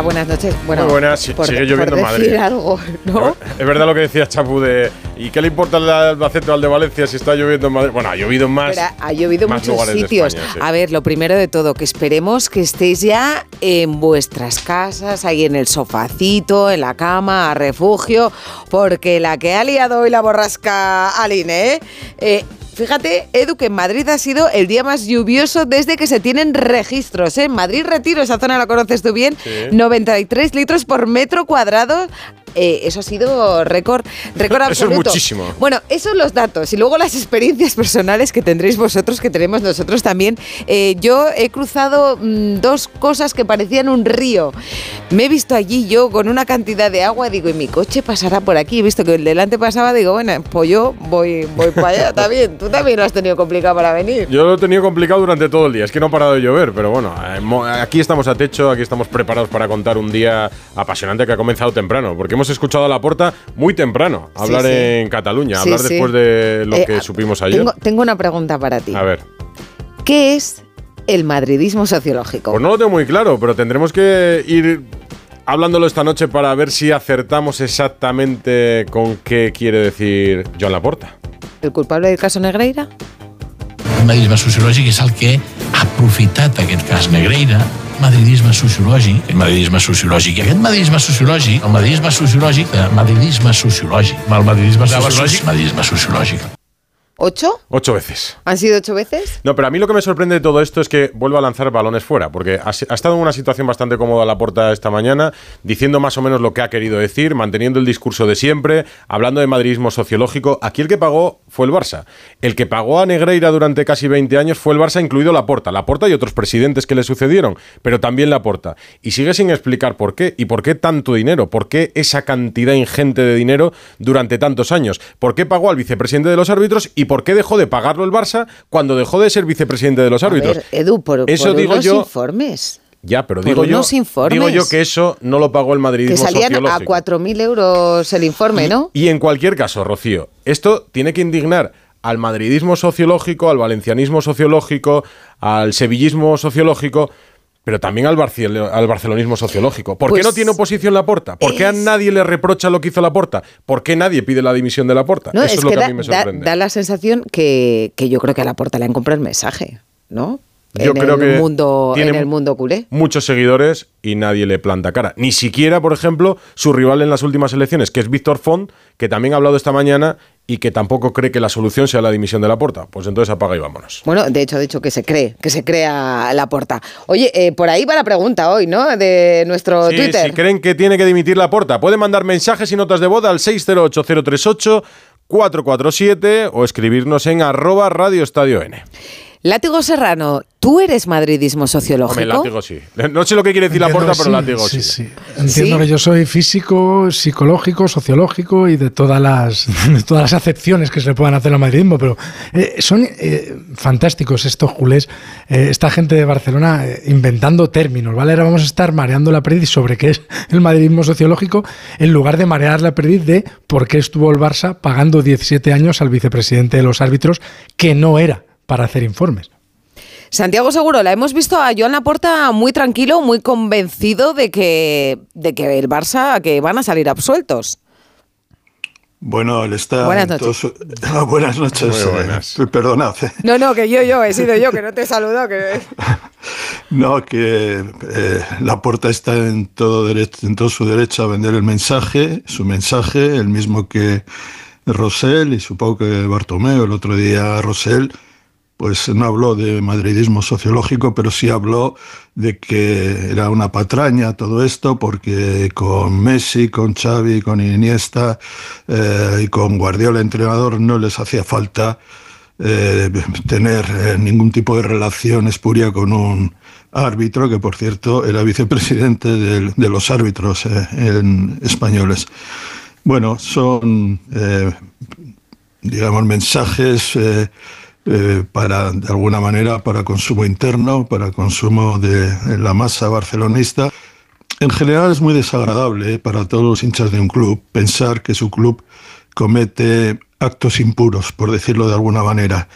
Hola, buenas noches. Bueno, Muy buenas, por- sigue lloviendo por en Madrid. decir algo, ¿no? Es verdad lo que decía Chapu de. ¿Y qué le importa al Albacete o al de Valencia si está lloviendo en Madrid? Bueno, ha llovido más. Pero ha llovido en muchos lugares de sitios. España, sí. A ver, lo primero de todo, que esperemos que estéis ya en vuestras casas, ahí en el sofacito, en la cama, a refugio, porque la que ha liado hoy la borrasca Aline, ¿eh? Eh, Fíjate, Edu, que en Madrid ha sido el día más lluvioso desde que se tienen registros. ¿eh? En Madrid Retiro, esa zona la conoces tú bien, Sí. 93 litros por metro cuadrado. Eh, eso ha sido récord, récord Eso es absoluto. muchísimo. Bueno, esos los datos y luego las experiencias personales que tendréis vosotros, que tenemos nosotros también. Eh, yo he cruzado mm, dos cosas que parecían un río. Me he visto allí yo con una cantidad de agua, digo, y mi coche pasará por aquí. He visto que el delante pasaba, digo, bueno, pues yo voy, voy para allá, bien. Tú también lo has tenido complicado para venir. Yo lo he tenido complicado durante todo el día. Es que no ha parado de llover, pero bueno, eh, aquí estamos a techo, aquí estamos preparados para contar un día apasionante que ha comenzado temprano, porque hemos escuchado a la porta muy temprano hablar Sí, sí. en Cataluña, hablar después de lo Eh, que ah, supimos ayer. Tengo, tengo una pregunta para ti. A ver. ¿Qué es el madridismo sociológico? Pues no lo tengo muy claro, pero tendremos que ir hablándolo esta noche para ver si acertamos exactamente con qué quiere decir Joan Laporta. ¿El culpable del caso Negreira? El madridisme sociològic és el que ha aprofitat aquest cas Negreira madridisme sociològic, el madridisme sociològic. I aquest madridisme sociològic, el madridisme sociològic, el madridisme sociològic, el madridisme sociològic, madridisme sociològic. ¿Ocho? Ocho veces. ¿Han sido ocho veces? No, pero a mí lo que me sorprende de todo esto es que vuelva a lanzar balones fuera, porque ha, ha estado en una situación bastante cómoda la porta esta mañana, diciendo más o menos lo que ha querido decir, manteniendo el discurso de siempre, hablando de madridismo sociológico. Aquí el que pagó fue el Barça. El que pagó a Negreira durante casi 20 años fue el Barça, incluido la porta. La porta y otros presidentes que le sucedieron, pero también la porta. Y sigue sin explicar por qué y por qué tanto dinero, por qué esa cantidad ingente de dinero durante tantos años, por qué pagó al vicepresidente de los árbitros y por qué dejó de pagarlo el Barça cuando dejó de ser vicepresidente de los árbitros. A ver, Edu, por, Eso por digo unos yo. informes. Ya, pero digo yo, digo yo que eso no lo pagó el Que madridismo salían a sociológico. 4.000 euros el informe, ¿no? Y en cualquier caso, Rocío, esto tiene que indignar al madridismo sociológico, al valencianismo sociológico, al sevillismo sociológico, pero también al, al barcelonismo sociológico. ¿Por qué Pues no tiene oposición la porta? ¿Por qué a nadie le reprocha lo que hizo la porta? ¿Por qué nadie pide la dimisión de la porta? No, Eso es, es lo que da, a mí me sorprende. da la sensación que, que yo creo que a la puerta le han comprado el mensaje, ¿no? Yo en creo el que mundo, tiene en el mundo culé. muchos seguidores y nadie le planta cara. Ni siquiera, por ejemplo, su rival en las últimas elecciones, que es Víctor Font, que también ha hablado esta mañana y que tampoco cree que la solución sea la dimisión de la porta. Pues entonces apaga y vámonos. Bueno, de hecho, ha dicho que se cree, que se crea la puerta. Oye, eh, por ahí va la pregunta hoy, ¿no? De nuestro Sí, Twitter. si creen que tiene que dimitir la porta, pueden mandar mensajes y notas de voz al 608-038 447 o escribirnos en arroba Radio Estadio N. Látigo Serrano, ¿tú eres madridismo sociológico? Hombre, látigo sí. No sé lo que quiere decir la porta, que pero sí, látigo sí, sí. sí. Entiendo ¿Sí? que yo soy físico, psicológico, sociológico y de todas las, de todas las acepciones que se le puedan hacer al madridismo, pero eh, son eh, fantásticos estos culés, eh, esta gente de Barcelona eh, inventando términos, ¿vale? Ahora vamos a estar mareando la perdiz sobre qué es el madridismo sociológico en lugar de marear la perdiz de por qué estuvo el Barça pagando 17 años al vicepresidente de los árbitros que no era para hacer informes. Santiago Seguro, la hemos visto a Joan Laporta muy tranquilo, muy convencido de que, de que el Barça, que van a salir absueltos. Bueno, él está. Buenas en noches. todo su- Ah, buenas noches. Muy eh, buenas. perdonad. No, no, que yo, yo, he sido yo, que no te he saludado. Que... No, que eh, la puerta está en todo, derecho, en todo su derecho a vender el mensaje, su mensaje, el mismo que Rosell y supongo que Bartomeu. El otro día Rosell, pues no habló de madridismo sociológico, pero sí habló de que era una patraña todo esto, porque con Messi, con Xavi, con Iniesta eh, y con Guardiola entrenador no les hacía falta eh, tener eh, ningún tipo de relación espuria con un árbitro que, por cierto, era vicepresidente de los árbitros españoles. Bueno, son, digamos, mensajes eh, eh, para, de alguna manera, para consumo interno, para consumo de la masa barcelonista. en general es muy desagradable para todos los hinchas de un club pensar que su club comete actos impuros, por decirlo de alguna manera.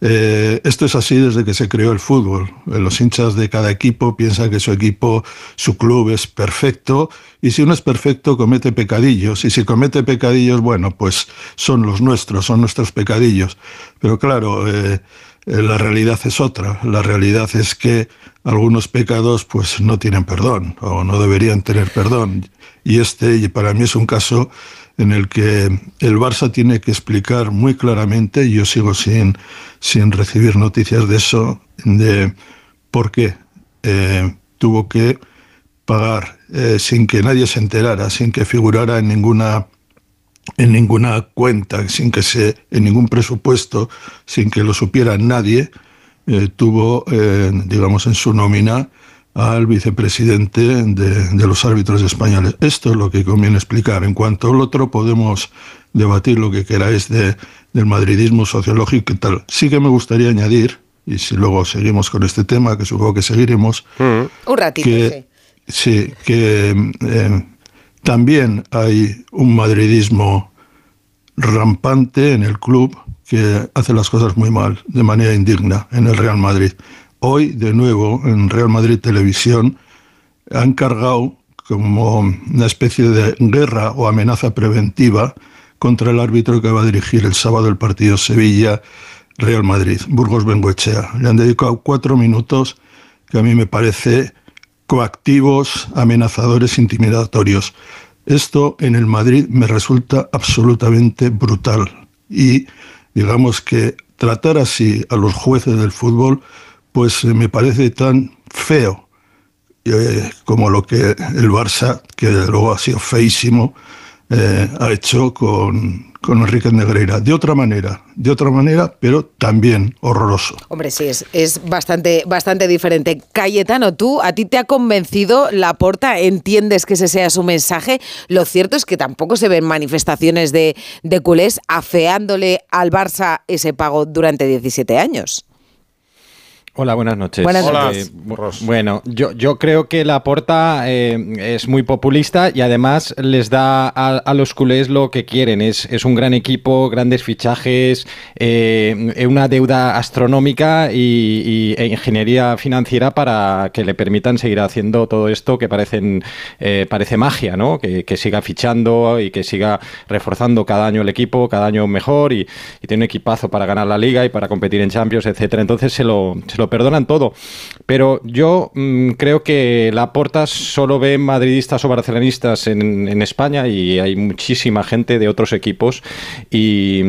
Eh, esto es así desde que se creó el fútbol. Los hinchas de cada equipo piensan que su equipo, su club es perfecto y si uno es perfecto comete pecadillos y si comete pecadillos, bueno, pues son los nuestros, son nuestros pecadillos. Pero claro, eh, eh, la realidad es otra. La realidad es que algunos pecados pues no tienen perdón o no deberían tener perdón. Y este para mí es un caso en el que el Barça tiene que explicar muy claramente, y yo sigo sin, sin recibir noticias de eso, de por qué eh, tuvo que pagar eh, sin que nadie se enterara, sin que figurara en ninguna en ninguna cuenta, sin que se en ningún presupuesto, sin que lo supiera nadie, eh, tuvo, digamos, en su nómina al vicepresidente de, los árbitros españoles. Esto es lo que conviene explicar. En cuanto al otro, podemos debatir lo que queráis de, del madridismo sociológico y tal. Sí que me gustaría añadir, y si luego seguimos con este tema, que supongo que seguiremos, mm. un ratito, que, sí. que eh, también hay un madridismo rampante en el club que hace las cosas muy mal, de manera indigna, en el Real Madrid. Hoy, de nuevo, en Real Madrid Televisión, han cargado como una especie de guerra o amenaza preventiva contra el árbitro que va a dirigir el sábado el partido Sevilla-Real Madrid, Burgos Bengoechea. Le han dedicado cuatro minutos que a mí me parece coactivos, amenazadores, intimidatorios. Esto en el Madrid me resulta absolutamente brutal y digamos que tratar así a los jueces del fútbol pues eh, me parece tan feo eh, como lo que el Barça, que luego ha sido feísimo, eh, ha hecho con, con Enrique Negreira. De otra manera, de otra manera, pero también horroroso. Hombre, sí, es, es bastante, bastante diferente. Cayetano, tú, ¿a ti te ha convencido la porta? ¿Entiendes que ese sea su mensaje? Lo cierto es que tampoco se ven manifestaciones de, de culés afeándole al Barça ese pago durante 17 años. Hola, buenas noches. Buenas noches. bueno, yo, yo creo que la porta eh, es muy populista y además les da a, los culés lo que quieren. Es, es un gran equipo, grandes fichajes, eh, una deuda astronómica y, e ingeniería financiera para que le permitan seguir haciendo todo esto que parecen, eh, parece magia, ¿no? Que, siga fichando y que siga reforzando cada año el equipo, cada año mejor y, tiene un equipazo para ganar la liga y para competir en Champions, etcétera. Entonces se lo, se lo perdonan todo. Pero yo mm, creo que la Porta solo ve madridistas o barcelonistas en, España y hay muchísima gente de otros equipos y,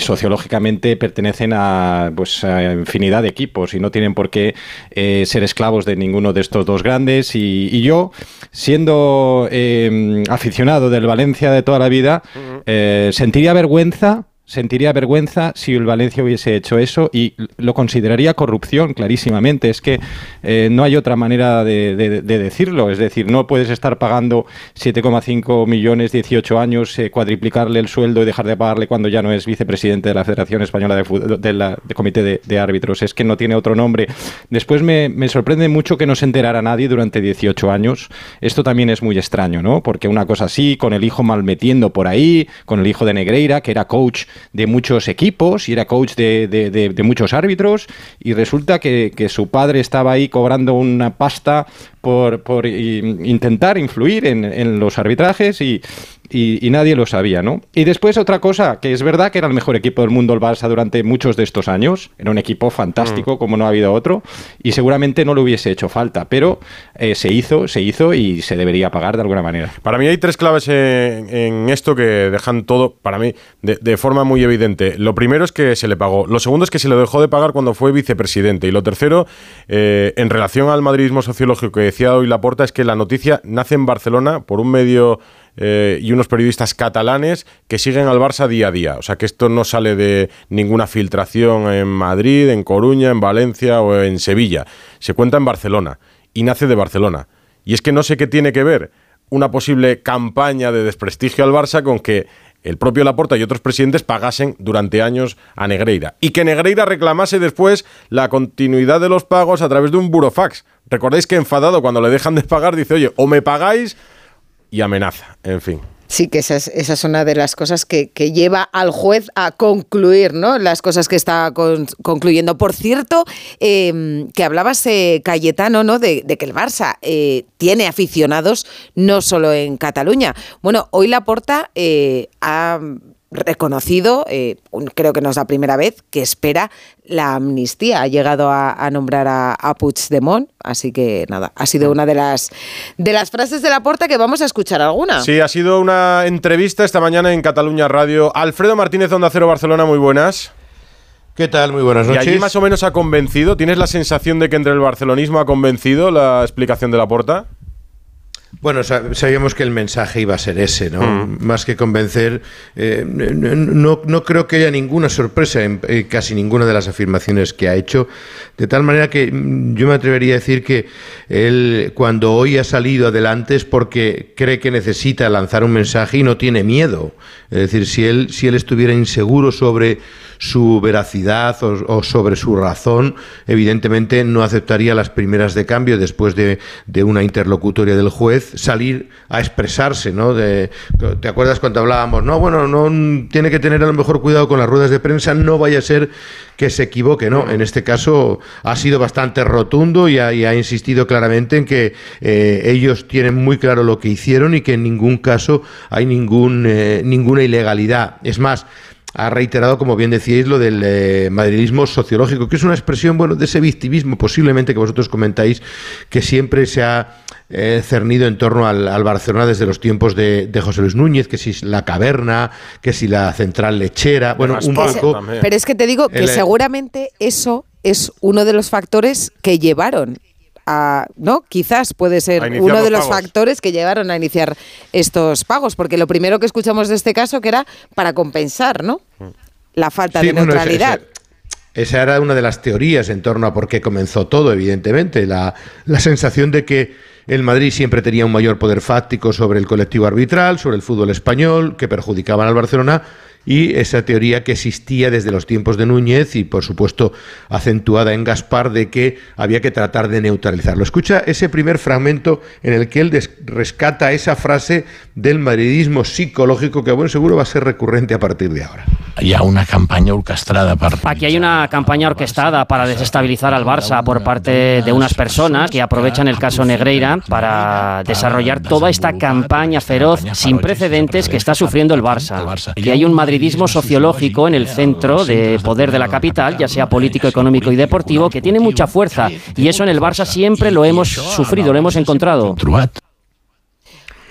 sociológicamente pertenecen a, pues, a infinidad de equipos y no tienen por qué eh, ser esclavos de ninguno de estos dos grandes. Y, yo, siendo eh, aficionado del Valencia de toda la vida, eh, sentiría vergüenza sentiría vergüenza si el Valencia hubiese hecho eso y lo consideraría corrupción clarísimamente. Es que eh, no hay otra manera de, decirlo. Es decir, no puedes estar pagando 7,5 millones 18 años, eh, cuadriplicarle el sueldo y dejar de pagarle cuando ya no es vicepresidente de la Federación Española de, Fútbol, de Comité de, Árbitros. Es que no tiene otro nombre. Después me, me, sorprende mucho que no se enterara nadie durante 18 años. Esto también es muy extraño, ¿no? Porque una cosa así, con el hijo malmetiendo por ahí, con el hijo de Negreira, que era coach de muchos equipos y era coach de, muchos árbitros y resulta que, su padre estaba ahí cobrando una pasta por, por intentar influir en, en los arbitrajes y, y, nadie lo sabía, ¿no? Y después otra cosa, que es verdad que era el mejor equipo del mundo el Barça durante muchos de estos años, era un equipo fantástico, mm. como no ha habido otro, y seguramente no le hubiese hecho falta, pero eh, se hizo, se hizo y se debería pagar de alguna manera. Para mí hay tres claves en, esto que dejan todo, para mí, de, forma muy evidente. Lo primero es que se le pagó, lo segundo es que se le dejó de pagar cuando fue vicepresidente, y lo tercero, eh, en relación al madridismo sociológico que decía hoy Laporta, es que la noticia nace en Barcelona por un medio eh, y unos periodistas catalanes que siguen al Barça día a día. O sea que esto no sale de ninguna filtración en Madrid, en Coruña, en Valencia o en Sevilla. Se cuenta en Barcelona y nace de Barcelona. Y es que no sé qué tiene que ver una posible campaña de desprestigio al Barça con que el propio Laporta y otros presidentes pagasen durante años a Negreira. Y que Negreira reclamase después la continuidad de los pagos a través de un burofax. Recordéis que enfadado cuando le dejan de pagar dice, oye, o me pagáis y amenaza. En fin. Sí, que esa es, una de las cosas que, lleva al juez a concluir, ¿no? Las cosas que está con- concluyendo. Por cierto, eh, que hablabas, eh, Cayetano, ¿no? De, de que el Barça eh, tiene aficionados no solo en Cataluña. Bueno, hoy Laporta eh, ha reconocido, eh, creo que no es la primera vez, que espera la amnistía. Ha llegado a, a nombrar a, a Puigdemont, así que nada, ha sido una de las, de las frases de Laporta que vamos a escuchar alguna. Sí, ha sido una entrevista esta mañana en Cataluña Radio. Alfredo Martínez, Onda Cero Barcelona, muy buenas. ¿Qué tal? Muy buenas ¿Y noches. allí más o menos ha convencido? ¿Tienes la sensación de que entre el barcelonismo ha convencido la explicación de la porta? Bueno, sa- sabíamos que el mensaje iba a ser ese, ¿no? Mm. Más que convencer, eh, no, no- no creo que haya ninguna sorpresa en eh, casi ninguna de las afirmaciones que ha hecho, de tal manera que mm, yo me atrevería a decir que él cuando hoy ha salido adelante es porque cree que necesita lanzar un mensaje y no tiene miedo. Es decir, si él, si él estuviera inseguro sobre su veracidad o, sobre su razón, evidentemente no aceptaría las primeras de cambio después de, de una interlocutoria del juez salir a expresarse, ¿no? De- ¿Te acuerdas cuando hablábamos? No, bueno, no tiene que tener a lo mejor cuidado con las ruedas de prensa, no vaya a ser que se equivoque, ¿no? En este caso ha sido bastante rotundo y ha, y ha insistido claramente en que eh, ellos tienen muy claro lo que hicieron y que en ningún caso hay ningún, eh, ninguna ilegalidad. Es más, ha reiterado, como bien decíais, lo del eh, madridismo sociológico, que es una expresión, bueno, de ese victimismo posiblemente que vosotros comentáis, que siempre se ha eh, cernido en torno al, al Barcelona desde los tiempos de, de José Luis Núñez, que si la caverna, que si la central lechera, bueno, un poco... Pero es que te digo que El- seguramente eso es uno de los factores que llevaron a, ¿no? Quizás puede ser uno de los factores que llevaron a iniciar estos pagos, porque lo primero que escuchamos de este caso que era para compensar, ¿no? La falta Sí, de bueno, neutralidad. esa- Esa era una de las teorías en torno a por qué comenzó todo, evidentemente. La, la sensación de que el Madrid siempre tenía un mayor poder fáctico sobre el colectivo arbitral, sobre el fútbol español, que perjudicaban al Barcelona, y esa teoría que existía desde los tiempos de Núñez y, por supuesto, acentuada en Gaspar de que había que tratar de neutralizarlo. Escucha ese primer fragmento en el que él rescata esa frase del madridismo psicológico que, a buen seguro, va a ser recurrente a partir de ahora. Hi ha una campanya orquestrada per... Aquí hay una campaña orquestada para desestabilizar al Barça por parte de unas personas que aprovechan el caso Negreira para desarrollar toda esta campaña feroz sin precedentes que está sufriendo el Barça. Y hay un madridismo sociológico en el centro de poder de la capital, ya sea político, económico y deportivo, que tiene mucha fuerza. Y eso en el Barça siempre lo hemos sufrido, lo hemos encontrado.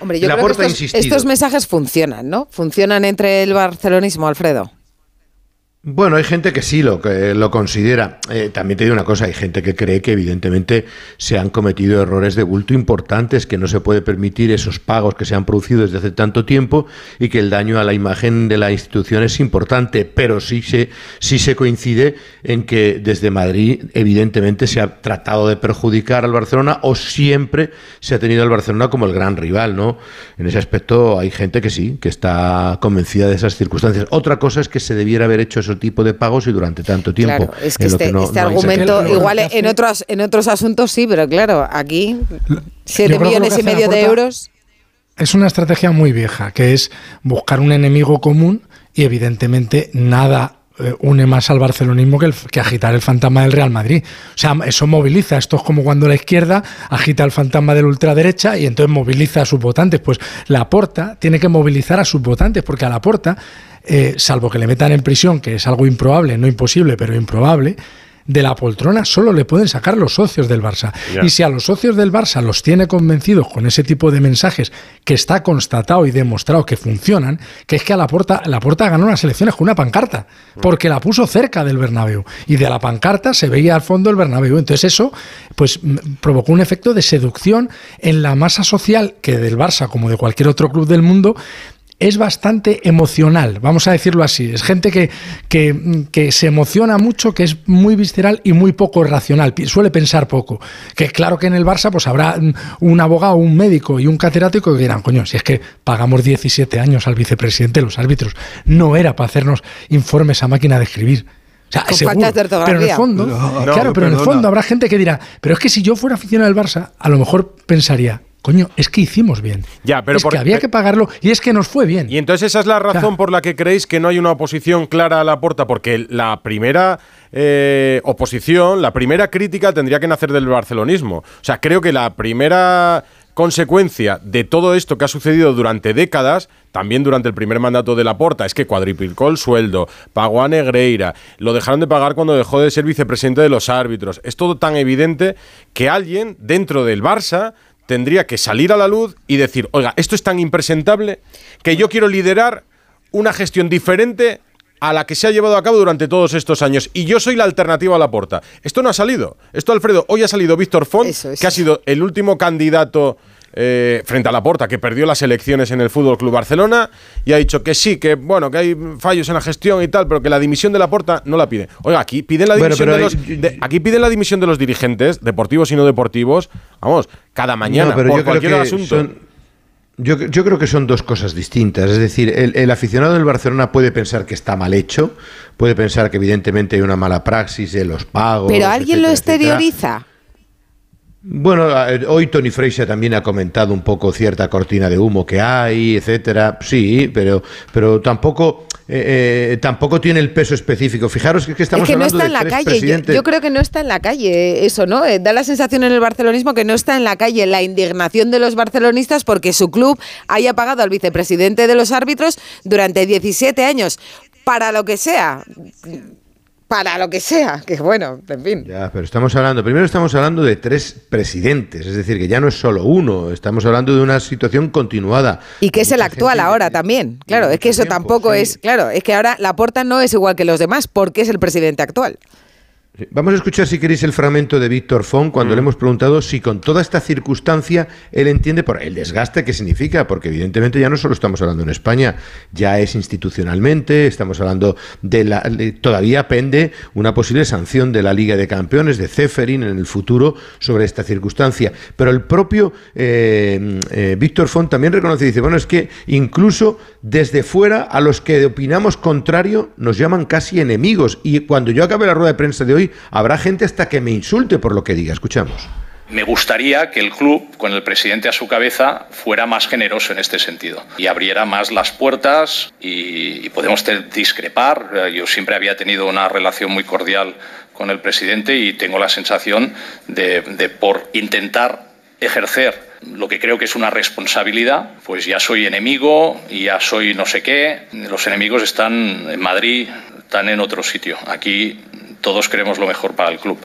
Hombre, yo creo que estos, estos mensajes funcionan, ¿no? Funcionan entre el barcelonismo, Alfredo. Bueno, hay gente que sí lo, que lo considera. Eh, también te digo una cosa, hay gente que cree que evidentemente se han cometido errores de bulto importantes, que no se puede permitir esos pagos que se han producido desde hace tanto tiempo y que el daño a la imagen de la institución es importante, pero sí se, sí se coincide en que desde Madrid evidentemente se ha tratado de perjudicar al Barcelona o siempre se ha tenido al Barcelona como el gran rival, ¿no? En ese aspecto hay gente que sí, que está convencida de esas circunstancias. Otra cosa es que se debiera haber hecho tipo de pagos y durante tanto tiempo. Claro, es que este, no- este no argumento, igual que en otros, en otros asuntos sí, pero claro, aquí Yo 7 creo que lo millones que y medio de euros. Es una estrategia muy vieja, que es buscar un enemigo común y evidentemente nada une más al barcelonismo que, el- que agitar el fantasma del Real Madrid. O sea, eso moviliza. Esto es como cuando la izquierda agita el fantasma de la ultraderecha y entonces moviliza a sus votantes. Pues la porta tiene que movilizar a sus votantes, porque a la porta, eh, salvo que le metan en prisión, que es algo improbable, no imposible, pero improbable, de la poltrona solo le pueden sacar los socios del Barça. Y si a los socios del Barça los tiene convencidos con ese tipo de mensajes que está constatado y demostrado que funcionan, que es que a la porta, la porta ganó unas elecciones con una pancarta, porque la puso cerca del Bernabéu y de la pancarta se veía al fondo el Bernabéu. Entonces eso pues provocó un efecto de seducción en la masa social que del Barça como de cualquier otro club del mundo es bastante emocional, vamos a decirlo así. Es gente que, que, que, se emociona mucho, que es muy visceral y muy poco racional, suele pensar poco. Que claro que en el Barça pues habrá un abogado, un médico y un catedrático que dirán, coño, si es que pagamos 17 años al vicepresidente de los árbitros, no era para hacernos informes a máquina de escribir. O sea, seguro, pero en el fondo, no, claro, pero en el fondo habrá gente que dirá, pero es que si yo fuera aficionado del Barça, a lo mejor pensaría, Coño, es que hicimos bien. Ya, pero es que había que pagarlo y es que nos fue bien. Y entonces esa es la razón por la que creéis que no hay una oposición clara a la porta, porque la primera eh, oposición, la primera crítica tendría que nacer del barcelonismo. O sea, creo que la primera consecuencia de todo esto que ha sucedido durante décadas, también durante el primer mandato de Laporta, es que cuadriplicó el sueldo, pagó a Negreira, lo dejaron de pagar cuando dejó de ser vicepresidente de los árbitros. Es todo tan evidente que alguien dentro del Barça tendría que salir a la luz y decir, oiga, esto es tan impresentable que yo quiero liderar una gestión diferente a la que se ha llevado a cabo durante todos estos años. Y yo soy la alternativa a la porta. Esto no ha salido. Esto, Alfredo, hoy ha salido Víctor Font, es. que ha sido el último candidato eh, frente a la porta, que perdió las elecciones en el Fútbol Club Barcelona, y ha dicho que sí, que bueno, que hay fallos en la gestión y tal, pero que la dimisión de la porta no la pide. Oiga, aquí piden la dimisión, bueno, de, los, de, aquí piden la dimisión de los dirigentes, deportivos y no deportivos, vamos, cada mañana, no, pero por yo cualquier creo que asunto. Son, yo, yo, creo que son dos cosas distintas. Es decir, el, el, aficionado del Barcelona puede pensar que está mal hecho, puede pensar que evidentemente hay una mala praxis de los pagos. Pero alguien etcétera, lo exterioriza. Etcétera. Bueno, hoy Tony Fraser también ha comentado un poco cierta cortina de humo que hay, etcétera. Sí, pero, pero tampoco, eh, eh, tampoco tiene el peso específico. Fijaros que, es que estamos es que no hablando está en la calle. Presidentes... Yo, yo, creo que no está en la calle eso, ¿no? Eh, da la sensación en el barcelonismo que no está en la calle la indignación de los barcelonistas porque su club haya pagado al vicepresidente de los árbitros durante 17 años para lo que sea para lo que sea, que bueno, en fin. Ya, pero estamos hablando, primero estamos hablando de tres presidentes, es decir, que ya no es solo uno, estamos hablando de una situación continuada. Y que es el actual ahora también, claro, es que eso tiempo, tampoco sí. es, claro, es que ahora la porta no es igual que los demás porque es el presidente actual. Vamos a escuchar, si queréis, el fragmento de Víctor Font cuando mm. le hemos preguntado si con toda esta circunstancia él entiende por el desgaste que significa, porque evidentemente ya no solo estamos hablando en España, ya es institucionalmente, estamos hablando de la. De, todavía pende una posible sanción de la Liga de Campeones, de Ceferin en el futuro sobre esta circunstancia. Pero el propio eh, eh, Víctor Font también reconoce y dice: bueno, es que incluso desde fuera a los que opinamos contrario nos llaman casi enemigos. Y cuando yo acabe la rueda de prensa de hoy, habrá gente hasta que me insulte por lo que diga. Escuchamos. Me gustaría que el club, con el presidente a su cabeza, fuera más generoso en este sentido y abriera más las puertas y, y podemos discrepar. Yo siempre había tenido una relación muy cordial con el presidente y tengo la sensación de por intentar ejercer lo que creo que es una responsabilidad, pues ya soy enemigo ya soy no sé qué. Los enemigos están en Madrid, están en otro sitio. Aquí todos queremos lo mejor para el club.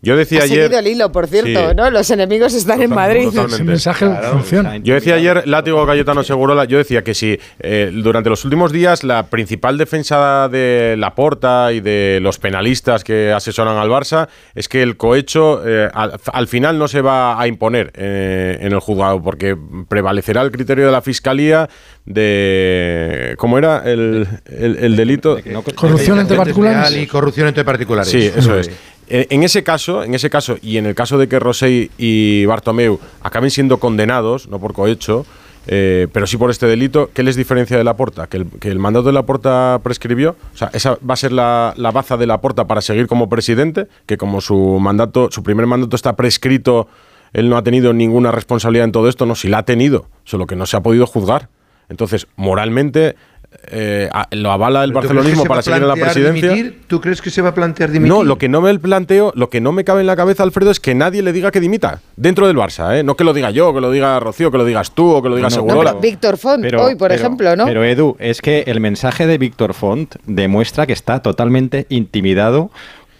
Yo decía ha ayer. el hilo, por cierto, sí. ¿no? Los enemigos están Total, en Madrid. Totalmente. mensaje claro, funciona. Yo decía ayer, Látigo Cayetano Segurola, yo decía que si eh, durante los últimos días la principal defensa de la porta y de los penalistas que asesoran al Barça es que el cohecho eh, al, al, final no se va a imponer eh, en el juzgado porque prevalecerá el criterio de la fiscalía de. ¿Cómo era el, el, el delito? No, corrupción entre particulares. Y corrupción entre particulares. Sí, eso es. En ese caso, en ese caso, y en el caso de que Rosell y Bartomeu acaben siendo condenados, no por cohecho, eh, pero sí por este delito, ¿qué les diferencia de la porta? ¿Que el, mandato de la porta prescribió? O sea, esa va a ser la, la baza de la porta para seguir como presidente, que como su mandato, su primer mandato está prescrito, él no ha tenido ninguna responsabilidad en todo esto, no, si la ha tenido, solo que no se ha podido juzgar. Entonces, moralmente, eh, lo avala el barcelonismo para seguir en la presidencia. Dimitir? ¿Tú crees que se va a plantear dimitir? No, lo que no me planteo, lo que no me cabe en la cabeza, Alfredo, es que nadie le diga que dimita dentro del Barça, ¿eh? No que lo diga yo, que lo diga Rocío, que lo digas tú o que lo diga no, Segurola. No, Víctor Font, pero, hoy, por pero, ejemplo, ¿no? Pero Edu, es que el mensaje de Víctor Font demuestra que está totalmente intimidado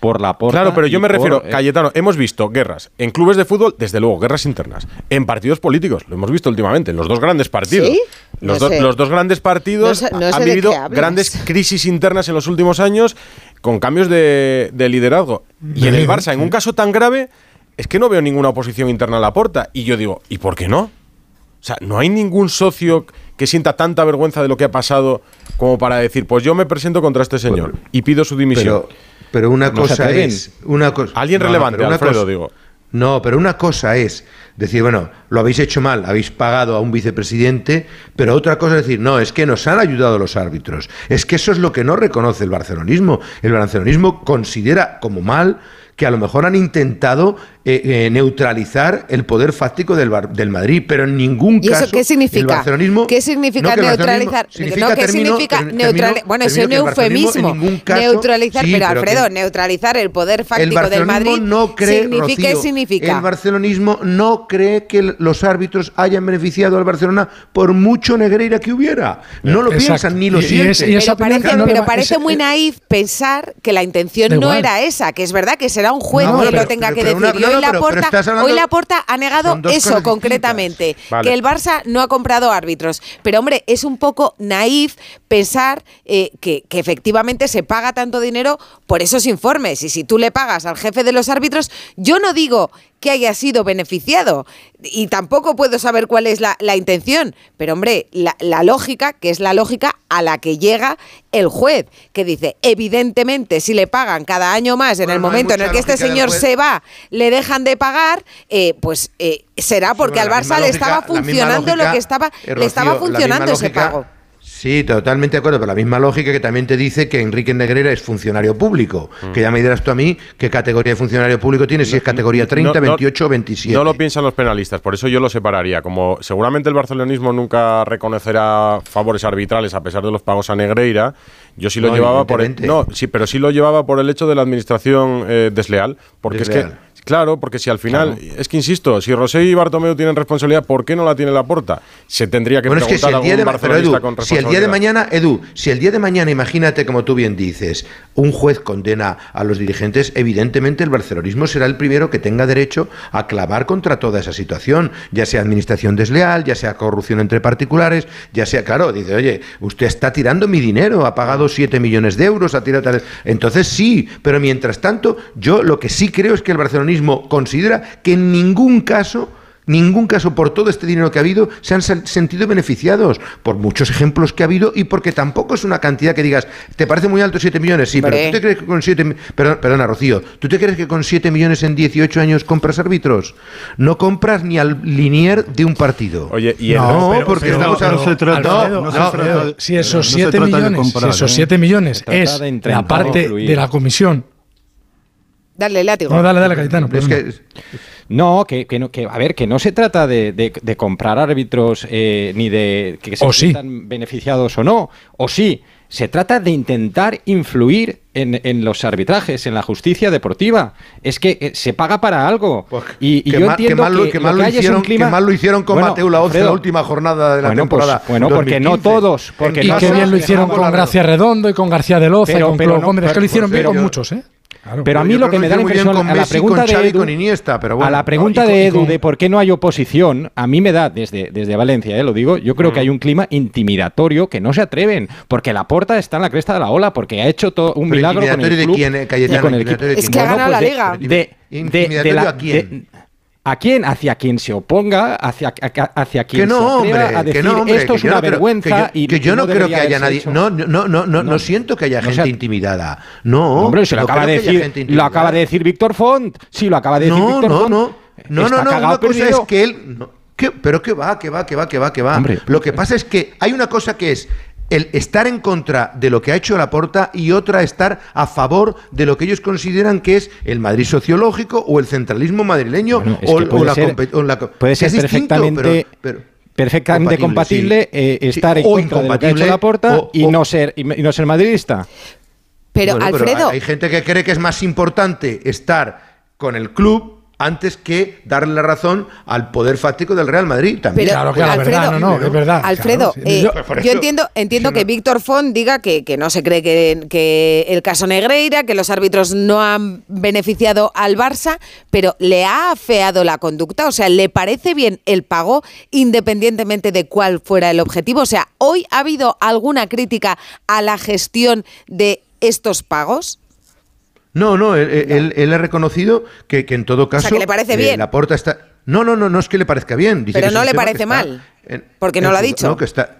por la porta. Claro, pero yo me por, refiero, eh, Cayetano, hemos visto guerras en clubes de fútbol, desde luego, guerras internas, en partidos políticos, lo hemos visto últimamente, en los dos grandes partidos. ¿Sí? Los, no do, sé. los, dos grandes partidos no sé, no han vivido grandes crisis internas en los últimos años con cambios de, de liderazgo. Y en el Barça, en un caso tan grave, es que no veo ninguna oposición interna a la porta. Y yo digo, ¿y por qué no? O sea, no hay ningún socio que sienta tanta vergüenza de lo que ha pasado como para decir, pues yo me presento contra este señor y pido su dimisión. Pero, pero una No cosa es. Una cosa, Alguien relevante, pero una Alfredo, cosa- digo. No, pero una cosa es decir, bueno, lo habéis hecho mal, habéis pagado a un vicepresidente, pero otra cosa es decir, no, es que nos han ayudado los árbitros. Es que eso es lo que no reconoce el barcelonismo. El barcelonismo considera como mal que a lo mejor han intentado eh, eh, neutralizar el poder fáctico del, Bar- del Madrid, pero en ningún ¿Y caso eso qué el significa? barcelonismo ¿Qué significa No, el neutralizar? significa, no, ¿qué termino, significa termino, neutralizar? Bueno, es un el eufemismo. en ningún caso- neutralizar, Sí, pero pero Alfredo, que- neutralizar el poder el fáctico del Madrid. no cree, significa, ¿Qué Rocío, significa? El barcelonismo no cree que el- los árbitros hayan beneficiado al Barcelona por mucho Negreira que hubiera. No lo Exacto. piensan ni lo Y- y sienten. y pero parece, no le pero va- parece ese- muy naif pensar que la intención no igual. era esa, que es verdad que será un juez No, quien pero- lo tenga pero- que pero decir. una- y hoy no, la Porta, estás hablando- hoy la Porta ha negado eso concretamente, Vale. que el Barça no ha comprado árbitros. Pero hombre, es un poco naif pensar eh, que, que efectivamente se paga tanto dinero por esos informes. Y si tú le pagas al jefe de los árbitros, yo no digo que haya sido beneficiado y tampoco puedo saber cuál es la, la intención. Pero hombre, la, la lógica, que es la lógica a la que llega el juez, que dice, evidentemente, si le pagan cada año más en Bueno, el no momento en el que este señor se va, le dejan de pagar, eh, pues eh, será porque al Barça le estaba funcionando lo que estaba, eh, le Rocío, estaba funcionando ese pago. Sí, totalmente de acuerdo, pero la misma lógica que también te dice que Enrique Negreira es funcionario público. Mm. Que ya me dirás tú a mí qué categoría de funcionario público tiene, si es categoría 30, No, no, 28 o 27. No lo piensan los penalistas, por eso yo lo separaría. Como seguramente el barcelonismo nunca reconocerá favores arbitrales a pesar de los pagos a Negreira, yo sí lo No, llevaba por el, no, sí, pero sí lo llevaba por el hecho de la administración eh, desleal, porque es Desleal. que Claro, porque si al final, es que insisto, si Rosé y Bartomeu tienen responsabilidad, ¿por qué no la tiene la porta? Se tendría que Bueno, es que si preguntar el día a de Edu, con si el día de mañana, Edu, si el día de mañana, imagínate como tú bien dices, un juez condena a los dirigentes, evidentemente el barcelonismo será el primero que tenga derecho a clavar contra toda esa situación, ya sea administración desleal, ya sea corrupción entre particulares, ya sea, claro, dice, oye, usted está tirando mi dinero, ha pagado 7 millones de euros, ha tirado tal. Entonces sí, pero mientras tanto, yo lo que sí creo es que el barcelonismo considera que en ningún caso ningún caso por todo este dinero que ha habido se han sentido beneficiados por muchos ejemplos que ha habido y porque tampoco es una cantidad que digas, ¿te parece muy alto 7 millones? Sí, pero. ¿tú te crees que con 7 mi- perdón, perdona, Rocío, ¿tú te crees que con 7 millones en 18 años compras árbitros? No compras ni al linier de un partido. Oye, y el- no, pero- porque pero- estamos pero, no, se trata- no, Alfredo, no, Alfredo, no, Si esos No se 7 trata de millones, comprar, si esos ¿eh? 7 millones Se trata es la parte de la comisión. Dale, látigo. No, dale, dale, Cayetano. es perdona. que No, que, que no, que a ver, que no se trata de, de- de comprar árbitros eh, ni de que se O sí. sientan beneficiados o no, o sí. Se trata de intentar influir en, en los arbitrajes, en la justicia deportiva. Es que eh, se paga para algo. Pues, y y que yo mal- que entiendo mal lo- que, que lo mal que lo hicieron- clima- que mal lo hicieron con Bueno, Mateo Laoz en la Alfredo, última jornada de la bueno, pues- temporada. bueno, porque no 2015. todos, porque Y no qué casa bien lo hicieron con la- Gracia Redondo y con García de Loza y Pero- con pero no, Gómez. Es que lo pues, hicieron bien pues, con muchos, ¿eh? Claro. Pero a mí lo que me da la impresión, con a la pregunta con de Edu, con Iniesta, pero bueno. a la pregunta No, con- de Edu con- de por qué no hay oposición, a mí me da desde, desde Valencia, eh, lo digo, yo creo que hay un clima intimidatorio que no se atreven, porque la porta está en la cresta de la ola, porque ha hecho todo un Pero milagro con el intimidatorio de club quién, eh, y Cayetano, con el equipo. de Es que ha Bueno, ganado pues la de- liga. De, de- de ¿Intimidatorio la- a quién? ¿A quién? Hacia quien se oponga, hacia, hacia quien Que no, se hombre, a decir que no, hombre, esto que es una no creo- vergüenza que yo, y que yo no, creo que haya nadie. hecho. No, no, no, no, no, no siento que haya gente sea- intimidada. No, hombre, se lo no acaba de decir, lo acaba de decir Víctor Font. Sí, lo acaba de decir No, Víctor no, Font. no. No, no, no. Una cosa es que él. pero que va, que va, que va, que va, que va. Hombre. Lo que pasa es que hay una cosa que es el estar en contra de lo que ha hecho Laporta y otra estar a favor de lo que ellos consideran que es el Madrid sociológico o el centralismo madrileño Bueno, o, la ser- o la puede ser es distinto, perfectamente- pero- pero- Perfectamente compatible, sí. eh, Sí, estar en o contra de lo que ha hecho incompatible, Laporta o- y, o- no ser, y no ser madridista. Pero Bueno, Alfredo, hay, hay gente que cree que es más importante estar con el club antes que darle la razón al poder fáctico del Real Madrid. También. Pero, Claro, claro, Alfredo, verdad, no, no, es verdad. Alfredo, claro, eh, Yo- entiendo, que no- Víctor Font diga que, que no se cree que, que el caso Negreira, que los árbitros no han beneficiado al Barça, pero le ha afeado la conducta, o sea, ¿le parece bien el pago independientemente de cuál fuera el objetivo? O sea, ¿hoy ha habido alguna crítica a la gestión de estos pagos? No, no, él, él- él ha reconocido que, que en todo caso. que le parece bien. La porta está. No, no, no, no es que le parezca bien. dice Pero que no le parece mal, en- porque en no lo ha dicho. No, que está.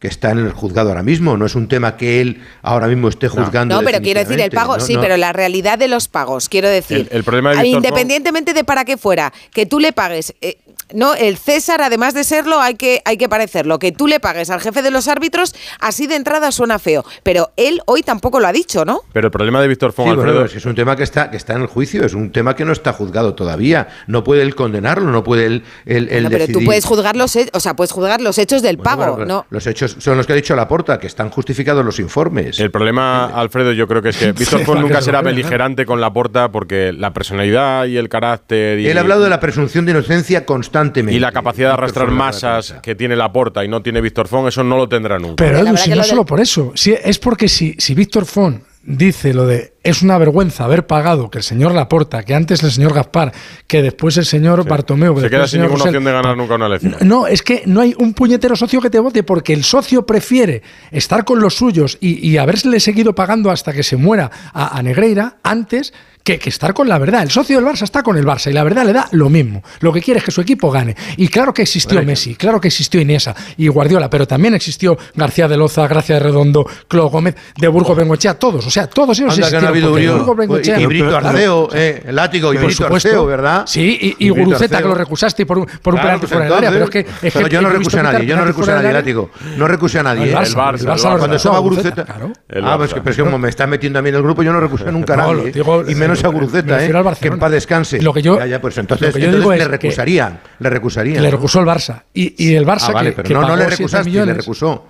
que está en el juzgado ahora mismo, no es un tema que él ahora mismo esté juzgando. No, pero quiero decir, el pago, sí, no. pero la realidad de los pagos, quiero decir. El- el problema de Víctor Independientemente de para qué fuera, que tú le pagues. eh, no, el César, además de serlo, hay que, hay que parecerlo. Que tú le pagues al jefe de los árbitros, así de entrada suena feo. Pero él hoy tampoco lo ha dicho, ¿no? Pero el problema de Víctor Fon, Sí, bueno, Alfredo, es que es un tema que está, que está en el juicio, es un tema que no está juzgado todavía. No puede él condenarlo, no puede él, él- él No, pero tú puedes juzgar los, he- o sea, puedes juzgar los hechos del Bueno, pago, bueno, ¿no? Los hechos son los que ha dicho Laporta, que están justificados los informes. El problema, Alfredo, yo creo que es que Víctor para nunca será beligerante con la porta porque la personalidad y el carácter y, Él ha hablado de la presunción de inocencia constantemente. y la capacidad de arrastrar masas que tiene la porta y no tiene Víctor Font, eso no lo tendrá nunca. Pero Edu, si no solo por eso, si, es porque si, si Víctor Font dice lo de es una vergüenza haber pagado que el señor Laporta, que antes el señor Gaspar, que después el señor Bartomeu, que Se queda sin ninguna Rosell, opción de ganar nunca una elección. no, es que no hay un puñetero socio que te vote porque el socio prefiere estar con los suyos y, y haberle seguido pagando hasta que se muera a, a Negreira antes que, que estar con la verdad. El socio del Barça está con el Barça y la verdad le da lo mismo. Lo que quiere es que su equipo gane. Y claro que existió Messi, claro que existió Iniesa y Guardiola, pero también existió García de Loza, Gracia de Redondo, Clo Gómez, de Burgos Bengochea, todos. O sea, todos ellos no existieron. brío. Burgos Bengoechea- Y Brito. Arceo, eh, el látigo, y Por Brito supuesto. Arceo, ¿verdad? Sí, y, y Brito Guruceta, que lo recusaste por un, por un Claro, penalti pues fuera del área. Pero es que, es que pero yo no recuse a nadie, yo no recuse a nadie, área. látigo. No recuse a nadie. El eh. Barça, el el el. Cuando estaba Guruceta. El Ah, pues pero es que como me está metiendo a mí en el grupo, yo no recusé nunca a No, nadie. ¿eh? y menos a me Guruceta, ¿eh? Que en paz descanse. Lo que yo- ya, ya, pues entonces, lo que yo entonces digo le recusarían. Le recusarían. Le recusó el Barça. Y, y el Barça Ah, vale, que, pero que no, no pagó le 7 recusaste, le millones, recusó.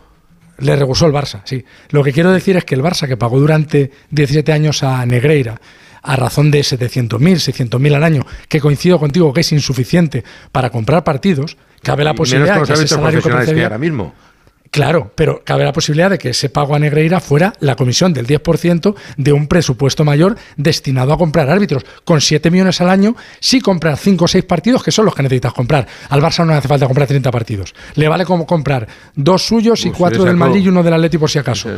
le recusó el Barça, sí. Lo que quiero decir es que el Barça, que pagó durante 17 años a Negreira, a razón de 700.000, 600.000 al año, que coincido contigo que es insuficiente para comprar partidos, cabe la posibilidad de que ese salario que que ahora mismo. Claro, pero cabe la posibilidad de que ese pago a Negreira fuera la comisión del 10% de un presupuesto mayor destinado a comprar árbitros. Con 7 millones al año, sí comprar 5 o 6 partidos, que son los que necesitas comprar. Al Barça no le hace falta comprar 30 partidos. Le vale como comprar dos suyos y Uf, cuatro le del Madrid y uno del Atlético por si acaso.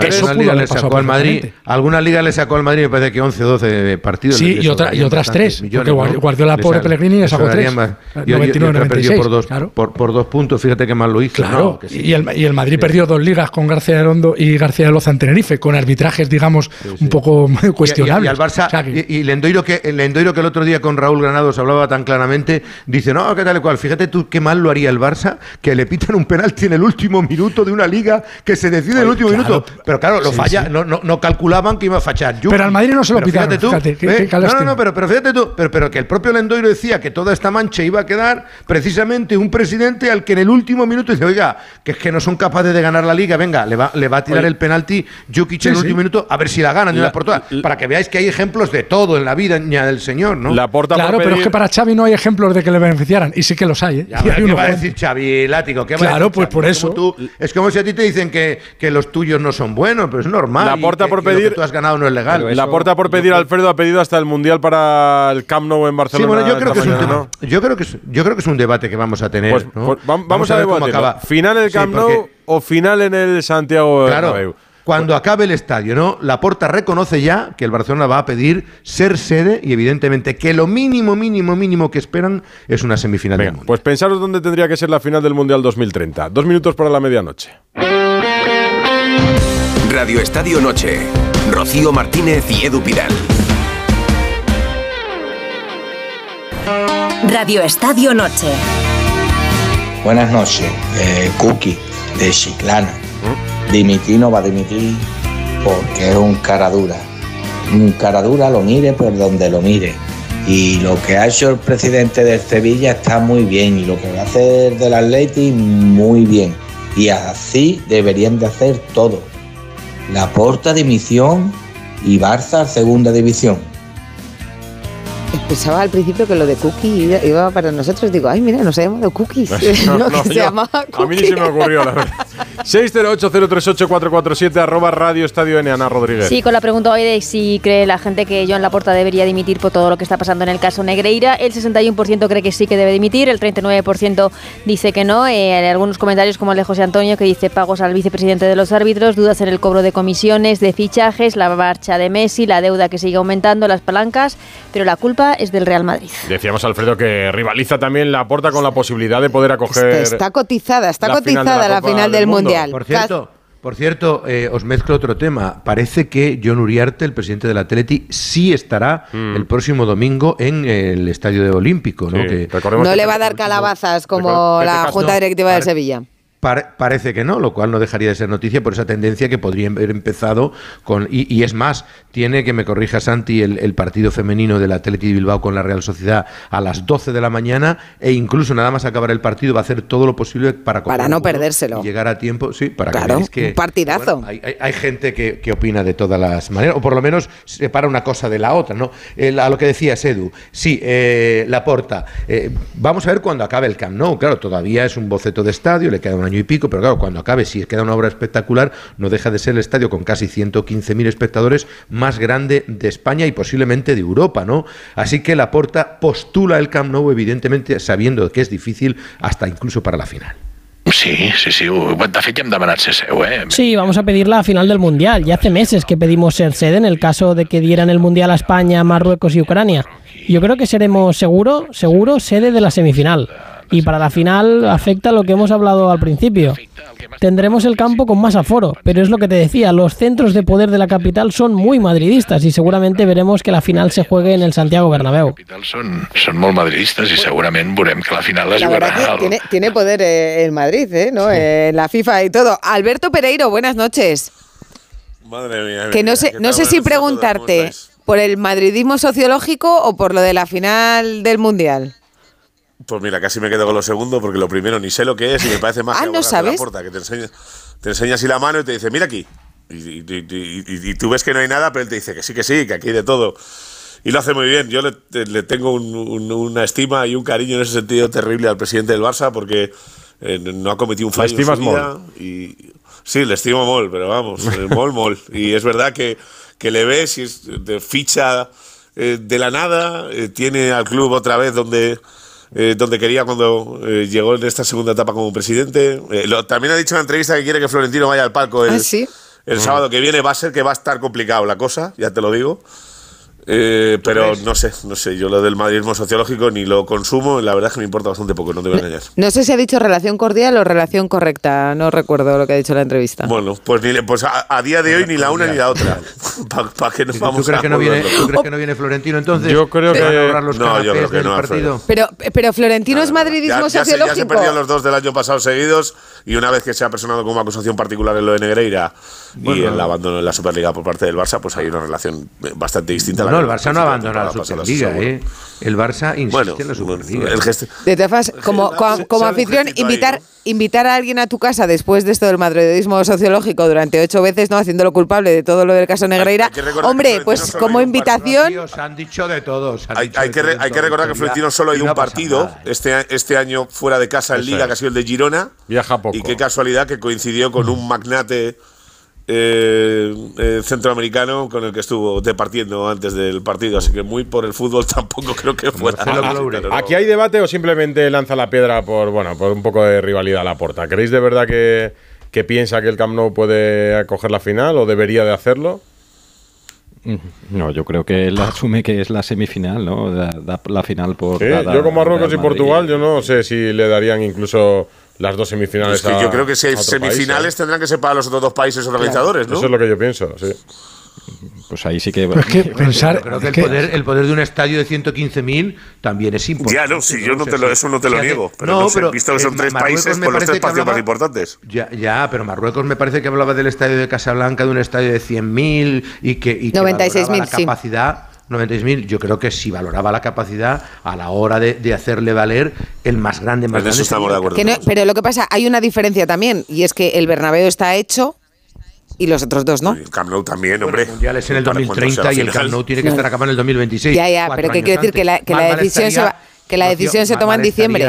Que eso pudo le sacó al Madrid, alguna liga le sacó al Madrid, me parece que 11 o 12 partidos. Sí, y, otra- y otras bastantes tres, millones, porque ¿no? Guardiola, pobre Pellegrini, le sacó sobrarían tres. más. Eh, Y- y- y 99, otra perdió por 96, dos, claro. por, por dos puntos, fíjate qué mal lo hizo. Claro, No, que y, el, y el Madrid perdió dos ligas con García de Rondo y García de Loza en Tenerife, con arbitrajes, digamos, un poco Y- y- cuestionables. Y, al Barça, O sea que- y, y Lendoiro, que, el Lendoiro que el otro día con Raúl Granados hablaba tan claramente, dice, no, qué tal y cual, fíjate tú qué mal lo haría el Barça, que le pitan un penalti en el último minuto de una liga que se decide en el último claro. minuto. Pero claro, lo falla. No, no, no calculaban que iba a fachar. Pero al Madrid no se lo pitaron, Fíjate tú, fíjate, qué- ¿eh? qué no, no, no, pero, pero fíjate tú, pero, pero que el propio Lendoiro decía que toda esta mancha iba a quedar precisamente un presidente al que en el último minuto dice, oiga, que es que no son capaces de ganar la liga, venga, le va, le va a tirar Oye. el penalti Jukic Sí, en el sí. último minuto, a ver si la ganan de La- una por todas, para que veáis que hay ejemplos de todo en la vida ña, del señor, ¿no? La porta Claro, pero es pedir- que para Xavi no hay ejemplos de que le beneficiaran. Y sí que los hay, ¿eh? Ya, ¿Qué va a decir Xavi Látigo? ¿Qué va a Claro, decir pues Xavi? por Como eso. tú- es como si a ti te dicen que, que los tuyos no son buenos, pero es normal. La Porta que- por y lo que pedir- tú has ganado no es legal. La porta por pedir, Alfredo ha pedido hasta el Mundial para el Camp Nou en Sí, Barcelona. bueno, yo creo, que es un tema, yo, creo que es, yo creo que es un debate que vamos a tener. Pues, ¿no? pues vam- vamos, a, ver cómo acaba. ¿Final en el Sí, Camp Nou o final en el Santiago Claro, Bernabéu? cuando acabe el estadio, ¿no? Laporta reconoce ya que el Barcelona va a pedir ser sede y evidentemente que lo mínimo, mínimo, mínimo que esperan es una semifinal del Venga, mundo. pues pensaros dónde tendría que ser la final del Mundial 2030. Dos minutos para la medianoche. Radio Estadio Noche. Rocío Martínez y Edu Pidal. Radio Estadio Noche. Buenas noches, eh, Cookie de Chiclana. Dimitir no va a dimitir porque es un cara dura. Un cara dura lo mire por donde lo mire. Y lo que ha hecho el presidente del Sevilla está muy bien. Y lo que va a hacer del Atleti muy bien. Y así deberían de hacer todo. La porta dimisión y Barça segunda división. Pensaba al principio que lo de Cookie iba- para nosotros. Digo, ay, mira, nos ha llamado Cookies. No, que se yo- llamaba a mí Cookie. ni se me ocurrió, la verdad. 608-038-447 arroba Radio Estadio N, Ana Rodríguez. Sí, con la pregunta hoy de si cree la gente que Joan Laporta debería dimitir por todo lo que está pasando en el caso Negreira. El 61% cree que sí que debe dimitir, el 39% dice que no. Eh, hay algunos comentarios como el de José Antonio que dice pagos al vicepresidente de los árbitros, dudas en el cobro de comisiones, de fichajes, la marcha de Messi, la deuda que sigue aumentando, las palancas, pero la culpa es del Real Madrid. Decíamos, Alfredo, que rivaliza también la porta con la posibilidad de poder acoger. Está, está cotizada, está la final de cotizada la final del del Mundo. Mundial. Por cierto, por cierto eh, os mezclo otro tema. Parece que John Uriarte, el presidente del Atleti, sí estará Mm. el próximo domingo en el Estadio de Olímpico, ¿no? Sí, Que recordemos No que le va a dar calabazas como la Junta Directiva de Sevilla. Pare- parece que no, lo cual no dejaría de ser noticia por esa tendencia que podría haber empezado con. Y, y es más, tiene que me corrija Santi el, el partido femenino del Atleti de Bilbao con la Real Sociedad a las 12 de la mañana e incluso nada más acabar el partido va a hacer todo lo posible para Para no perdérselo. y llegar a tiempo. Sí, para Claro, que un partidazo. bueno, hay, hay- hay gente que, que opina de todas las maneras, o por lo menos separa una cosa de la otra, ¿no? El- a lo que decías, Edu, sí, eh, la porta. vamos a ver cuando acabe el Camp Nou. Claro, todavía es un boceto de estadio, le queda un año y pico, pero claro, cuando acabe, si queda una obra espectacular, no deja de ser el estadio con casi 115.000 espectadores más grande de España y posiblemente de Europa, ¿no? Así que la porta postula el Camp Nou, evidentemente, sabiendo que es difícil hasta incluso para la final. Sí, sí, sí. De fet, ja hem demanat ser seu, eh? Sí, vamos a pedir la final del Mundial. Ya hace meses que pedimos ser sede en el caso de que dieran el Mundial a España, Marruecos y Ucrania. Yo creo que seremos seguro, seguro sede de la semifinal. Y para la final afecta lo que hemos hablado al principio. Tendremos el campo con más aforo, pero es lo que te decía, los centros de poder de la capital son muy madridistas y seguramente veremos que la final se juegue en el Santiago Bernabéu. Són, són molt madridistes i segurament veurem que la final la La tiene, tiene poder eh, en Madrid, ¿eh? ¿no? Eh, la FIFA y todo. Alberto Pereiro, buenas noches. Madre mía. Que no sé, ¿qué no sé si Buenas noches a todos, ¿cómo preguntarte por el madridismo sociológico o por lo de la final del Mundial. Pues mira, casi me quedo con lo segundo porque lo primero ni sé lo que es y me parece más Ah, que ¿no sabes? la puerta, que te enseña, te enseña así la mano y te dice, mira aquí. Y, y- y- y- y tú ves que no hay nada, pero él te dice que sí, que sí, que aquí hay de todo. Y lo hace muy bien. Yo le, le tengo un- un- una estima y un cariño en ese sentido terrible al presidente del Barça porque eh, no ha cometido un ¿Le fallo en su estimas vida. Y, sí, le estimo mol, pero vamos, eh, mol, mol. Y es verdad que, que le ves y es de ficha eh, de la nada, eh, tiene al club otra vez donde, eh, donde quería cuando eh, llegó en esta segunda etapa como presidente. Eh, lo- también ha dicho en la entrevista que quiere que Florentino vaya al palco el, Ah, sí. el sábado que viene. Va a ser que va a estar complicado la cosa, ya te lo digo. Eh, pero no sé, no sé, yo lo del madridismo sociológico ni lo consumo, la verdad es que me importa bastante poco, no te voy a engañar. No sé si ha dicho relación cordial o relación correcta. No recuerdo lo que ha dicho en la entrevista. Bueno, pues, ni le- pues a, a día de hoy ni la una ni la otra. ¿Para qué nos ¿Tú vamos crees a que no viene? ¿tú crees que no viene Florentino entonces? Yo creo ¿Te van a que- los No, yo creo que no, partido? Pero, pero Florentino es madridismo Ya, ya se, ya se sociológico. perdieron los dos del año pasado seguidos y una vez que se ha personado como acusación particular en lo de Negreira y Bueno. el abandono de la Superliga por parte del Barça, pues hay una relación bastante distinta. a la No, el Barça no abandona la Superliga. ¿eh? El Barça insiste Bueno, en la Superliga. el gesto- De todas formas, como, como, anfitrión, ahí, invitar, invitar a alguien a tu casa después de esto del madridismo sociológico durante ocho veces, ¿no? Haciéndolo culpable de todo lo del caso Negreira. Hombre, pues como hay invitación. Tíos, han dicho de todos. Hay, hay que, re- hay que recordar que Florentino solo ha y ido no un partido nada. este, este año fuera de casa en Liga, es. que ha sido el de Girona. Viaja poco. Y qué casualidad que coincidió con un magnate eh, eh, centroamericano con el que estuvo departiendo antes del partido. Así que muy por el fútbol tampoco creo que fuera. ¿Aquí hay debate o simplemente lanza la piedra por bueno por un poco de rivalidad a la puerta? ¿Creéis de verdad que, que piensa que el Camp Nou puede acoger la final o debería de hacerlo? No, yo creo que él asume que es la semifinal, ¿no? Da, da la final por. Sí, dada yo con Marruecos y. Portugal, yo no sé si le darían incluso las dos semifinales Es que a- yo creo que si hay país, semifinales ¿eh? tendrán que ser para los otros dos países organizadores, ¿no? Eso es lo que yo pienso, sí. Pues ahí sí que. Pero es que pensar. Creo que el que- poder, el poder de un estadio de 115.000 también es importante. Ya, no, sí, yo no te lo- eso no te lo niego. Pero no, sé, visto que eh, son tres Marruecos países, por los tres que partidos más importantes. Ya, ya, pero Marruecos me parece que hablaba del estadio de Casablanca, de un estadio de 100.000 y que, y que 96.000, valoraba la sí. Capacidad. 96.000, yo creo que si valoraba la capacidad a la hora de, de hacerle valer el más grande, más En eso grande. estamos de acuerdo. Que no- pero lo que pasa, hay una diferencia también, y es que el Bernabéu está hecho y los otros dos no. El Camp Nou también, Bueno, hombre. el Mundial es en el Para cuando 2030 sea y el. Camp Nou tiene que estar acabado en el 2026. Ya, ya, pero que años quiero decir que la- que la decisión se va- que la decisión se toma en diciembre.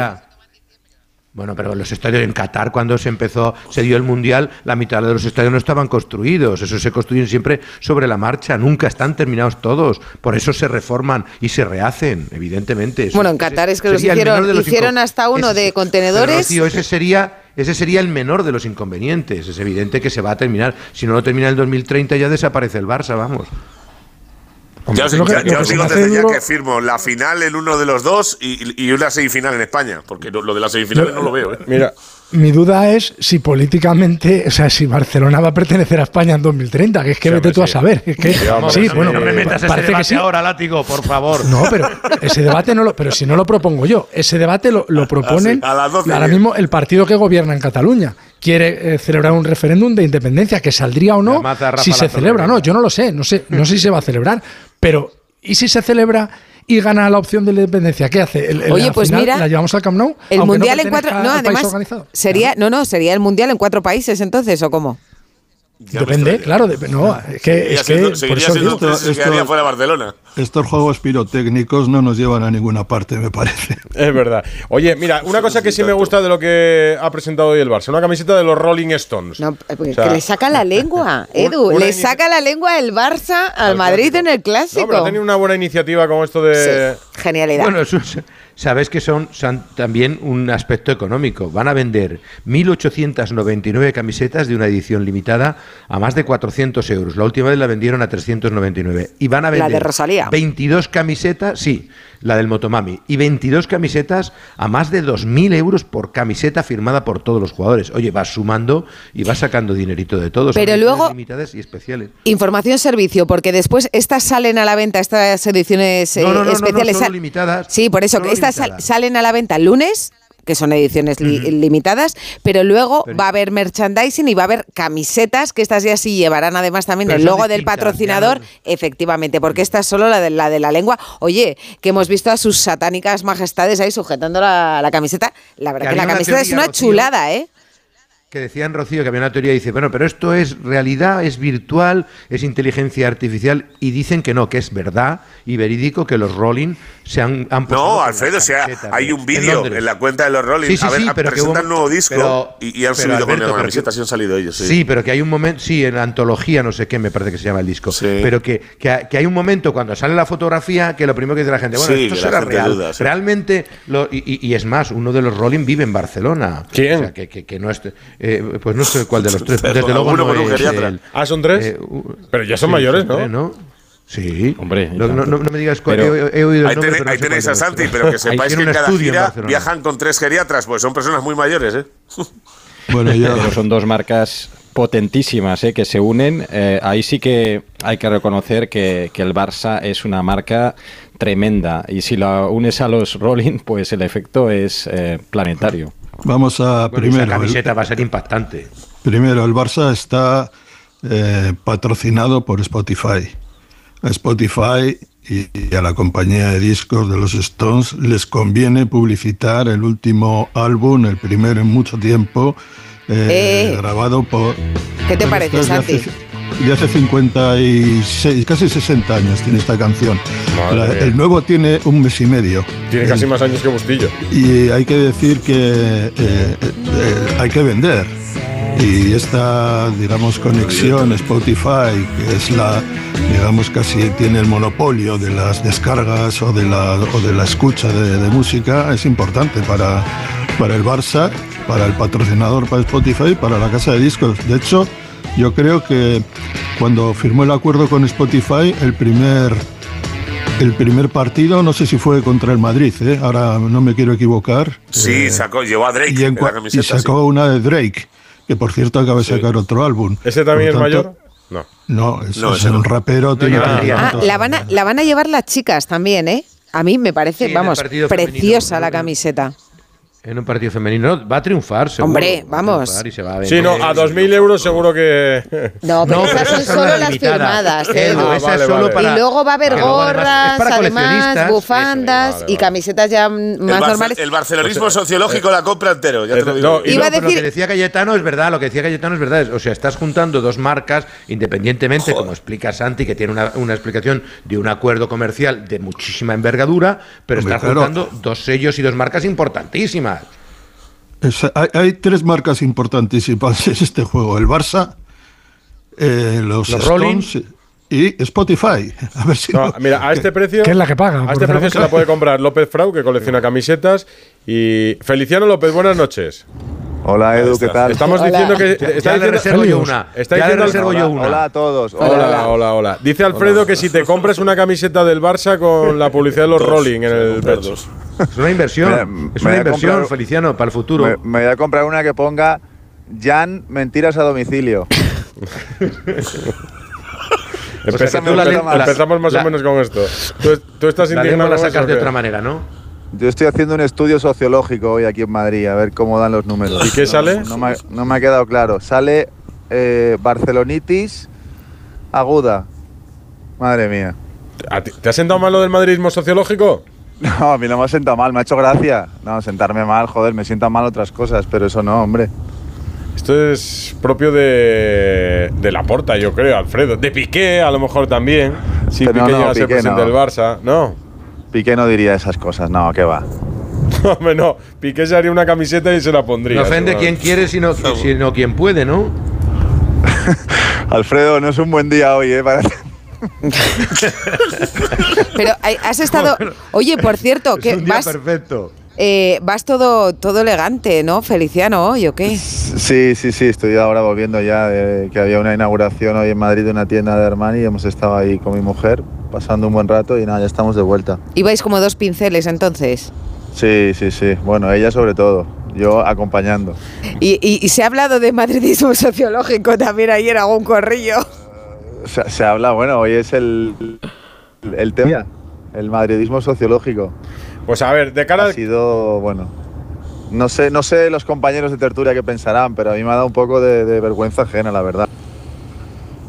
Bueno, pero los estadios en Qatar, cuando se empezó, se dio el Mundial, la mitad de los estadios no estaban construidos. Eso se construyen siempre sobre la marcha, nunca están terminados todos. Por eso se reforman y se rehacen, evidentemente. Eso- Bueno, en Qatar es que los hicieron- los hicieron hasta uno de contenedores. pero, Rocío, ese sería, ese sería el menor de los inconvenientes. Es evidente que se va a terminar. Si no lo termina en el 2030 ya desaparece el Barça, vamos. Ya os, Lo que- os digo desde ya duro- que firmo la final en uno de los dos y, y una semifinal en España, porque lo, lo de las semifinales no lo veo. ¿eh? Mira, Mi duda es si políticamente, o sea, si Barcelona va a pertenecer a España en 2030, que es que Sí, vete hombre, tú a saber. Es que, Sí, bueno, no me metas ese parece que debate sí. ahora, látigo, por favor. No, pero ese debate no lo, pero si no lo propongo yo, ese debate lo, lo proponen a las 12 ahora bien. mismo el partido que gobierna en Cataluña. Quiere eh, celebrar un referéndum de independencia, que saldría o no, si se celebra o no. Yo no lo sé, no sé, no sé si se va a celebrar, pero ¿y si se celebra y gana la opción de la independencia? ¿Qué hace? El- el- Oye, pues final mira, ¿La llevamos al Camp Nou? El mundial en cuatro. No, además. Sería, no, no, sería el mundial en cuatro países entonces, ¿o cómo? Ya Depende, claro, de- no, es que, es que por eso Esto- quedaría esto- fuera Barcelona. Estos juegos pirotécnicos no nos llevan a ninguna parte, me parece. Es verdad. Oye, mira, una cosa que sí me gusta de lo que ha presentado hoy el Barça, una camiseta de los Rolling Stones. No, porque O sea, que le saca la lengua, Edu. le saca la lengua el Barça al Madrid en el No, pero clásico. ha tenido una buena iniciativa como esto de. Sí, genialidad. Bueno, eso es- sabes que son, son también un aspecto económico. Van a vender 1.899 camisetas de una edición limitada a más de 400 euros. La última vez la vendieron a 399. Y van a La de vender Rosalía. 22 camisetas, sí, la del Motomami. Y 22 camisetas a más de 2.000 euros por camiseta firmada por todos los jugadores. Oye, vas sumando y vas sacando dinerito de todos. Pero luego- limitadas y especiales. Información servicio, porque después estas salen a la venta, estas ediciones eh, No, no, no, no, no, especiales. solo limitadas. Sí, por eso, que estas sal- salen a la venta el lunes que son ediciones li- limitadas, pero luego va a haber merchandising y va a haber camisetas, que estas ya sí llevarán además también Pero el logo del ya patrocinador, efectivamente, porque esta es solo la de, la de la lengua. Oye, que hemos visto a sus satánicas majestades ahí sujetando la, la camiseta. La verdad Que que, la camiseta es una Rocío, chulada, ¿eh? Que decían Rocío que había una teoría dice bueno pero esto es realidad es virtual es inteligencia artificial y dicen que no que es verdad y verídico que los Rolling se han, han No, Alfredo, o sea, hay un vídeo en la cuenta de los Rolling. Sí, sí, a ver, sí, pero que hubo- un nuevo disco pero- y, y han subido con la camiseta, que- sí han salido ellos. Sí, Sí, pero que hay un momento, sí, en la antología, no sé qué, me parece que se llama el disco, pero que, que, que hay un momento cuando sale la fotografía que lo primero que dice la gente, bueno, esto será real. duda. Realmente, lo- y, y- y es más, uno de los Rolling vive en Barcelona. ¿Quién? O sea, que, que- que no es, eh, pues no sé cuál de los tres, Pero desde luego alguno no con un es geriatra. el- Ah, son tres. eh, Pero ya son sí, mayores, son ¿no? tres, Sí. Hombre, No, no- no- no me digas cuál, Pero- he, he oído el Ahí, nombre, tenéis- pero ahí a Santi, pero que sepáis que en cada en gira viajan con tres geriatras, pues son personas muy mayores, ¿eh? Bueno, Pero son dos marcas potentísimas ¿eh? que se unen. Eh, ahí sí que hay que reconocer que, que el Barça es una marca tremenda y si la unes a los Rolling, pues el efecto es eh, planetario. Vamos a Bueno, esa primero. el- camiseta va a ser impactante. Primero, el Barça está eh, patrocinado por Spotify. A Spotify y, y a la compañía de discos de los Stones les conviene publicitar el último álbum, el primero en mucho tiempo, eh, Eh. grabado por... ¿Qué te parece, Santi? De hace 56, casi 60 años tiene esta canción. La- el nuevo tiene un mes y medio. Tiene El- casi más años que Bustillo. y hay que decir que eh, eh, hay que vender. Y esta, digamos, conexión Spotify, que es la, digamos, casi tiene el monopolio de las descargas o de la, o de la escucha de, de música, es importante para, para el Barça, para el patrocinador, para Spotify, para la casa de discos. De hecho, yo creo que cuando firmó el acuerdo con Spotify, el primer el primer partido, no sé si fue contra el Madrid, ¿eh? ahora no me quiero equivocar. Sí, eh, sacó, llevó a Drake y, en en la cua- camiseta. y sacó una de Drake, que por cierto acaba de sacar otro álbum. ¿Ese también es mayor? No. No, es, No, es un no. rapero. tiene Ah, la van, a, la van a llevar las chicas también, ¿eh? A mí me parece, Sí, vamos, femenino, preciosa la camiseta. En un partido femenino no, va a triunfar, seguro. Hombre, Va a vamos. triunfar y se va a Sí, no, a 2.000 euros seguro que. No, pero No, esas pero son solo las firmadas, Edu, Edu. Ah, esa vale, es solo vale. para- y luego va a haber además gorras, además, bufandas y vale, camisetas ya El, más normales. el barcelonismo sociológico la compra entero, ya te lo Eh, digo. no, y Iba a decir- Lo que decía Cayetano es verdad, lo que decía Cayetano es verdad. O sea, estás juntando dos marcas independientemente, como explica Santi, que tiene una, una explicación de un acuerdo comercial de muchísima envergadura, pero Hombre, estás claro. juntando dos sellos y dos marcas importantísimas. Es- hay, hay tres marcas importantísimas en este juego: el Barça, eh, los, Los Rolling. Y Spotify. A ver si No, no- mira, a este precio. Que es la que paga, A este precio se la puede comprar López Frau, que colecciona camisetas. Y Feliciano López, buenas noches. Hola Edu, ¿qué tal? Estamos diciendo que. Ya- está ya le diciendo- reservo yo una. Está Ya le diciendo reservo yo Hola, una. Hola a todos. Hola, Hola, hola, hola. hola. Dice Alfredo que si te compras una camiseta del Barça con la publicidad de los Dos. Rolling en el pecho. Es una inversión. Me- es una inversión, comprar- Feliciano, para el futuro. Me, me voy a comprar una que ponga Jan, mentiras a domicilio. Empeza- esa me gusta empe- más. empezamos más La- o menos con esto. Tú, tú estás La indignado la con eso, sacas ¿o de otra manera, ¿no? Yo estoy haciendo un estudio sociológico hoy aquí en Madrid, a ver cómo dan los números. ¿Y qué sale? No, me, ha- no me ha quedado claro. Sale eh, Barcelonitis aguda. Madre mía. ¿A ti- ¿Te ha sentado mal lo del madridismo sociológico? No, a mí no me ha sentado mal, me ha hecho gracia. No, sentarme mal, joder, me sientan mal otras cosas, pero eso no, hombre. Esto es propio de, de la porta, yo creo, Alfredo. De Piqué, a lo mejor también. Si Pero no, Piqué no, llega a ser Piqué presidente no. del Barça. No. Piqué no diría esas cosas, no, ¿qué va? Hombre, no. Piqué se haría una camiseta y se la pondría. No ofende quien quiere, sino, sino quien puede, ¿no? Alfredo, no es un buen día hoy, ¿eh? Para- Pero has estado. Oye, por cierto, que un día vas, perfecto. eh, vas todo, todo elegante, ¿no? Feliciano hoy, ¿o qué? Sí, sí, sí, estoy ahora volviendo ya, de que había una inauguración hoy en Madrid de una tienda de Armani y hemos estado ahí con mi mujer pasando un buen rato y nada, ya estamos de vuelta. Ibais como dos pinceles entonces. Sí, sí, sí, bueno, ella sobre todo, yo acompañando. Y, y- y se ha hablado de madridismo sociológico también ayer, algún corrillo. Se, se habla, bueno, hoy es el, el tema, el madridismo sociológico. Pues a ver, de cara Ha sido, bueno, no sé, no sé los compañeros de tertulia qué pensarán, pero a mí me ha dado un poco de, de vergüenza ajena, la verdad.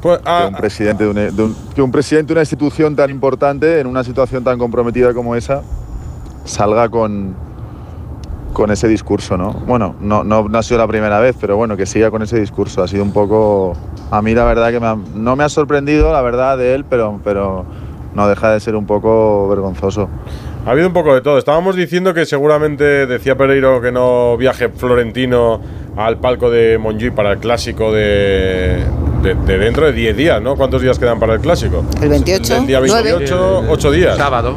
Pues, ah, que, un presidente de una, de un- que un presidente de una institución tan importante, en una situación tan comprometida como esa, salga con, con ese discurso, ¿no? Bueno, no, no, no ha sido la primera vez, pero bueno, que siga con ese discurso. Ha sido un poco... A mí la verdad que me ha- no me ha sorprendido, la verdad, de él, pero, pero no deja de ser un poco vergonzoso. Ha habido un poco de todo. Estábamos diciendo que seguramente decía Pereiro que no viaje Florentino al palco de Montjuic para el clásico de, de, de dentro de 10 días, ¿no? ¿Cuántos días quedan para el clásico? El 28, El día 28, 8 días. Sábado.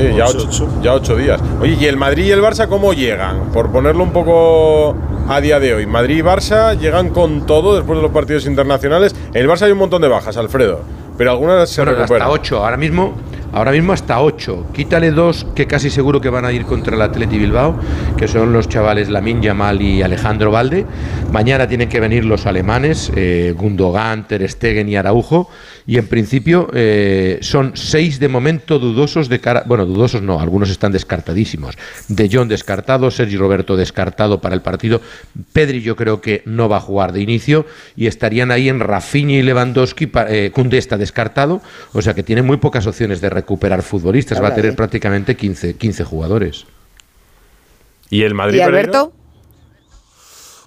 Sí, ya 8 ya ocho días. Oye, ¿y el Madrid y el Barça cómo llegan? Por ponerlo un poco a día de hoy. Madrid y Barça llegan con todo después de los partidos internacionales. En el Barça hay un montón de bajas, Alfredo. Pero algunas se Bueno, recuperan. hasta 8. Ahora mismo, ahora mismo hasta 8. Quítale dos que casi seguro que van a ir contra el Atleti Bilbao, que son los chavales Lamin Yamal y Alejandro Valde. Mañana tienen que venir los alemanes, eh, Gundogan, Ter Stegen y Araujo. Y en principio eh, son seis de momento dudosos de cara. Bueno, dudosos no, algunos están descartadísimos. De Jong descartado, Sergi Roberto descartado para el partido. Pedri yo creo que no va a jugar de inicio y estarían ahí en Rafinha y Lewandowski. pa- Eh, está descartado, o sea que tiene muy pocas opciones de recuperar futbolistas. Va a tener prácticamente 15, 15 jugadores. ¿Y el Madrid ¿Y Alberto?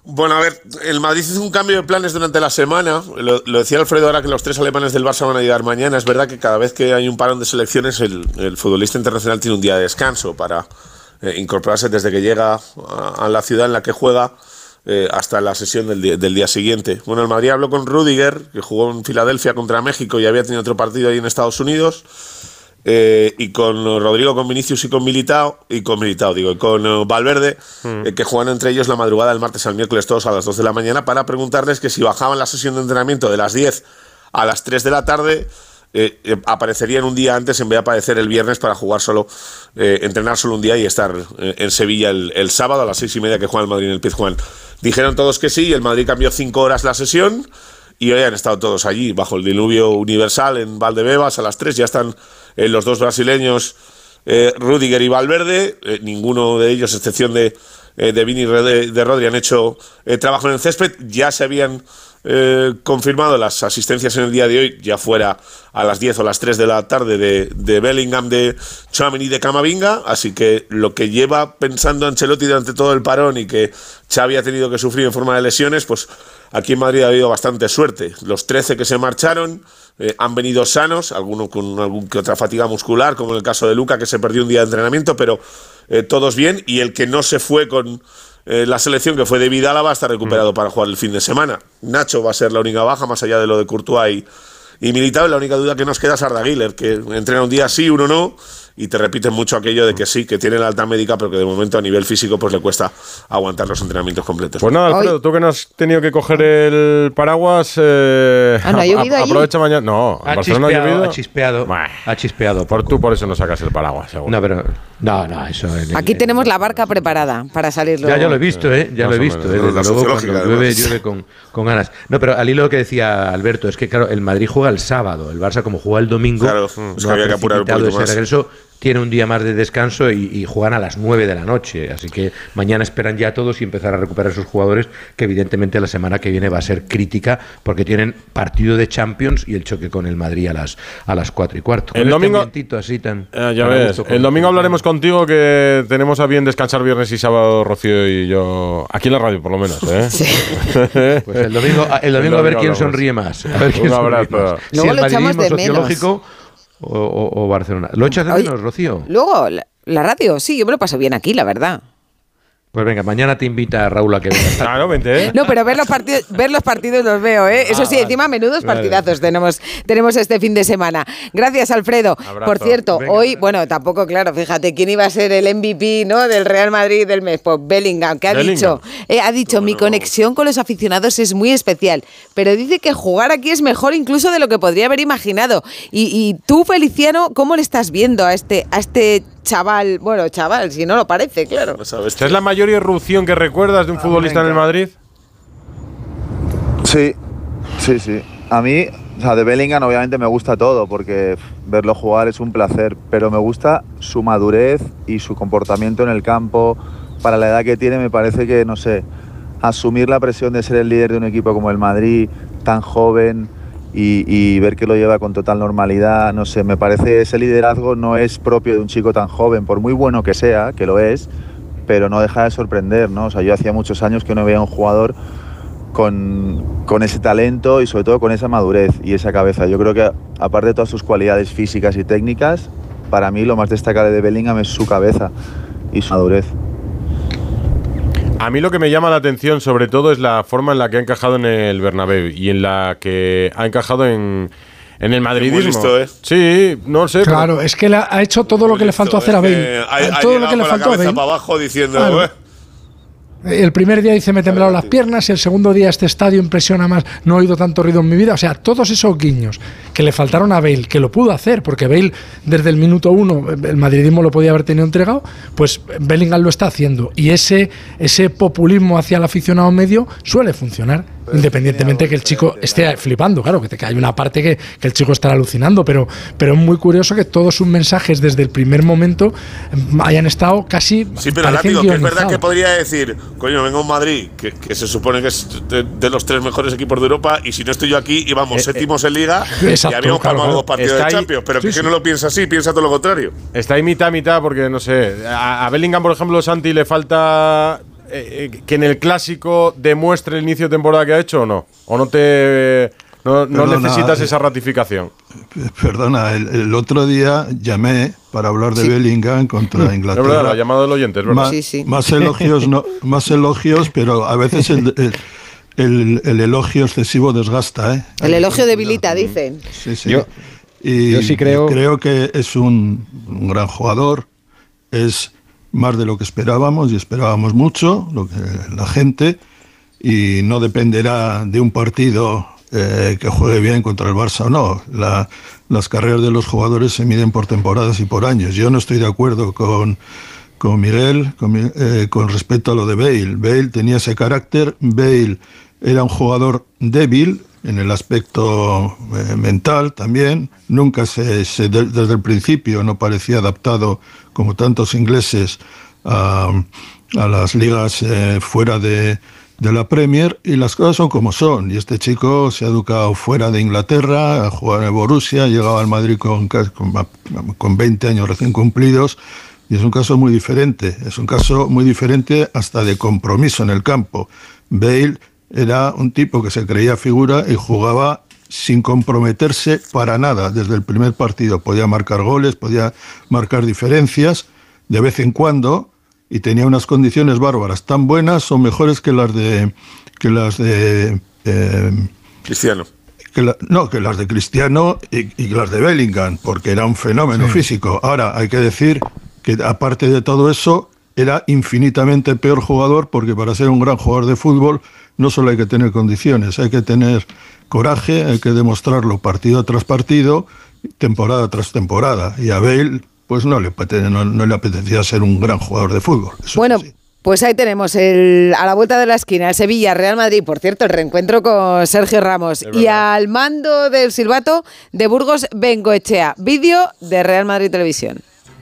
Bueno, a ver, el Madrid hizo un cambio de planes durante la semana. Lo, lo decía Alfredo ahora que los tres alemanes del Barça van a llegar mañana. Es verdad que cada vez que hay un parón de selecciones, el, el futbolista internacional tiene un día de descanso para eh, incorporarse desde que llega a, a la ciudad en la que juega eh, hasta la sesión del día, del día siguiente. Bueno, el Madrid habló con Rudiger, que jugó en Filadelfia contra México y había tenido otro partido ahí en Estados Unidos. Eh, y con Rodrigo, con Vinicius y con Militao, y con Militao, digo, y con eh, Valverde, eh, que juegan entre ellos la madrugada del martes al miércoles, todos a las 2 de la mañana, para preguntarles que si bajaban la sesión de entrenamiento de las 10 a las 3 de la tarde, eh, eh, aparecerían un día antes en vez de aparecer el viernes para jugar solo, eh, entrenar solo un día y estar en Sevilla el, el sábado a las seis y media que juega el Madrid en el Pizjuán. Dijeron todos que sí, y el Madrid cambió cinco horas la sesión. Y hoy han estado todos allí, bajo el diluvio universal en Valdebebas a las 3. Ya están eh, los dos brasileños, eh, Rudiger y Valverde. Eh, ninguno de ellos, excepción de, eh, de Vini de, de Rodri, han hecho trabajo en el césped. Ya se habían eh, confirmado las asistencias en el día de hoy, ya fuera a las 10 o las 3 de la tarde de, de Bellingham, de Chouameni y de Camavinga. Así que lo que lleva pensando Ancelotti durante todo el parón y que Xavi ha tenido que sufrir en forma de lesiones, pues aquí en Madrid ha habido bastante suerte. Los 13 que se marcharon eh, han venido sanos, algunos con algún que otra fatiga muscular, como en el caso de Luca, que se perdió un día de entrenamiento, pero eh, todos bien. Y el que no se fue con eh, la selección, que fue David Álava, está recuperado para jugar el fin de semana. Nacho va a ser la única baja, más allá de lo de Courtois y, y Militao. La única duda que nos queda es Arda Güler, que entrena un día sí, uno no, y te repiten mucho aquello de que sí, que tiene la alta médica, pero que de momento a nivel físico pues le cuesta aguantar los entrenamientos completos. Pues nada, Alfredo, tú que no has tenido que coger el paraguas, eh, Ah, ¿no ha llovido allí? aprovecha mañana. No, Ha Barcelona ha chispeado, llovido. ha chispeado, ha chispeado. Por tú por eso no sacas el paraguas, seguro. No, pero no, no, eso. el- Aquí tenemos la barca preparada para salir Ya, luego. ya lo he visto, ¿eh? Ya Más lo he visto. menos. ¿eh? Desde luego, cuando llueve, llueve con, con ganas. No, pero al hilo que decía Alberto, es que, claro, el Madrid juega el sábado. El Barça, como juega el domingo, Claro, no es que ha había que apurar un poquito ese más. regreso. Tiene un día más de descanso y, y juegan a las 9 de la noche. Así que mañana esperan ya todos y empezar a recuperar esos jugadores, que evidentemente la semana que viene va a ser crítica, porque tienen partido de Champions y el choque con el Madrid a las, a las 4 y cuarto. El Con este domingo- ambientito así tan. Ya a ves. con- El domingo hablaremos contigo que tenemos a bien descansar viernes y sábado, Rocío y yo. Aquí en la radio, por lo menos, ¿eh? Pues el domingo, el domingo a ver quién sonríe más. A ver quién Un sonríe abrazo. más. Si Luego el lo echamos madridismo de menos. O, o- o Barcelona. ¿Lo echas de menos, Rocío? Luego, la, la radio, sí, yo me lo paso bien aquí, la verdad. Pues venga, mañana te invita Raúl a que vengas. Claro, vente, ¿eh? No, pero ver los partidos, ver los partidos los veo, ¿eh? Eso Ah, sí, vale. encima menudos Vale. partidazos tenemos, tenemos este fin de semana. Gracias, Alfredo. Abrazo. Por cierto, Venga. hoy, bueno, tampoco, claro, fíjate, ¿quién iba a ser el MVP, ¿no? Del Real Madrid del mes? Pues Bellingham, que ha Bellingham. dicho, eh, ha dicho, mi conexión con los aficionados es muy especial, pero dice que jugar aquí es mejor incluso de lo que podría haber imaginado. Y, y tú, Feliciano, ¿cómo le estás viendo a este, a este chaval? Bueno, chaval, si no lo parece, claro. ¿Esta es la mayor irrupción que recuerdas de un futbolista en el Madrid? Sí, sí, sí. A mí, o sea, de Bellingham obviamente me gusta todo porque verlo jugar es un placer, pero me gusta su madurez y su comportamiento en el campo. Para la edad que tiene me parece que, no sé, asumir la presión de ser el líder de un equipo como el Madrid, tan joven, y, ver que lo lleva con total normalidad, no sé, me parece ese liderazgo no es propio de un chico tan joven, por muy bueno que sea, que lo es, pero no deja de sorprender, ¿no? O sea, yo hacía muchos años que no veía un jugador con, con ese talento y sobre todo con esa madurez y esa cabeza. Yo creo que aparte de todas sus cualidades físicas y técnicas, para mí lo más destacable de Bellingham es su cabeza y su madurez. A mí lo que me llama la atención sobre todo es la forma en la que ha encajado en el Bernabéu y en la que ha encajado en, en el madridismo. listo, ¿eh? Sí, no sé. pero- Claro, es que le ha hecho todo lo que le faltó hacer a Bale. Ha, ha todo lo que le faltó a Bale. para abajo diciendo, Claro. "Eh". El primer día dice me temblaron las piernas y el segundo día este estadio impresiona más, no he oído tanto ruido en mi vida. O sea, todos esos guiños que le faltaron a Bale, que lo pudo hacer, porque Bale desde el minuto uno, el madridismo lo podía haber tenido entregado, pues Bellingham lo está haciendo. Y ese, ese populismo hacia el aficionado medio suele funcionar, independientemente que el chico esté flipando. Claro, que, te- que hay una parte que, que el chico estará alucinando, pero, pero es muy curioso que todos sus mensajes desde el primer momento mm, hayan estado casi... Sí, pero látigo, que es verdad que podría decir, coño, vengo a Madrid, que, que se supone que es de, de los tres mejores equipos de Europa, y si no estoy yo aquí, íbamos Eh, séptimos en Liga exacto, y habíamos claro, dos partidos Está de Champions. Pero Sí, que, sí. no lo piensa así, piensa todo lo contrario. Está ahí mitad mitad porque no sé. A, a Bellingham, por ejemplo, Santi le falta eh, eh, que en el clásico demuestre el inicio de temporada que ha hecho o no. O no te no, no Perdona, necesitas eh, esa ratificación. Perdona, el, el otro día llamé para hablar de Bellingham contra Es Inglaterra. verdad, la llamada del oyente, es verdad. Más, más elogios, no, más elogios, pero a veces el, el- el- el elogio excesivo desgasta. ¿eh? El elogio debilita, dicen. Sí, sí. Yo- y yo sí creo- creo que es un, un gran jugador, es más de lo que esperábamos y esperábamos mucho, lo que la gente, y no dependerá de un partido eh, que juegue bien contra el Barça o no. La- las carreras de los jugadores se miden por temporadas y por años. Yo no estoy de acuerdo con, con Miguel con, eh, con respecto a lo de Bale. Bale tenía ese carácter, Bale era un jugador débil en el aspecto eh, mental también, nunca se, se- de- desde el principio no parecía adaptado como tantos ingleses a, a las ligas eh, fuera de, la Premier y las cosas son como son. Y este chico se ha educado fuera de Inglaterra, a jugar en Borussia, ha llegado al Madrid con, con 20 años recién cumplidos y es un caso muy diferente, es un caso muy diferente hasta de compromiso en el campo. Bale era un tipo que se creía figura y jugaba sin comprometerse para nada desde el primer partido. Podía marcar goles, podía marcar diferencias de vez en cuando y tenía unas condiciones bárbaras, tan buenas o mejores que las de que las de eh, Cristiano. que la- no, que las de Cristiano y, y las de Bellingham, porque era un fenómeno físico. Ahora, hay que decir que aparte de todo eso, era infinitamente peor jugador, porque para ser un gran jugador de fútbol no solo hay que tener condiciones, hay que tener coraje, hay que demostrarlo partido tras partido, temporada tras temporada. Y a Bale, pues no le, no, no le apetecía ser un gran jugador de fútbol. Eso Bueno, pues ahí tenemos el, a la vuelta de la esquina el Sevilla, Real Madrid, por cierto, el reencuentro con Sergio Ramos y al mando del silbato de Burgos Bengoechea. Vídeo de Real Madrid Televisión.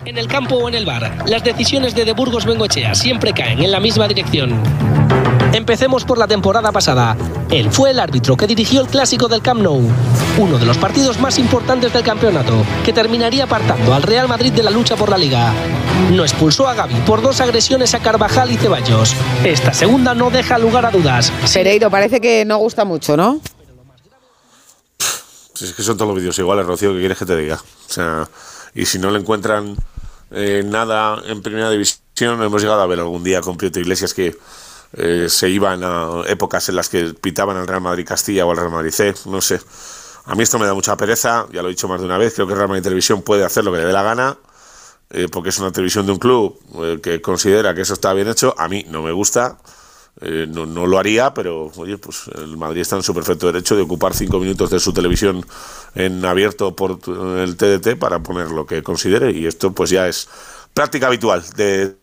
En el campo o en el bar, las decisiones de De Burgos Bengoechea siempre caen en la misma dirección. Empecemos por la temporada pasada. Él fue el árbitro que dirigió el clásico del Camp Nou, uno de los partidos más importantes del campeonato, que terminaría apartando al Real Madrid de la lucha por la liga. No expulsó a Gaby por dos agresiones a Carvajal y Ceballos. Esta segunda no deja lugar a dudas. Pereiro, parece que no gusta mucho, ¿no? Si es que son todos los vídeos iguales, Rocío, ¿qué quieres que te diga? O sea, y si no le encuentran eh, nada en primera división, hemos llegado a ver algún día con Prieto Iglesias que eh, se iban a épocas en las que pitaban al Real Madrid Castilla o al Real Madrid C, no sé. A mí esto me da mucha pereza, ya lo he dicho más de una vez, creo que Real Madrid Televisión puede hacer lo que le dé la gana, eh, porque es una televisión de un club eh, que considera que eso está bien hecho, a mí no me gusta, eh, no, no lo haría, pero oye, pues el Madrid está en su perfecto derecho de ocupar cinco minutos de su televisión en abierto por tu- el TDT para poner lo que considere y esto pues ya es práctica habitual de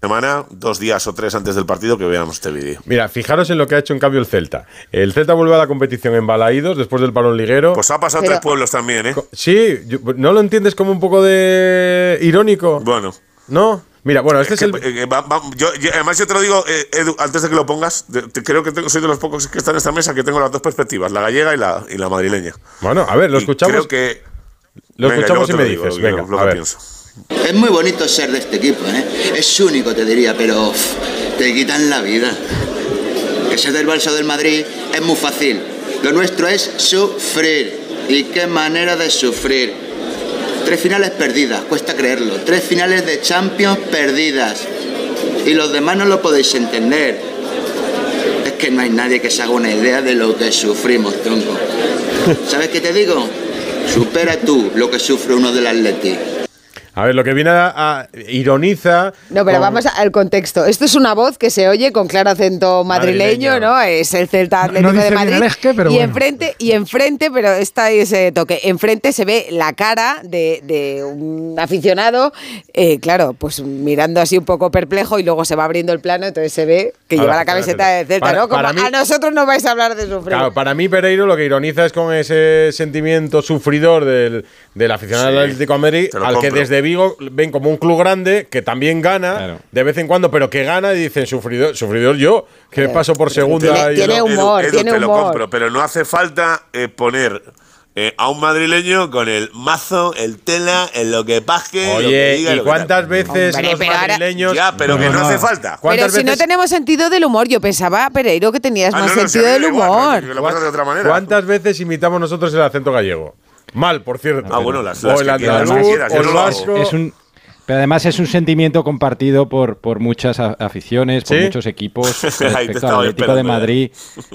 semana, dos días o tres antes del partido que veamos este vídeo. Mira, fijaros en lo que ha hecho en cambio el Celta. El Celta vuelve a la competición en Balaídos después del parón liguero. Pues ha pasado tres pueblos también, ¿eh? Sí, yo- ¿no lo entiendes como un poco de irónico? Bueno. ¿No? Mira, bueno, este es, que, el... eh, va- va- yo- yo- además yo te lo digo, eh, Edu, antes de que lo pongas, de- te- creo que tengo, soy de los pocos que están en esta mesa que tengo las dos perspectivas, la gallega y la, y la madrileña. Bueno, a ver, lo Y escuchamos. Creo que... Lo Venga, escuchamos y te me lo digo, dices. lo que- Venga, lo a que ver. pienso. Es muy bonito ser de este equipo, ¿eh? Es único, te diría, pero uf, te quitan la vida. Que ser del Barça o del Madrid es muy fácil. Lo nuestro es sufrir. ¿Y qué manera de sufrir? Tres finales perdidas, cuesta creerlo. Tres finales de Champions perdidas. Y los demás no lo podéis entender. Es que no hay nadie que se haga una idea de lo que sufrimos, tronco. ¿Sabes qué te digo? Supera tú lo que sufre uno del Atleti. A ver, lo que viene a, a- ironiza. No, pero con- vamos al contexto. Esto es una voz que se oye con claro acento madrileño, Madrileño. ¿no? Es el Celta No Atlético dice de bien Madrid. el esque, pero y bueno. enfrente, y enfrente, pero está ese toque. Enfrente se ve la cara de, de un aficionado, eh, claro, pues mirando así un poco perplejo y luego se va abriendo el plano, entonces se ve que Ahora, lleva la camiseta espérate. de Celta, Para- ¿no? Como para mí- a nosotros no vais a hablar de sufrir. Claro, para mí Pereiro lo que ironiza es con ese sentimiento sufridor del, del aficionado Sí, del Atlético de Madrid, al que compro. desde Ven como un club grande que también gana de vez en cuando, pero que gana y dicen sufridor, sufridor yo, que paso por segunda. y- Edu, Edu, te lo compro, pero no hace falta eh, poner eh, a un madrileño con el mazo, el tela, el lo que paje. lo que Oye, diga, ¿y lo que cuántas tal. veces Hombre, los madrileños. Ya, pero que no hace falta. Pero si no tenemos sentido del humor, yo pensaba, Pereiro, que tenías Ah, más no, no, sentido del igual, humor. que lo pasas de otra manera. ¿Cuántas veces imitamos nosotros el acento gallego? Mal, por cierto. Ah, bueno, las- o las el que quieras, andaluz, que quieras, o yo el no lo hago. vasco. Es un, pero además es un sentimiento compartido por, por muchas a- aficiones, por ¿Sí? muchos equipos respecto al Atlético de esperando, ¿eh? Madrid.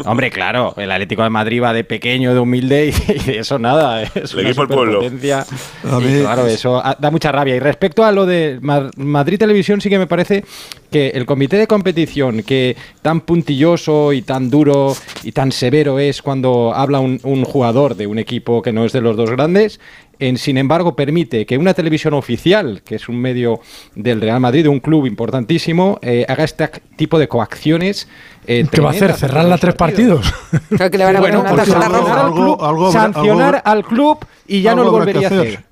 Hombre, claro, el Atlético de Madrid va de pequeño, de humilde y, y eso nada. Es El una equipo del pueblo. Y claro, eso da mucha rabia. Y respecto a lo de Ma- Madrid Televisión, sí que me parece que el comité de competición, que tan puntilloso y tan duro y tan severo es cuando habla un, un jugador de un equipo que no es de los dos grandes, en, sin embargo permite que una televisión oficial, que es un medio del Real Madrid, de un club importantísimo, eh, haga este tipo de coacciones. eh, ¿Qué va a hacer? ¿Cerrarla tres partidos? Creo que le van a Bueno, poner una tarjeta sancionar roja. al Algo- club, algo habrá- sancionar algo- al club y ya no lo volvería a hacer.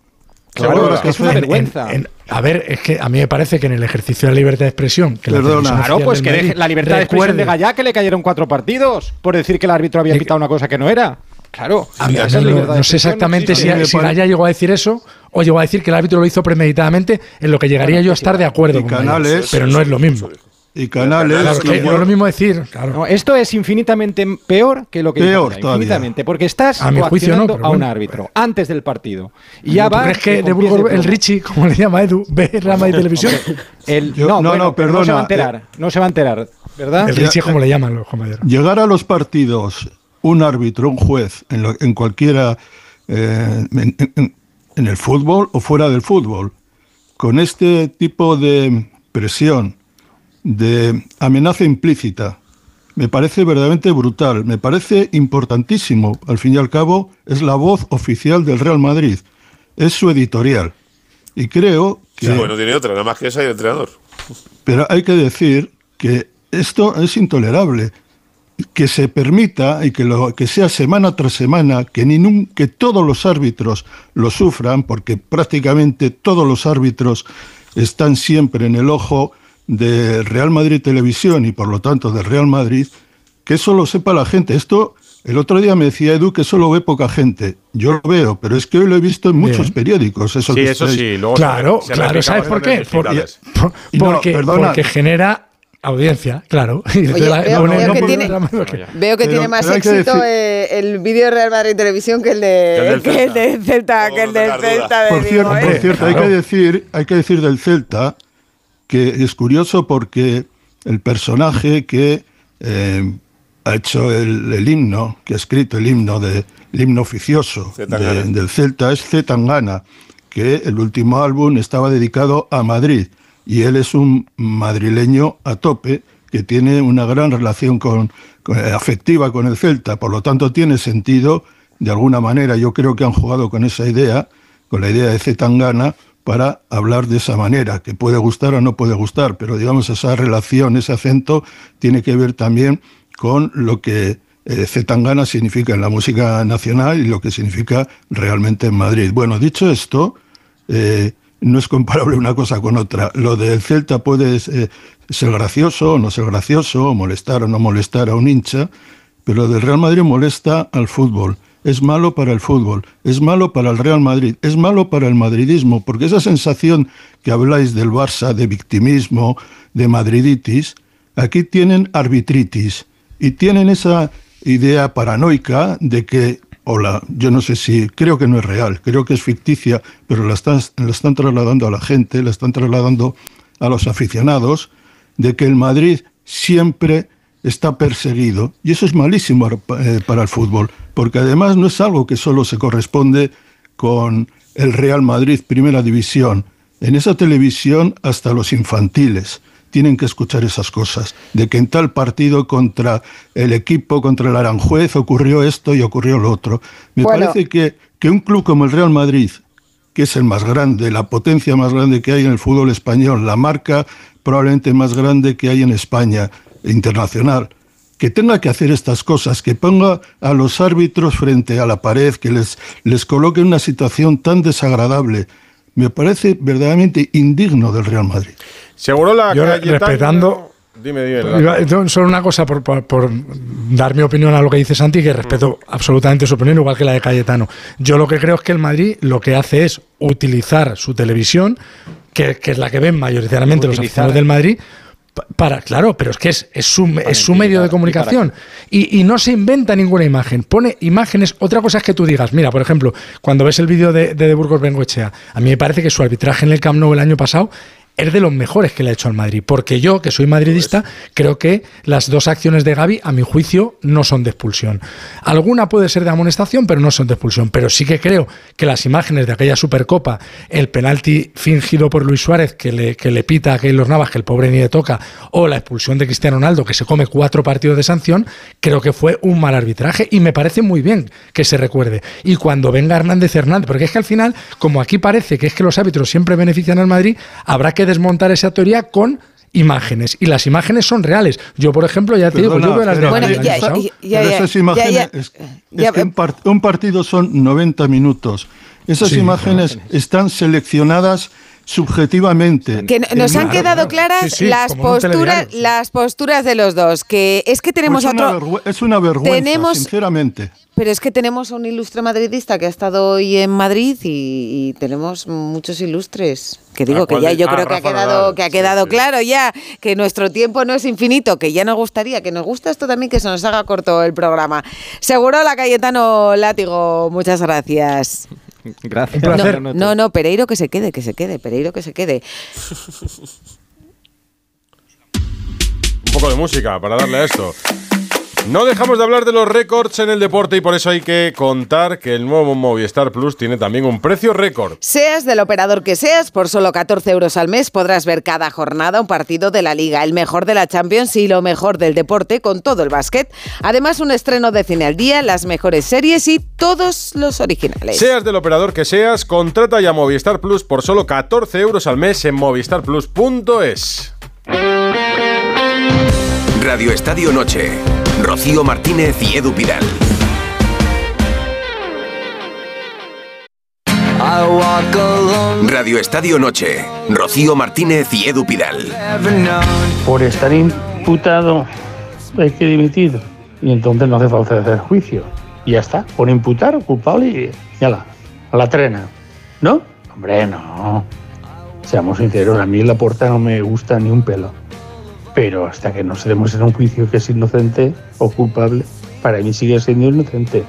Claro, es que que es una. En- vergüenza. en- a ver, es que a mí me parece que en el ejercicio de la libertad de expresión, que Perdona. Claro, pues que deje Madrid la libertad de expresión de Gallá que le cayeron cuatro partidos por decir que el árbitro había Eh, pitado una cosa que no era. Claro, A mí- a esa mí es no, no sé exactamente si, si Gallá llegó a decir eso o llegó a decir que el árbitro lo hizo premeditadamente, en lo que llegaría yo a estar de acuerdo Y con Canales- pero no es lo mismo. Y Canales. Claro, que no es lo mismo decir, claro. No, esto es infinitamente peor que lo que Peor infinitamente, porque estás A mi juicio no, a un bueno. árbitro antes del partido. Y ya ¿Tú va crees que de Burgos el. Richie, como le llama Edu, ve Rama y Televisión? El- Yo- no, no, bueno, no, pero no se va a perdona, enterar, no se va a enterar, ¿verdad? El Richie como le llaman los compañeros. Llegar a los partidos un árbitro, un juez, en, lo- en cualquiera, eh, en, en- en el fútbol o fuera del fútbol, con este tipo de presión, de amenaza implícita, me parece verdaderamente brutal, me parece importantísimo. Al fin y al cabo, es la voz oficial del Real Madrid, es su editorial. Y creo que... Sí, bueno, tiene otra, nada más que esa y el entrenador. Pero hay que decir que esto es intolerable. Que se permita y que, lo, que sea semana tras semana, que, ningún, que todos los árbitros lo sufran, porque prácticamente todos los árbitros están siempre en el ojo de Real Madrid Televisión y por lo tanto del Real Madrid, que eso lo sepa la gente. Esto, el otro día me decía Edu que eso lo ve poca gente. Yo lo veo, pero es que hoy lo he visto en muchos Bien. periódicos. Eso Sí, que eso estáis- sí, luego Claro, se- se claro, ¿sabes por qué? los Por- digitales. por- Y no, porque, perdona. porque genera audiencia, claro. Veo- que tiene- más éxito decir- eh, el vídeo de Real Madrid Televisión que el de Que el del Celta, que el del Celta de Por cierto, ¿eh? por cierto, hay, que decir, hay que decir del Celta que es curioso porque el personaje que eh, ha hecho el, el himno, que ha escrito el himno, de, el himno oficioso de- del Celta es Zetangana, que el último álbum estaba dedicado a Madrid y él es un madrileño a tope que tiene una gran relación con, eh, afectiva con el Celta, por lo tanto tiene sentido, de alguna manera, yo creo que han jugado con esa idea, con la idea de Zetangana, para hablar de esa manera, que puede gustar o no puede gustar, pero digamos esa relación, ese acento, tiene que ver también con lo que eh, Zetangana significa en la música nacional y lo que significa realmente en Madrid. Bueno, dicho esto, eh, no es comparable una cosa con otra. Lo del Celta puede eh, ser gracioso o no ser gracioso, molestar o no molestar a un hincha, pero lo del Real Madrid molesta al fútbol. Es malo para el fútbol, es malo para el Real Madrid, es malo para el madridismo, porque esa sensación que habláis del Barça, de victimismo, de madriditis, aquí tienen arbitritis y tienen esa idea paranoica de que, hola, yo no sé si, creo que no es real, creo que es ficticia, pero la están, la están trasladando a la gente, la están trasladando a los aficionados, de que el Madrid siempre está perseguido. Y eso es malísimo eh, para el fútbol, porque además no es algo que solo se corresponde con el Real Madrid Primera División. En esa televisión hasta los infantiles tienen que escuchar esas cosas, de que en tal partido contra el equipo, contra el Aranjuez, ocurrió esto y ocurrió lo otro. Me Bueno. parece que, que un club como el Real Madrid, que es el más grande, la potencia más grande que hay en el fútbol español, la marca probablemente más grande que hay en España, internacional, que tenga que hacer estas cosas, que ponga a los árbitros frente a la pared, que les, les coloque en una situación tan desagradable, me parece verdaderamente indigno del Real Madrid. Seguro la Yo Cayetano- respetando- Dime, dime. Solo una cosa por, por- por dar mi opinión a lo que dice Santi, que respeto absolutamente su opinión, igual que la de Cayetano. Yo lo que creo es que el Madrid lo que hace es utilizar su televisión, que, que es la que ven mayoritariamente los aficionados del Madrid, pa- para, claro, pero es que es, es su, es su medio de utilizar, ¿y comunicación. Y, y no se inventa ninguna imagen, pone imágenes. Otra cosa es que tú digas, mira, por ejemplo, cuando ves el vídeo de, de, de Burgos Bengoechea, a mí me parece que su arbitraje en el Camp Nou el año pasado es de los mejores que le ha hecho al Madrid. Porque yo, que soy madridista, creo que las dos acciones de Gaby, a mi juicio, no son de expulsión. Alguna puede ser de amonestación, pero no son de expulsión. Pero sí que creo que las imágenes de aquella Supercopa, el penalti fingido por Luis Suárez, que le, que le pita a Keylor Navas, que el pobre ni le toca, o la expulsión de Cristiano Ronaldo, que se come cuatro partidos de sanción, creo que fue un mal arbitraje y me parece muy bien que se recuerde. Y cuando venga Hernández Hernández, porque es que al final, como aquí parece que es que los árbitros siempre benefician al Madrid, habrá que desmontar esa teoría con imágenes y las imágenes son reales. Yo, por ejemplo, ya te digo, Perdona, yo veo las de pero- Bueno, ya- ya- ya- esas ya- imágenes, ya- es, es ya- que un, par- un partido son 90 minutos. Esas Sí, imágenes están seleccionadas subjetivamente. Que nos han quedado claras Sí, sí, las posturas, las posturas de los dos. Que es que tenemos Pues una otro. vergüe- es una vergüenza, tenemos- sinceramente. Pero es que tenemos un ilustre madridista que ha estado hoy en Madrid y, y tenemos muchos ilustres. Que digo ¿A que ya yo ah, creo que ha quedado, Nadal. que ha Sí, quedado sí. claro ya que nuestro tiempo no es infinito, que ya nos gustaría, que nos gusta esto también que se nos haga corto el programa. Seguro la Cayetano Látigo, muchas gracias. Gracias. No, no, no, Pereiro que se quede, que se quede, Pereiro que se quede. Un poco de música para darle a esto. No dejamos de hablar de los récords en el deporte y por eso hay que contar que el nuevo Movistar Plus tiene también un precio récord. Seas del operador que seas, por solo 14 euros al mes podrás ver cada jornada un partido de la Liga, el mejor de la Champions y lo mejor del deporte con todo el básquet. Además, un estreno de cine al día, las mejores series y todos los originales. Seas del operador que seas, contrata ya Movistar Plus por solo 14 euros al mes en movistarplus.es. Radio Estadio Noche. Rocío Martínez y Edu Pidal. Radio Estadio Noche. Rocío Martínez y Edu Pidal. Por estar imputado hay que dimitir. Y entonces no hace falta hacer juicio. Y ya está. Por imputar, culpable y ya la, a la trena. ¿No? Hombre, no. Seamos sinceros, a mí la puerta no me gusta ni un pelo. Pero hasta que no se demuestre en un juicio que es inocente o culpable, para mí sigue siendo inocente.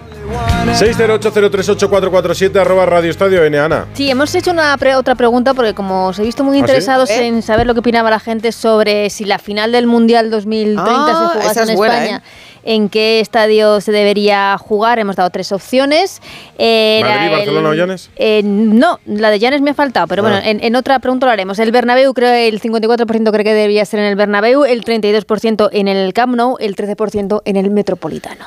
608038447 arroba Radio Estadio N, Ana. Sí, hemos hecho una pre- otra pregunta porque como os he visto muy ¿Ah, sí? interesados ¿Eh? en saber lo que opinaba la gente sobre si la final del Mundial 2030 Ah, se jugase en buena, España, en qué estadio se debería jugar, hemos dado tres opciones. Era ¿Madrid, el- Barcelona o Llanes? eh, no, la de Llanes me ha faltado, pero Ah. bueno, en, en otra pregunta lo haremos. El Bernabéu, creo el 54% cree que debería ser en el Bernabéu, el 32% en el Camp Nou, el 13% en el Metropolitano.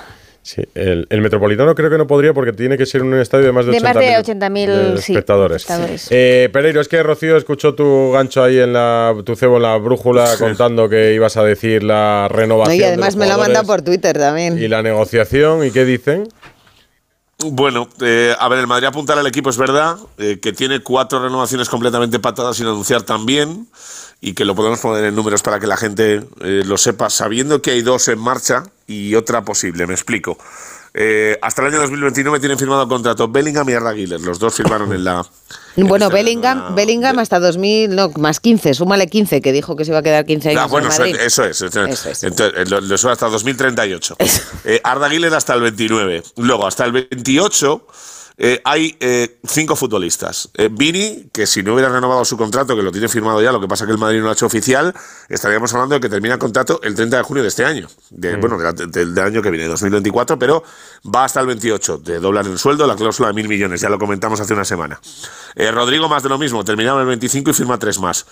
Sí, el, el Metropolitano creo que no podría porque tiene que ser un estadio de más de De 80.000 más de 80.000, de sí, espectadores. espectadores. Eh, Pereiro, es que Rocío escuchó tu gancho ahí en la, tu cebo en la brújula contando que ibas a decir la No, renovación. y de además los me lo ha mandado por Twitter también. Y la negociación, ¿y qué dicen? Bueno, eh, a ver, el Madrid apuntar al equipo es verdad, eh, que tiene cuatro renovaciones completamente patadas sin anunciar también, y que lo podemos poner en números para que la gente eh, lo sepa, sabiendo que hay dos en marcha y otra posible, me explico. Eh, hasta el año 2029 tienen firmado contrato Bellingham y Arda Güler, los dos firmaron en la... Bueno, Bellingham, Bellingham hasta 2000, no, más 15, súmale 15, que dijo que se iba a quedar 15 años Ah, bueno, en eso, Madrid. eso es. eso es. Eso es. Entonces, eh, lo, hasta 2038. Eh, Arda Güler hasta el 29. Luego, hasta el 28, eh, hay eh, cinco futbolistas. Eh, Vini, que si no hubiera renovado su contrato, que lo tiene firmado ya, lo que pasa que el Madrid no lo ha hecho oficial, estaríamos hablando de que termina el contrato el 30 de junio de este año. De, Bueno, de del, año que viene, 2024, pero va hasta el 28. De doblar el sueldo, la cláusula de mil millones, ya lo comentamos hace una semana. Eh, Rodrigo más de lo mismo, terminaba el 25 y firma tres más.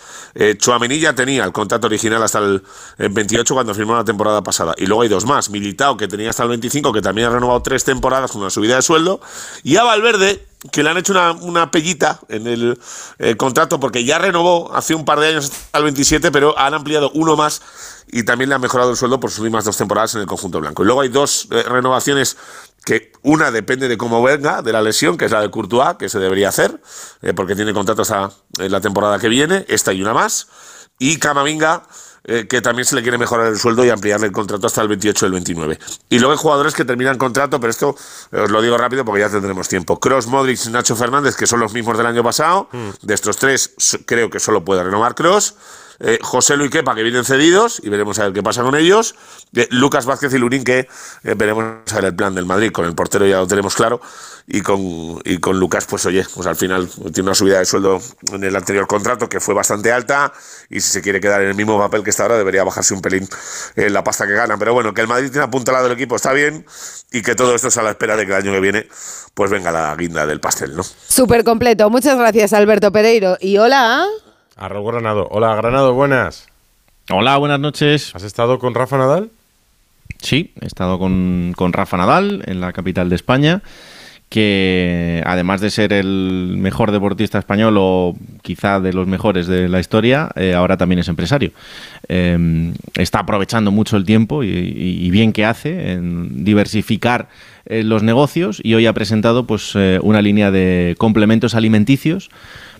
Chouameni ya tenía el contrato original hasta el, el 28 cuando firmó la temporada pasada. Y luego hay dos más. Militao, que tenía hasta el 25, que también ha renovado tres temporadas con una subida de sueldo. Y a Valverde, que le han hecho una, una pellita en el eh, contrato porque ya renovó hace un par de años el 27, pero han ampliado uno más y también le han mejorado el sueldo por sus últimas dos temporadas en el conjunto blanco. Y luego hay dos eh, renovaciones que una depende de cómo venga, de la lesión, que es la de Courtois, que se debería hacer, eh, porque tiene contrato hasta eh, la temporada que viene, esta y una más. Y Camavinga, eh, que también se le quiere mejorar el sueldo y ampliarle el contrato hasta el 28 del 29. Y luego hay jugadores que terminan contrato, pero esto eh, os lo digo rápido porque ya tendremos tiempo. Cross, Modric, Nacho Fernández, que son los mismos del año pasado. De estos tres, creo que solo puede renovar Cross. Eh, José Luis Kepa, que vienen cedidos, y veremos a ver qué pasa con ellos. Eh, Lucas Vázquez y Lurín, que eh, veremos a ver el plan del Madrid. Con el portero ya lo tenemos claro. Y con, y con Lucas, pues oye, pues al final tiene una subida de sueldo en el anterior contrato que fue bastante alta. Y si se quiere quedar en el mismo papel que está ahora, debería bajarse un pelín eh, la pasta que gana. Pero bueno, que el Madrid tiene apuntalado el equipo está bien. Y que todo esto es a la espera de que el año que viene, pues venga la guinda del pastel, ¿no? Súper completo. Muchas gracias, Alberto Pereiro. Y hola. Arroba Granado. Hola, Granado, buenas. Hola, buenas noches. ¿Has estado con Rafa Nadal? Sí, he estado con, con Rafa Nadal en la capital de España, que además de ser el mejor deportista español o quizá de los mejores de la historia, eh, ahora también es empresario. Eh, está aprovechando mucho el tiempo y, y- y bien que hace en diversificar eh, los negocios y hoy ha presentado pues eh, una línea de complementos alimenticios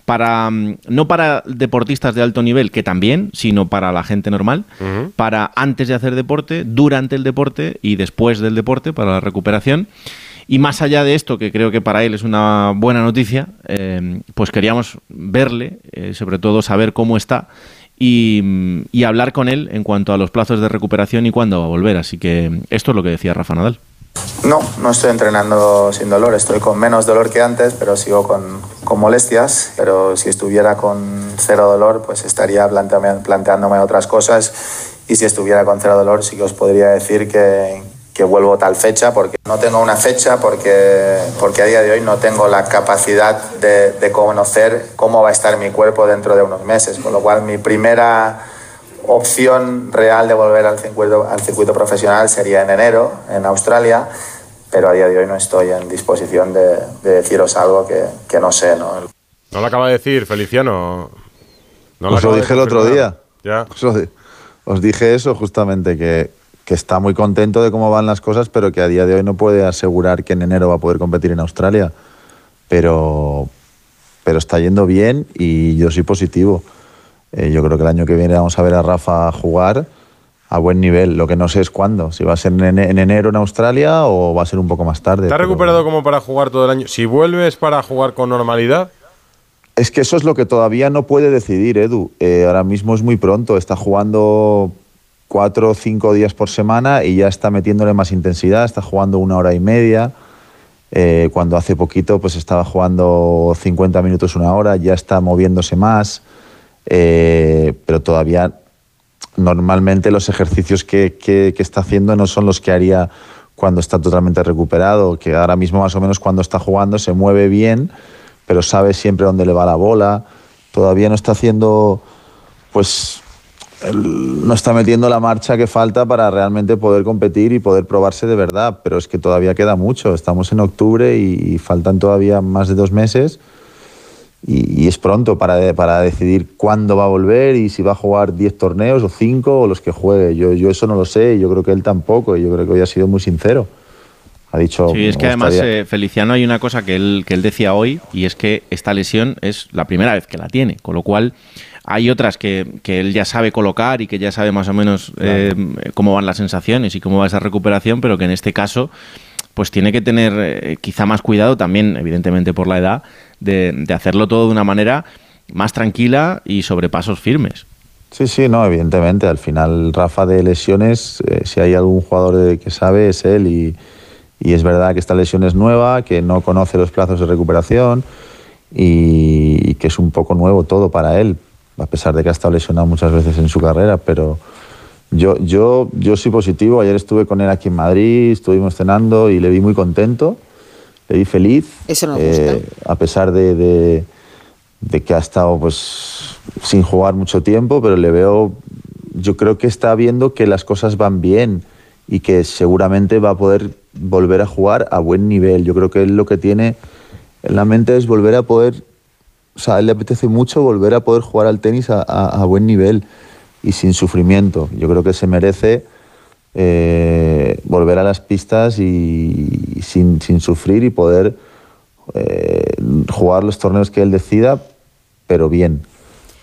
para mm, no para deportistas de alto nivel, que también, sino para la gente normal, para antes de hacer deporte, durante el deporte y después del deporte, para la recuperación. Y más allá de esto, que creo que para él es una buena noticia, eh, pues queríamos verle, eh, sobre todo saber cómo está y, mm, y hablar con él en cuanto a los plazos de recuperación y cuándo va a volver. Así que esto es lo que decía Rafa Nadal. No, no estoy entrenando sin dolor, estoy con menos dolor que antes, pero sigo con, con molestias. Pero si estuviera con cero dolor, pues estaría planteándome otras cosas. Y si estuviera con cero dolor, sí que os podría decir que, que vuelvo tal fecha, porque no tengo una fecha, porque, porque a día de hoy no tengo la capacidad de, de conocer cómo va a estar mi cuerpo dentro de unos meses, con lo cual mi primera opción real de volver al circuito, al circuito profesional sería en enero, en Australia, pero a día de hoy no estoy en disposición de, de deciros algo que, que, no sé. ¿no? no lo acaba de decir, Feliciano. No os lo dije el otro día. Ya. Os, lo, os, dije eso justamente, que, que está muy contento de cómo van las cosas, pero que a día de hoy no puede asegurar que en enero va a poder competir en Australia. Pero, pero está yendo bien y yo soy positivo. Eh, yo creo que el año que viene vamos a ver a Rafa jugar a buen nivel. Lo que no sé es cuándo. Si va a ser en, en enero en Australia o va a ser un poco más tarde. ¿Está recuperado como para jugar todo el año? Si vuelves para jugar con normalidad. Es que eso es lo que todavía no puede decidir, Edu. Eh, ahora mismo es muy pronto. Está jugando cuatro o cinco días por semana y ya está metiéndole más intensidad. Está jugando una hora y media. Eh, cuando hace poquito pues estaba jugando 50 minutos, una hora. Ya está moviéndose más. Eh, pero todavía normalmente los ejercicios que, que, está haciendo no son los que haría cuando está totalmente recuperado, que ahora mismo más o menos cuando está jugando se mueve bien, pero sabe siempre dónde le va la bola, todavía no está haciendo, pues no está metiendo la marcha que falta para realmente poder competir y poder probarse de verdad, pero es que todavía queda mucho, estamos en octubre y faltan todavía más de dos meses y, y, es pronto para, para decidir cuándo va a volver y si va a jugar 10 torneos o 5 o los que juegue. Yo, yo eso no lo sé yo creo que él tampoco y yo creo que hoy ha sido muy sincero. Ha dicho... Sí, es que además, eh, Feliciano, hay una cosa que él, que él decía hoy y es que esta lesión es la primera vez que la tiene, con lo cual hay otras que, que él ya sabe colocar y que ya sabe más o menos claro. eh, cómo van las sensaciones y cómo va esa recuperación, pero que en este caso pues tiene que tener eh, quizá más cuidado también, evidentemente por la edad, de, hacerlo todo de una manera más tranquila y sobre pasos firmes. Sí, sí, no, evidentemente. Al final, Rafa de lesiones, eh, si hay algún jugador que sabe, es él. Y, y, es verdad que esta lesión es nueva, que no conoce los plazos de recuperación y, y que es un poco nuevo todo para él, a pesar de que ha estado lesionado muchas veces en su carrera, pero yo, yo, yo soy positivo. Ayer estuve con él aquí en Madrid, estuvimos cenando y le vi muy contento, le vi feliz. Eso nos eh, gusta. A pesar de, de, de, que ha estado pues, sin jugar mucho tiempo, pero le veo. Yo creo que está viendo que las cosas van bien y que seguramente va a poder volver a jugar a buen nivel. Yo creo que él lo que tiene en la mente es volver a poder. O sea, a él le apetece mucho volver a poder jugar al tenis a, a, a buen nivel y sin sufrimiento. Yo creo que se merece eh, volver a las pistas y, y sin, sin, sufrir y poder eh, jugar los torneos que él decida, pero bien,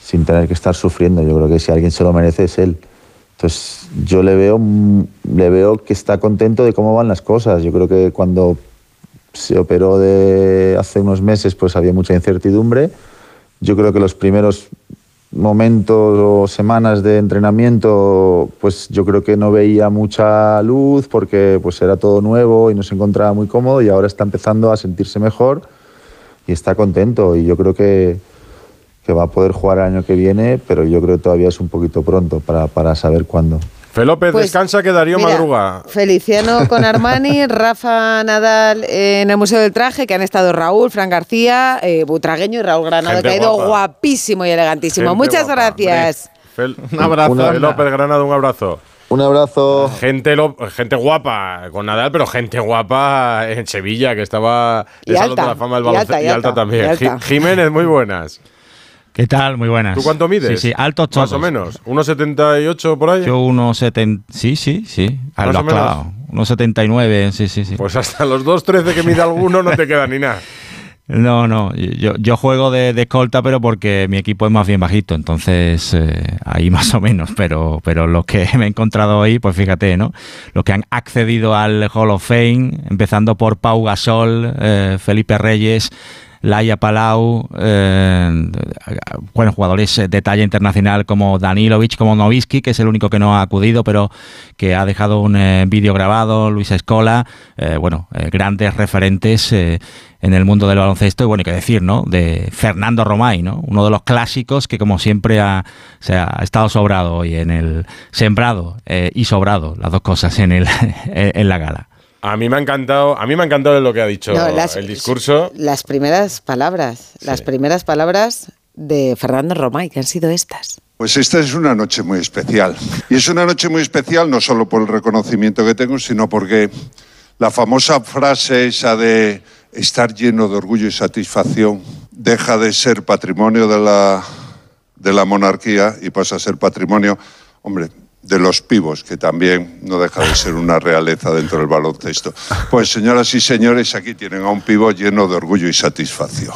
sin tener que estar sufriendo. Yo creo que si alguien se lo merece es él. Entonces yo le veo, le veo que está contento de cómo van las cosas. Yo creo que cuando se operó de hace unos meses pues había mucha incertidumbre. Yo creo que los primeros momentos o semanas de entrenamiento, pues yo creo que no veía mucha luz porque pues era todo nuevo y no se encontraba muy cómodo y ahora está empezando a sentirse mejor y está contento y yo creo que, que va a poder jugar el año que viene, pero yo creo que todavía es un poquito pronto para, para saber cuándo. Fe López pues, descansa que Darío mira, madruga. Feliciano con Armani, Rafa Nadal en el Museo del Traje, que han estado Raúl, Fran García, eh, Butragueño y Raúl Granado, Gente que ha ido guapa. guapísimo y elegantísimo. Gente Muchas guapa. gracias. Fel, un abrazo. Fe López Granado, un abrazo. Un abrazo. Gente, lo, gente guapa con Nadal, pero gente guapa en Sevilla, que estaba de la Fama del baloncesto. Y, y, alta, también. Alta. Jiménez, muy buenas. ¿Qué tal? Muy buenas. ¿Tú cuánto mides? Sí, sí, altos todos. Más o menos. ¿1,78 por ahí? Yo 1,70. Sí, sí, sí. Más lo o menos. 1,79, sí, sí, sí. Pues hasta los 2,13 que mide alguno no te queda ni nada. No, no, yo, yo juego de, de, escolta, pero porque mi equipo es más bien bajito, entonces eh, ahí más o menos, pero, pero los que me he encontrado hoy, pues fíjate, ¿no? Los que han accedido al Hall of Fame, empezando por Pau Gasol, eh, Felipe Reyes, Laia Palau, eh, bueno, jugadores de talla internacional como Danilovic, como Novisky, que es el único que no ha acudido, pero que ha dejado un eh, vídeo grabado, Luis Escola, eh, bueno, eh, grandes referentes eh, en el mundo del baloncesto y bueno, qué decir, ¿no? De Fernando Romay, ¿no? Uno de los clásicos que como siempre ha, ha estado sobrado hoy en el sembrado eh, y sobrado, las dos cosas en el en la gala. A mí me ha encantado, a mí me ha encantado lo que ha dicho No, las- el discurso. Las primeras palabras, las primeras palabras de Fernando Romay, que han sido estas. Pues esta es una noche muy especial. Y es una noche muy especial no solo por el reconocimiento que tengo, sino porque la famosa frase esa de estar lleno de orgullo y satisfacción deja de ser patrimonio de la, de la monarquía y pasa a ser patrimonio, hombre, de los pivos, que también no deja de ser una realeza dentro del baloncesto. Pues señoras y señores, aquí tienen a un pivo lleno de orgullo y satisfacción.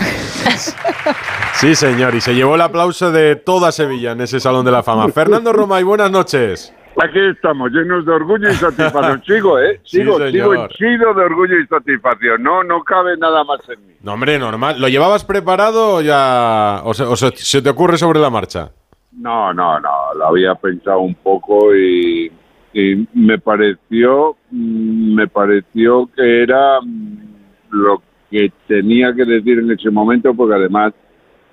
Sí, señor, y se llevó el aplauso de toda Sevilla en ese Salón de la Fama. Fernando Romay, buenas noches. Aquí estamos, llenos de orgullo y satisfacción. Sigo, ¿eh? Sí, Sigo, sigo señor. henchido de orgullo y satisfacción. No, no cabe nada más en mí. No, hombre, normal. ¿Lo llevabas preparado o ya o se, o se- se te ocurre sobre la marcha? No, no, no, lo había pensado un poco y, y me pareció, mm, me pareció que era mm, lo que tenía que decir en ese momento porque además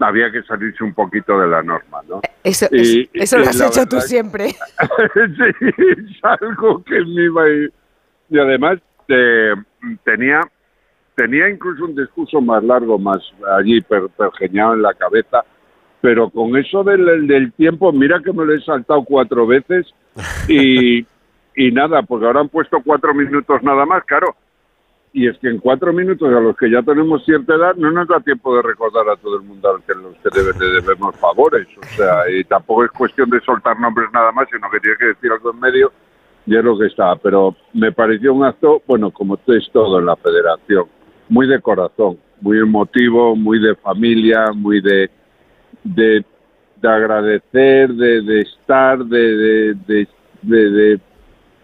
había que salirse un poquito de la norma, ¿no? Eso, Y- eso lo has la hecho tú siempre. sí, es algo que me iba a ir. Y además eh, tenía, tenía incluso un discurso más largo, más allí per- pergeñado en la cabeza, pero con eso del, del tiempo, mira que me lo he saltado cuatro veces y, y nada, porque ahora han puesto cuatro minutos nada más, claro. Y es que en cuatro minutos a los que ya tenemos cierta edad no nos da tiempo de recordar a todo el mundo al que los que debe- le debemos favores. O sea, y tampoco es cuestión de soltar nombres nada más, sino que tiene que decir algo en medio y es lo que está. Pero me pareció un acto, bueno, como es todo en la federación, muy de corazón, muy emotivo, muy de familia, muy de, de, de agradecer, de, de estar, de, de, de, de- de-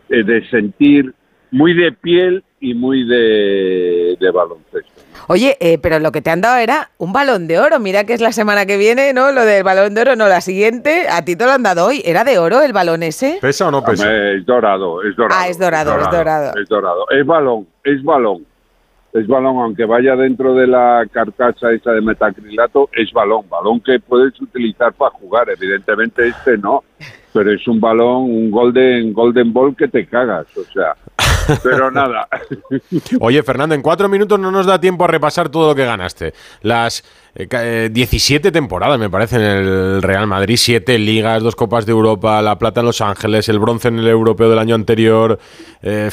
de- de sentir, muy de piel y muy de, de baloncesto. Oye, eh, pero lo que te han dado era un balón de oro. Mira que es la semana que viene, ¿no? Lo del balón de oro, no, la siguiente. A ti te lo han dado hoy. ¿Era de oro el balón ese? ¿Pesa o no pesa? Hombre, Es dorado, es dorado. Ah, es dorado, es dorado. Es dorado. Es balón, es balón. Es balón, aunque vaya dentro de la carcasa esa de metacrilato, es balón. Balón que puedes utilizar para jugar. Evidentemente este no. Pero es un balón, un golden, golden ball que te cagas. O sea, pero nada. Oye, Fernando, en cuatro minutos no nos da tiempo a repasar todo lo que ganaste. Las eh, ca- eh, 17 temporadas, me parece, en el Real Madrid. Siete ligas, dos Copas de Europa, la plata en Los Ángeles, el bronce en el europeo del año anterior. eh,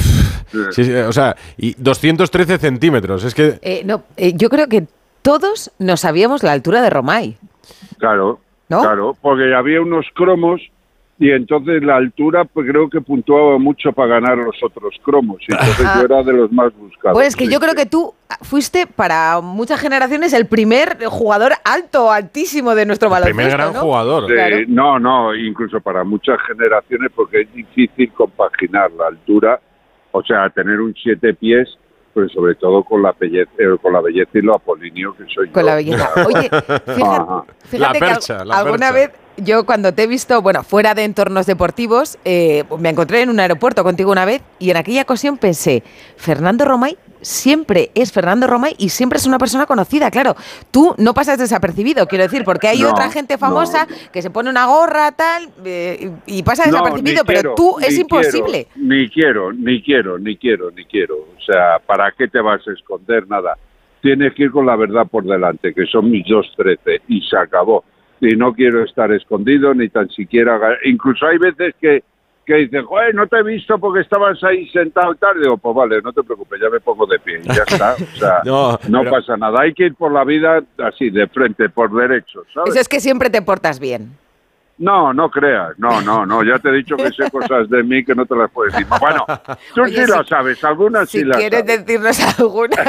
sí, sí, o sea, y 213 centímetros. Es que Eh, no, eh, yo creo que todos no sabíamos la altura de Romay. Claro, ¿No? claro, porque había unos cromos y entonces la altura pues creo que puntuaba mucho para ganar los otros cromos y entonces Ah. yo era de los más buscados. Pues es que sí. yo creo que tú fuiste para muchas generaciones el primer jugador alto, altísimo de nuestro baloncesto. ¿no? Sí, Claro. No, no, incluso para muchas generaciones porque es difícil compaginar la altura, o sea, tener un siete pies, pero sobre todo con la belleza, eh, con la belleza y lo apolíneo que soy Con yo. la belleza. Oye, fíjate, Ajá. fíjate que al- alguna vez yo cuando te he visto, bueno, fuera de entornos deportivos, eh, me encontré en un aeropuerto contigo una vez y en aquella ocasión pensé, Fernando Romay siempre es Fernando Romay y siempre es una persona conocida, claro. Tú no pasas desapercibido, quiero decir, porque hay No, otra gente famosa que se pone una gorra, tal, eh, y pasa desapercibido, pero quiero, tú es imposible. quiero, ni quiero, ni quiero, ni quiero, ni quiero. O sea, ¿para qué te vas a esconder? Nada. Tienes que ir con la verdad por delante, que son mis dos trece, y se acabó. Y no quiero estar escondido, ni tan siquiera... Incluso hay veces que, que dicen, joder, no te he visto porque estabas ahí sentado tal. Digo, pues vale, no te preocupes, ya me pongo de pie y ya está. O sea, No, no, pero- pasa nada. Hay que ir por la vida así, de frente, por derecho, ¿sabes? Eso es que siempre te portas bien. No, no creas. No, no, no. Ya te he dicho que sé cosas de mí que no te las puedo decir. Bueno, tú Oye, sí si- lo sabes. Algunas Si sí las quieres sabes. decirnos alguna.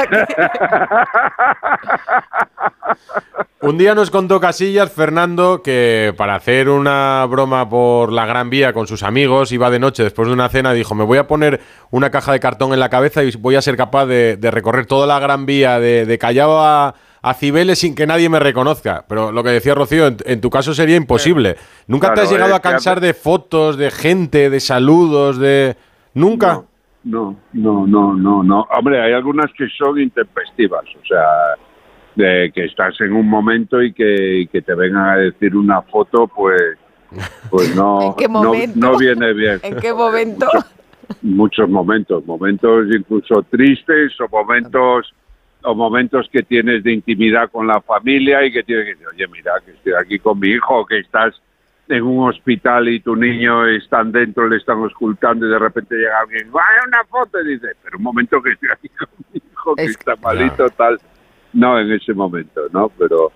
Un día nos contó Casillas, Fernando, que para hacer una broma por la Gran Vía con sus amigos, iba de noche después de una cena, dijo, me voy a poner una caja de cartón en la cabeza y voy a ser capaz de, de recorrer toda la Gran Vía de, de Callao a, a Cibeles sin que nadie me reconozca. Pero lo que decía Rocío, en, en tu caso sería imposible. ¿Nunca te has llegado a cansar de fotos, de gente, de saludos, de... ¿Nunca? No, no, no, no, no. Hombre, hay algunas que son intempestivas, o sea, de que estás en un momento y que, y que te vengan a decir una foto, pues, pues no, ¿En qué no, momento? no viene bien. ¿En qué momento? Muchos momentos, momentos incluso tristes o momentos o momentos que tienes de intimidad con la familia y que tienes que decir, oye, mira, que estoy aquí con mi hijo, que estás en un hospital y tu niño están dentro, le están ocultando y de repente llega alguien, ¡vaya una foto! Y dice, pero un momento que estoy aquí con mi hijo, que está malito, tal. No, en ese momento, ¿no? Pero,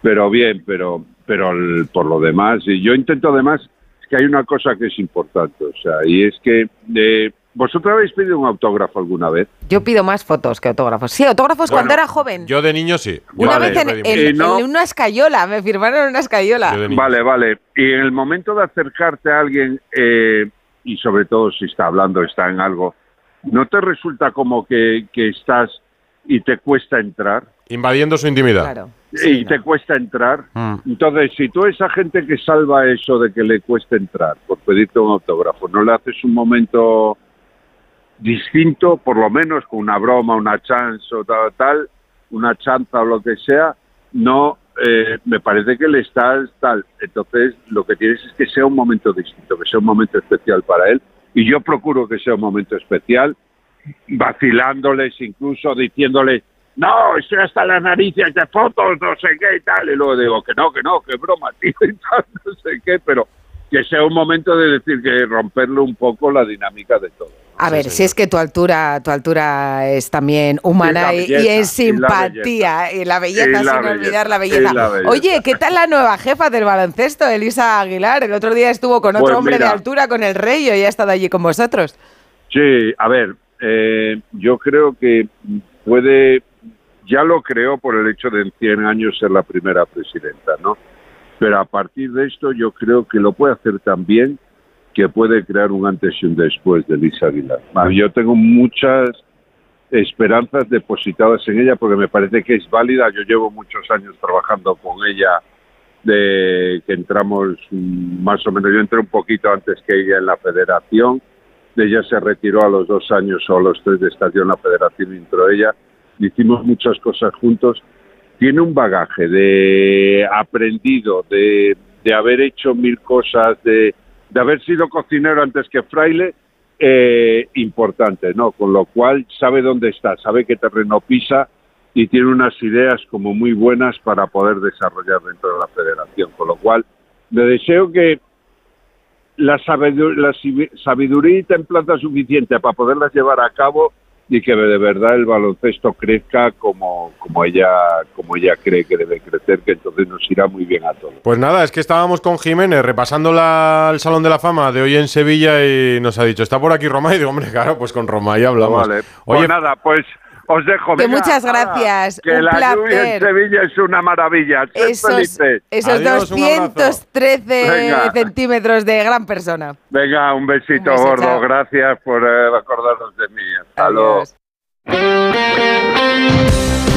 pero bien, pero, pero el- por lo demás, y yo intento además, es que hay una cosa que es importante, o sea, y es que eh, vosotros habéis pedido un autógrafo alguna vez. Yo pido más fotos que autógrafos. Sí, autógrafos cuando era joven. Yo de niño sí. Una Vale, vez en, en- no- una escayola, me firmaron en una escayola. Vale, vale. Y en el momento de acercarte a alguien, eh, y sobre todo si está hablando, está en algo, ¿no te resulta como que, que estás y te cuesta entrar? Invadiendo su intimidad. Claro. y te cuesta entrar. Entonces, si tú a esa gente que salva eso de que le cuesta entrar por pedirte un autógrafo, no le haces un momento distinto, por lo menos con una broma, una chance o tal, tal una chanza o lo que sea, no, eh, me parece que le estás tal. Entonces, lo que tienes es que sea un momento distinto, que sea un momento especial para él. Y yo procuro que sea un momento especial, vacilándoles, incluso diciéndoles, no, estoy hasta las narices de fotos, no sé qué y tal. Y luego digo, que no, que no, que broma, tío, y tal, no sé qué, pero que sea un momento de decir que romperle un poco la dinámica de todo. A ver, si es que tu altura, tu altura es también humana Y belleza, es y la simpatía y la belleza, Y la sin belleza, olvidar la belleza. la belleza. Oye, ¿qué tal la nueva jefa del baloncesto, Elisa Aguilar? El otro día estuvo con otro Pues hombre de altura, con el rey, y hoy ha estado allí con vosotros. Sí, a ver, eh, yo creo que puede, ya lo creo por el hecho de en 100 años ser la primera presidenta, ¿no? Pero a partir de esto yo creo que lo puede hacer también que puede crear un antes y un después de Lisa Aguilar. Ah, Yo tengo muchas esperanzas depositadas en ella porque me parece que es válida. Yo llevo muchos años trabajando con ella de que entramos más o menos, yo entré un poquito antes que ella en la federación, ella se retiró a los dos años o a los tres de estadio en la federación entró ella, hicimos muchas cosas juntos, tiene un bagaje de aprendido, de, de haber hecho mil cosas, de, de haber sido cocinero antes que fraile, eh, importante, ¿no? Con lo cual sabe dónde está, sabe qué terreno pisa y tiene unas ideas como muy buenas para poder desarrollar dentro de la federación. Con lo cual, le deseo que la, sabidu- la sabiduría y templanza suficiente para poderlas llevar a cabo y que de verdad el baloncesto crezca como, como ella como ella cree que debe crecer, que entonces nos irá muy bien a todos. Pues nada, es que estábamos con Jiménez repasando la- el Salón de la Fama de hoy en Sevilla y nos ha dicho, está por aquí Roma y digo, hombre, claro, pues con Roma y hablamos. Vale. Oye, pues nada, pues os dejo. Que venga, muchas gracias, Que un la lluvia en placer. Sevilla es una maravilla. Sed Esos, felices. esos Adiós, un abrazo. 213 Venga. centímetros de gran persona. Venga, un besito Un beso, gordo. chao. Gracias por eh, acordaros de mí. Hasta luego.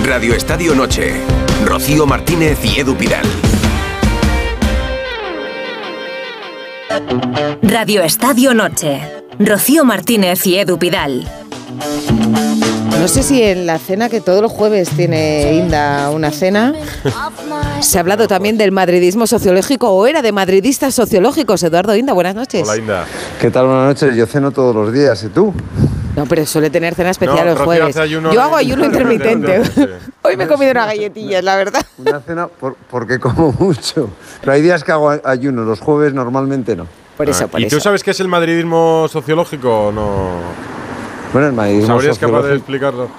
Radio Estadio Noche. Rocío Martínez y Edu Pidal. Radio Estadio Noche. Rocío Martínez y Edu Pidal. No sé si en la cena que todos los jueves tiene Inda una cena, se ha hablado también del madridismo sociológico o era de madridistas sociológicos. Eduardo Inda, buenas noches. Hola, Inda. ¿Qué tal? Buenas noches. Yo ceno todos los días. ¿Y tú? No, pero suele tener cena especial No, los jueves. ayuno Yo hago ayuno intermitente. intermitente. Hoy me he comido unas galletillas, la verdad. Una cena por- porque como mucho. Pero hay días que hago ayuno. Los jueves normalmente no. Por Ah, ¿Y tú sabes qué es el madridismo sociológico o no? Bueno, el madridismo ¿Sabrías capaz de explicarlo?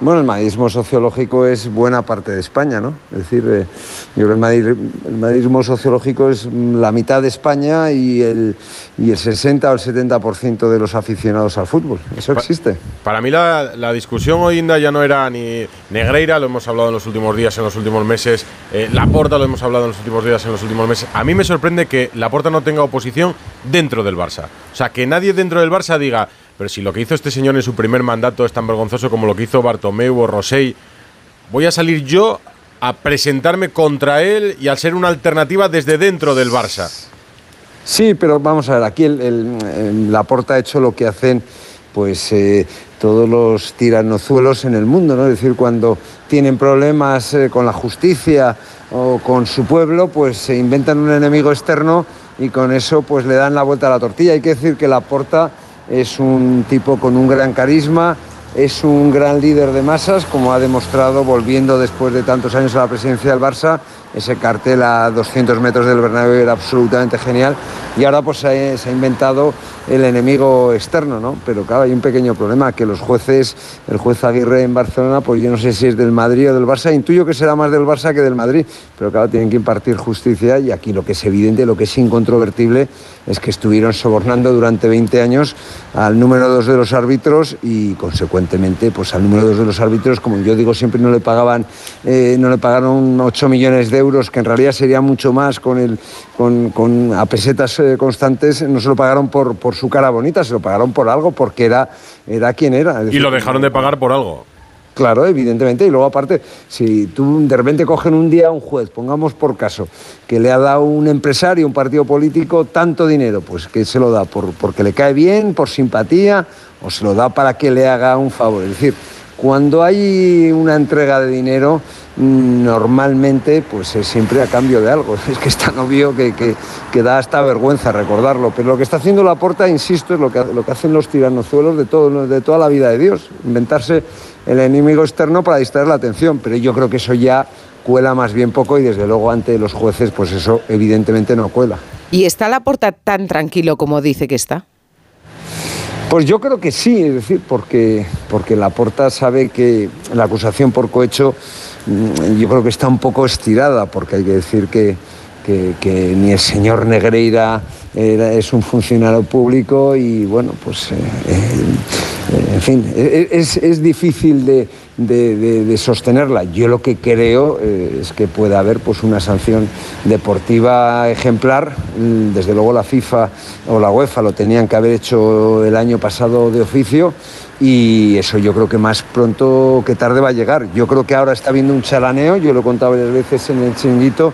Bueno, el madridismo sociológico es buena parte de España, ¿no? Es decir, eh, yo creo que el, madridismo sociológico es mm, la mitad de España y el, y el 60 o el 70% de los aficionados al fútbol. Eso existe. Para mí la, la discusión hoy Inda, ya no era ni Negreira, lo hemos hablado en los últimos días, en los últimos meses, eh, Laporta lo hemos hablado en los últimos días, en los últimos meses. A mí me sorprende que Laporta no tenga oposición dentro del Barça. O sea, que nadie dentro del Barça diga, pero si lo que hizo este señor en su primer mandato es tan vergonzoso como lo que hizo Bartomeu o Rosell, voy a salir yo a presentarme contra él y a ser una alternativa desde dentro del Barça. Sí, pero vamos a ver, aquí el, el- Laporta ha hecho lo que hacen pues eh, todos los tiranozuelos en el mundo, ¿no? Es decir, cuando tienen problemas eh, con la justicia o con su pueblo, pues se inventan un enemigo externo y con eso pues le dan la vuelta a la tortilla. Hay que decir que Laporta es un tipo con un gran carisma, es un gran líder de masas, como ha demostrado volviendo después de tantos años a la presidencia del Barça. Ese cartel a 200 metros del Bernabéu era absolutamente genial y ahora pues se ha, inventado el enemigo externo, ¿no? Pero claro, hay un pequeño problema, que los jueces, el juez Aguirre en Barcelona, pues yo no sé si es del Madrid o del Barça, intuyo que será más del Barça que del Madrid, pero claro, tienen que impartir justicia y aquí lo que es evidente, lo que es incontrovertible, es que estuvieron sobornando durante 20 años al número dos de los árbitros y consecuentemente pues al número dos de los árbitros, como yo digo, siempre no le pagaban, eh, no le pagaron 8 millones de euros, que en realidad sería mucho más con el, con, con- a pesetas eh, constantes, no se lo pagaron por, por su cara bonita, se lo pagaron por algo, porque era, era quien era. Y lo dejaron de pagar por algo. Claro, evidentemente. Y luego, aparte, si tú de repente cogen un día a un juez, pongamos por caso, que le ha dado un empresario, un partido político, tanto dinero, pues que se lo da por, porque le cae bien, por simpatía, o se lo da para que le haga un favor. Es decir, cuando hay una entrega de dinero, mm, normalmente pues es siempre a cambio de algo. Es que es tan obvio que, que- que da hasta vergüenza recordarlo. Pero lo que está haciendo la porta, insisto, es lo que, lo que hacen los tiranozuelos de, todo, de toda la vida de Dios. Inventarse el enemigo externo para distraer la atención. Pero yo creo que eso ya cuela más bien poco y desde luego ante los jueces pues eso evidentemente no cuela. ¿Y está la puerta tan tranquilo como dice que está? Pues yo creo que sí, es decir, porque, porque Laporta sabe que la acusación por cohecho mm, yo creo que está un poco estirada, porque hay que decir que, que- que ni el señor Negreira era- es un funcionario público y bueno, pues eh, eh, en fin, e- e- es, es difícil de, de- sostenerla. Yo lo que creo eh, es que puede haber pues una sanción deportiva ejemplar. Mm, Desde luego la FIFA o la UEFA lo tenían que haber hecho el año pasado de oficio y eso yo creo que más pronto que tarde va a llegar. Yo creo que ahora está habiendo un chalaneo, yo lo he contado varias veces en el chinguito,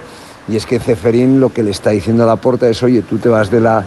y es que Ceferín lo que le está diciendo a la porta es, oye, tú te vas de la,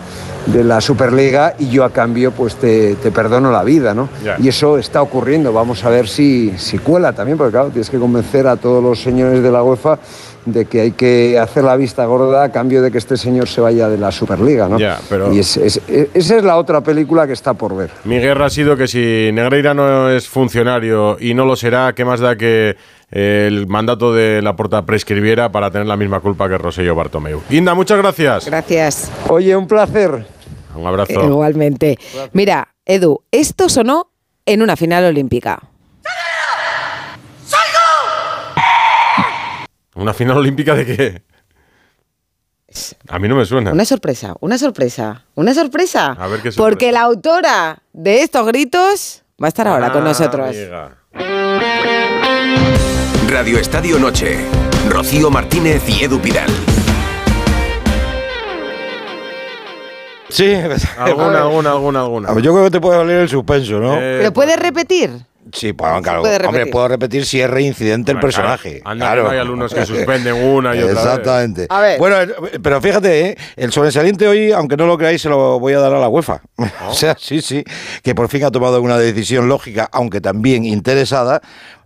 de la Superliga y yo a cambio pues te, te perdono la vida, ¿no? Ya. Y eso está ocurriendo, vamos a ver si, si cuela también, porque claro, tienes que convencer a todos los señores de la UEFA de que hay que hacer la vista gorda a cambio de que este señor se vaya de la Superliga, ¿no? Ya, pero- Y es- es- es- esa es la otra película que está por ver. Mi guerra ha sido que si Negreira no es funcionario y no lo será, ¿qué más da que el mandato de la porta prescribiera para tener la misma culpa que Rosello Bartomeu? Inda, muchas gracias. Gracias. Oye, un placer. Un abrazo. Igualmente. Mira, Edu, esto sonó en una final olímpica. ¿Una final olímpica de qué? A mí no me suena. Una sorpresa, una sorpresa, una sorpresa. A ver qué sorpresa. Porque la autora de estos gritos va a estar ahora con Ah, nosotros. amiga. Radio Estadio Noche. Rocío Martínez y Edu Pidal. Sí, Alguna, alguna, alguna, alguna. Yo creo que te puede valer el suspenso, ¿no? Eh, ¿Pero puedes repetir? Sí, pues, claro. puede Hombre, repetir. puedo repetir si es reincidente el personaje. claro. Anda, claro. que no hay alumnos que suspenden una y otra vez. Exactamente. A ver. Bueno, pero fíjate, ¿eh? el sobresaliente hoy, aunque no lo creáis, se lo voy a dar a la UEFA. o sea, sí, sí, que por fin ha tomado una decisión lógica, aunque también interesada.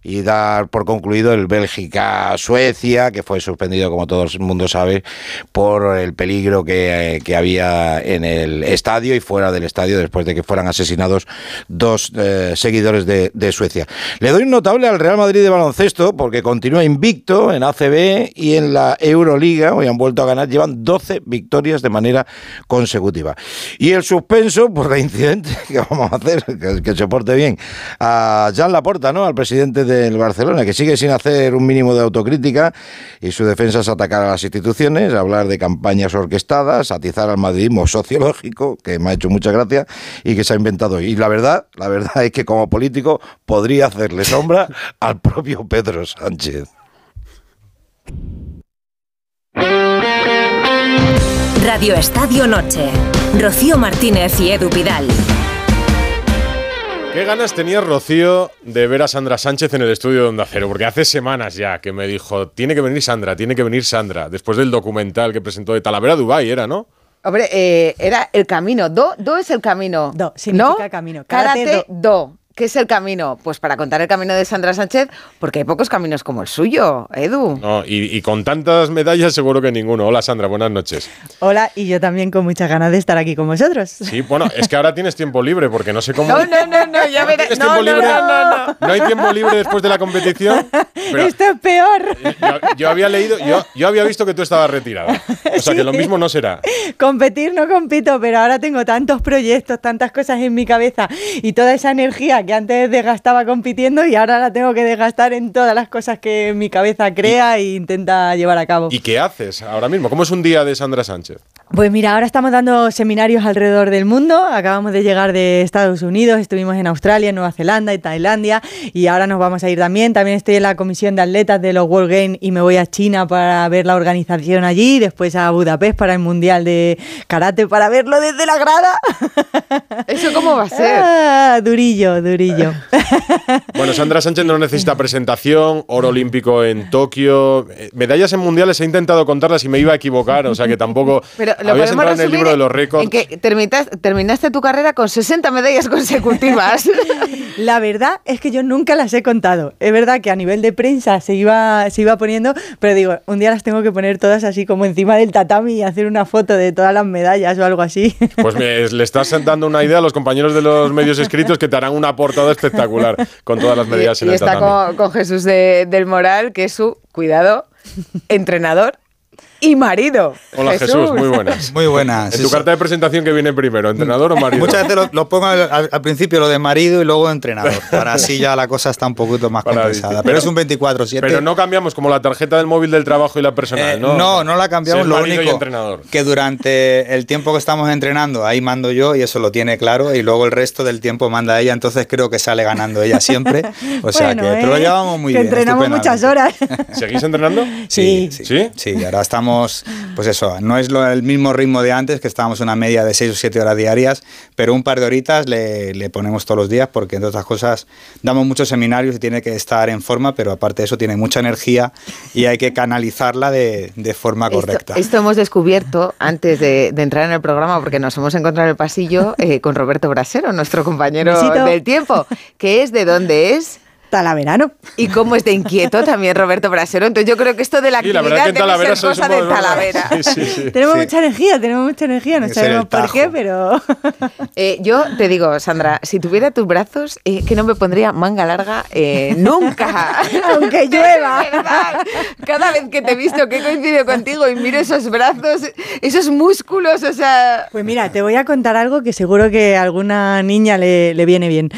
Y dar por concluido el Bélgica-Suecia, que fue suspendido, como todo el mundo sabe, por el peligro que, que había en el estadio y fuera del estadio después de que fueran asesinados dos eh, seguidores de, de Suecia. Le doy un notable al Real Madrid de baloncesto porque continúa invicto en ACB y en la Euroliga. Hoy han vuelto a ganar, llevan 12 victorias de manera consecutiva. Y el suspenso por reincidente, que vamos a hacer? Que, que se porte bien. A Jean Laporta, ¿no? Al presidente del Barcelona, que sigue sin hacer un mínimo de autocrítica y su defensa es atacar a las instituciones, hablar de campañas orquestadas, atizar al madridismo sociológico, que me ha hecho mucha gracia y que se ha inventado. Y la verdad, la verdad es que como político podría hacerle sombra al propio Pedro Sánchez. Radio Estadio Noche. Rocío Martínez y Edu Pidal. ¿Qué ganas tenía Rocío de ver a Sandra Sánchez en el estudio de Onda Cero? Porque hace semanas ya que me dijo, tiene que venir Sandra, tiene que venir Sandra, después del documental que presentó de Talavera, Dubai, era, ¿no? Hombre, eh, era el camino. Do, do es el camino. Do, significa camino. Karate, Karate, do. ¿Qué es el camino? Pues para contar el camino de Sandra Sánchez, porque hay pocos caminos como el suyo, Edu. No, y, y con tantas medallas seguro que ninguno. Hola Sandra, buenas noches. Hola, y yo también con muchas ganas de estar aquí con vosotros. Sí, bueno, es que ahora tienes tiempo libre, porque no sé cómo... No, no, no, no, ya verás. ¿Tienes No, tiempo no, libre? no, no, no. ¿No hay tiempo libre después de la competición? Pero Esto es peor. yo, yo había leído, yo, yo había visto que tú estabas retirada. O sea que lo mismo no será. Competir no compito, pero ahora tengo tantos proyectos, tantas cosas en mi cabeza y toda esa energía que antes desgastaba compitiendo y ahora la tengo que desgastar en todas las cosas que mi cabeza crea e intenta llevar a cabo. ¿Y qué haces ahora mismo? ¿Cómo es un día de Sandra Sánchez? Pues mira, ahora estamos dando seminarios alrededor del mundo. Acabamos de llegar de Estados Unidos, estuvimos en Australia, en Nueva Zelanda y Tailandia y ahora nos vamos a ir también. También estoy en la comisión de atletas de los World Games y me voy a China para ver la organización allí, después a Budapest para el Mundial de Karate para verlo desde la grada. ¿Eso cómo va a ser? Ah, durillo, durillo. Bueno, Sandra Sánchez no necesita presentación, oro olímpico en Tokio, eh, medallas en mundiales he intentado contarlas y me iba a equivocar, o sea que tampoco Pero lo habías entrado en el libro de los récords. En que terminaste tu carrera con 60 medallas consecutivas. La verdad es que yo nunca las he contado. Es verdad que a nivel de prensa se iba, se iba poniendo, pero digo, un día las tengo que poner todas así como encima del tatami y hacer una foto de todas las medallas o algo así. Pues me- le estás dando una idea a los compañeros de los medios escritos que te harán una portada espectacular con todas las medallas en y el está con, con Jesús de- del Moral, que es su, cuidado, entrenador y marido. Hola Jesús. muy buenas. Muy buenas. En tu carta de presentación que viene primero, entrenador o marido. Muchas veces lo, lo pongo al, principio lo de marido y luego entrenador. Para así ya la cosa está un poquito más Para compensada. Pero es un 24-7. Pero no cambiamos como la tarjeta del móvil del trabajo y la personal, Eh, ¿no? no, no la cambiamos. Ser Lo marido y único entrenador. que durante el tiempo que estamos entrenando, ahí mando yo y eso lo tiene claro. Y luego el resto del tiempo manda ella. Entonces creo que sale ganando ella siempre. O sea Bueno, que pero lo ¿eh? llevamos muy que bien. entrenamos muchas horas. ¿Seguís entrenando? Sí, Sí. sí, sí. ahora estamos, pues eso, no es lo, el mismo ritmo de antes, que estábamos una media de 6 o 7 horas diarias, pero un par de horitas le, le ponemos todos los días porque, entre otras cosas, damos muchos seminarios y tiene que estar en forma, pero aparte de eso tiene mucha energía y hay que canalizarla de, de forma correcta. Esto hemos descubierto antes de, de entrar en el programa, porque nos hemos encontrado en el pasillo eh, con Roberto Brasero, nuestro compañero Besito. del tiempo, que es de dónde es. Talaverano. Y cómo es de inquieto también Roberto Brasero. Entonces yo creo que esto de la Sí, la actividad que en debe Talavera ser cosa de Talavera. Sí, sí, sí. tenemos Sí. mucha energía, tenemos mucha energía, no que sabemos por qué, pero... Eh, yo te digo, Sandra, si tuviera tus brazos, eh, que no me pondría manga larga eh, nunca. Aunque llueva. Es. Cada vez que te he visto que coincido contigo y miro esos brazos, esos músculos, o sea... Pues mira, te voy a contar algo que seguro que a alguna niña le, le viene bien.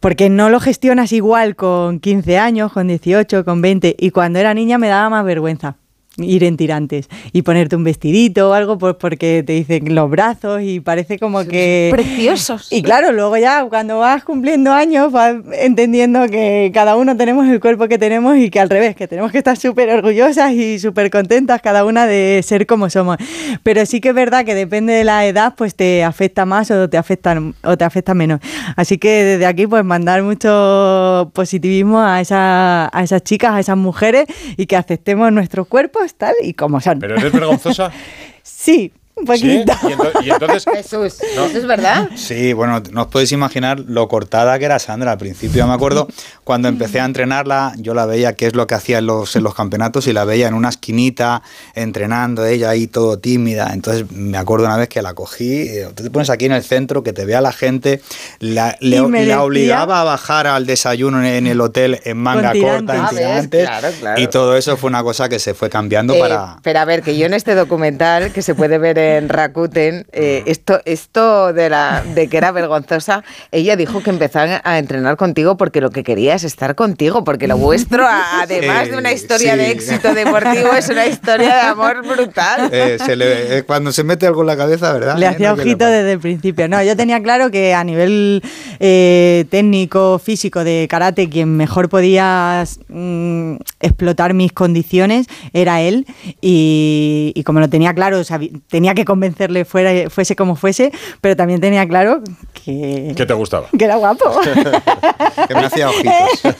Porque no lo gestionas igual con 15 años, con 18, con 20. Y cuando era niña me daba más vergüenza ir en tirantes y ponerte un vestidito o algo pues porque te dicen los brazos y parece como que preciosos. Y claro luego ya cuando vas cumpliendo años vas entendiendo que cada uno tenemos el cuerpo que tenemos y que al revés que tenemos que estar súper orgullosas y súper contentas cada una de ser como somos. Pero sí que es verdad que depende de la edad pues te afecta más o te afecta o te afecta menos. Así que desde aquí pues mandar mucho positivismo a, esa, a esas chicas a esas mujeres y que aceptemos nuestros cuerpos tal y como son ¿Pero eres vergonzosa? Sí, Un poquito. Y, ento- y entonces, Jesús, ¿eso es verdad? Sí, bueno, no os podéis imaginar lo cortada que era Sandra al principio. Me acuerdo cuando empecé a entrenarla, yo la veía qué es lo que hacía en los, en los campeonatos y la veía en una esquinita entrenando, ella ahí todo tímida. Entonces me acuerdo una vez que la cogí, eh, tú te pones aquí en el centro, que te vea la gente, la, le- la decía- obligaba a bajar al desayuno en, en el hotel en manga corta, en Ah, tirantes. claro, claro. Y todo eso fue una cosa que se fue cambiando Eh, para... Pero a ver, que yo en este documental que se puede ver en Rakuten, eh, esto, esto de, la, de que era vergonzosa, ella dijo que empezó a entrenar contigo porque lo que quería es estar contigo, porque lo vuestro, además de una historia sí. de éxito deportivo, es una historia de amor brutal. Eh, se le- eh, cuando se mete algo en la cabeza, ¿verdad? Le Eh, hacía no le ojito desde el principio. No, yo tenía claro que a nivel eh, técnico, físico de karate, quien mejor podía mm, explotar mis condiciones era él. Y, y como lo tenía claro, tenía que convencerle fuera, fuese como fuese, pero también tenía claro que, ¿qué te gustaba? que era guapo. que me hacía ojitos.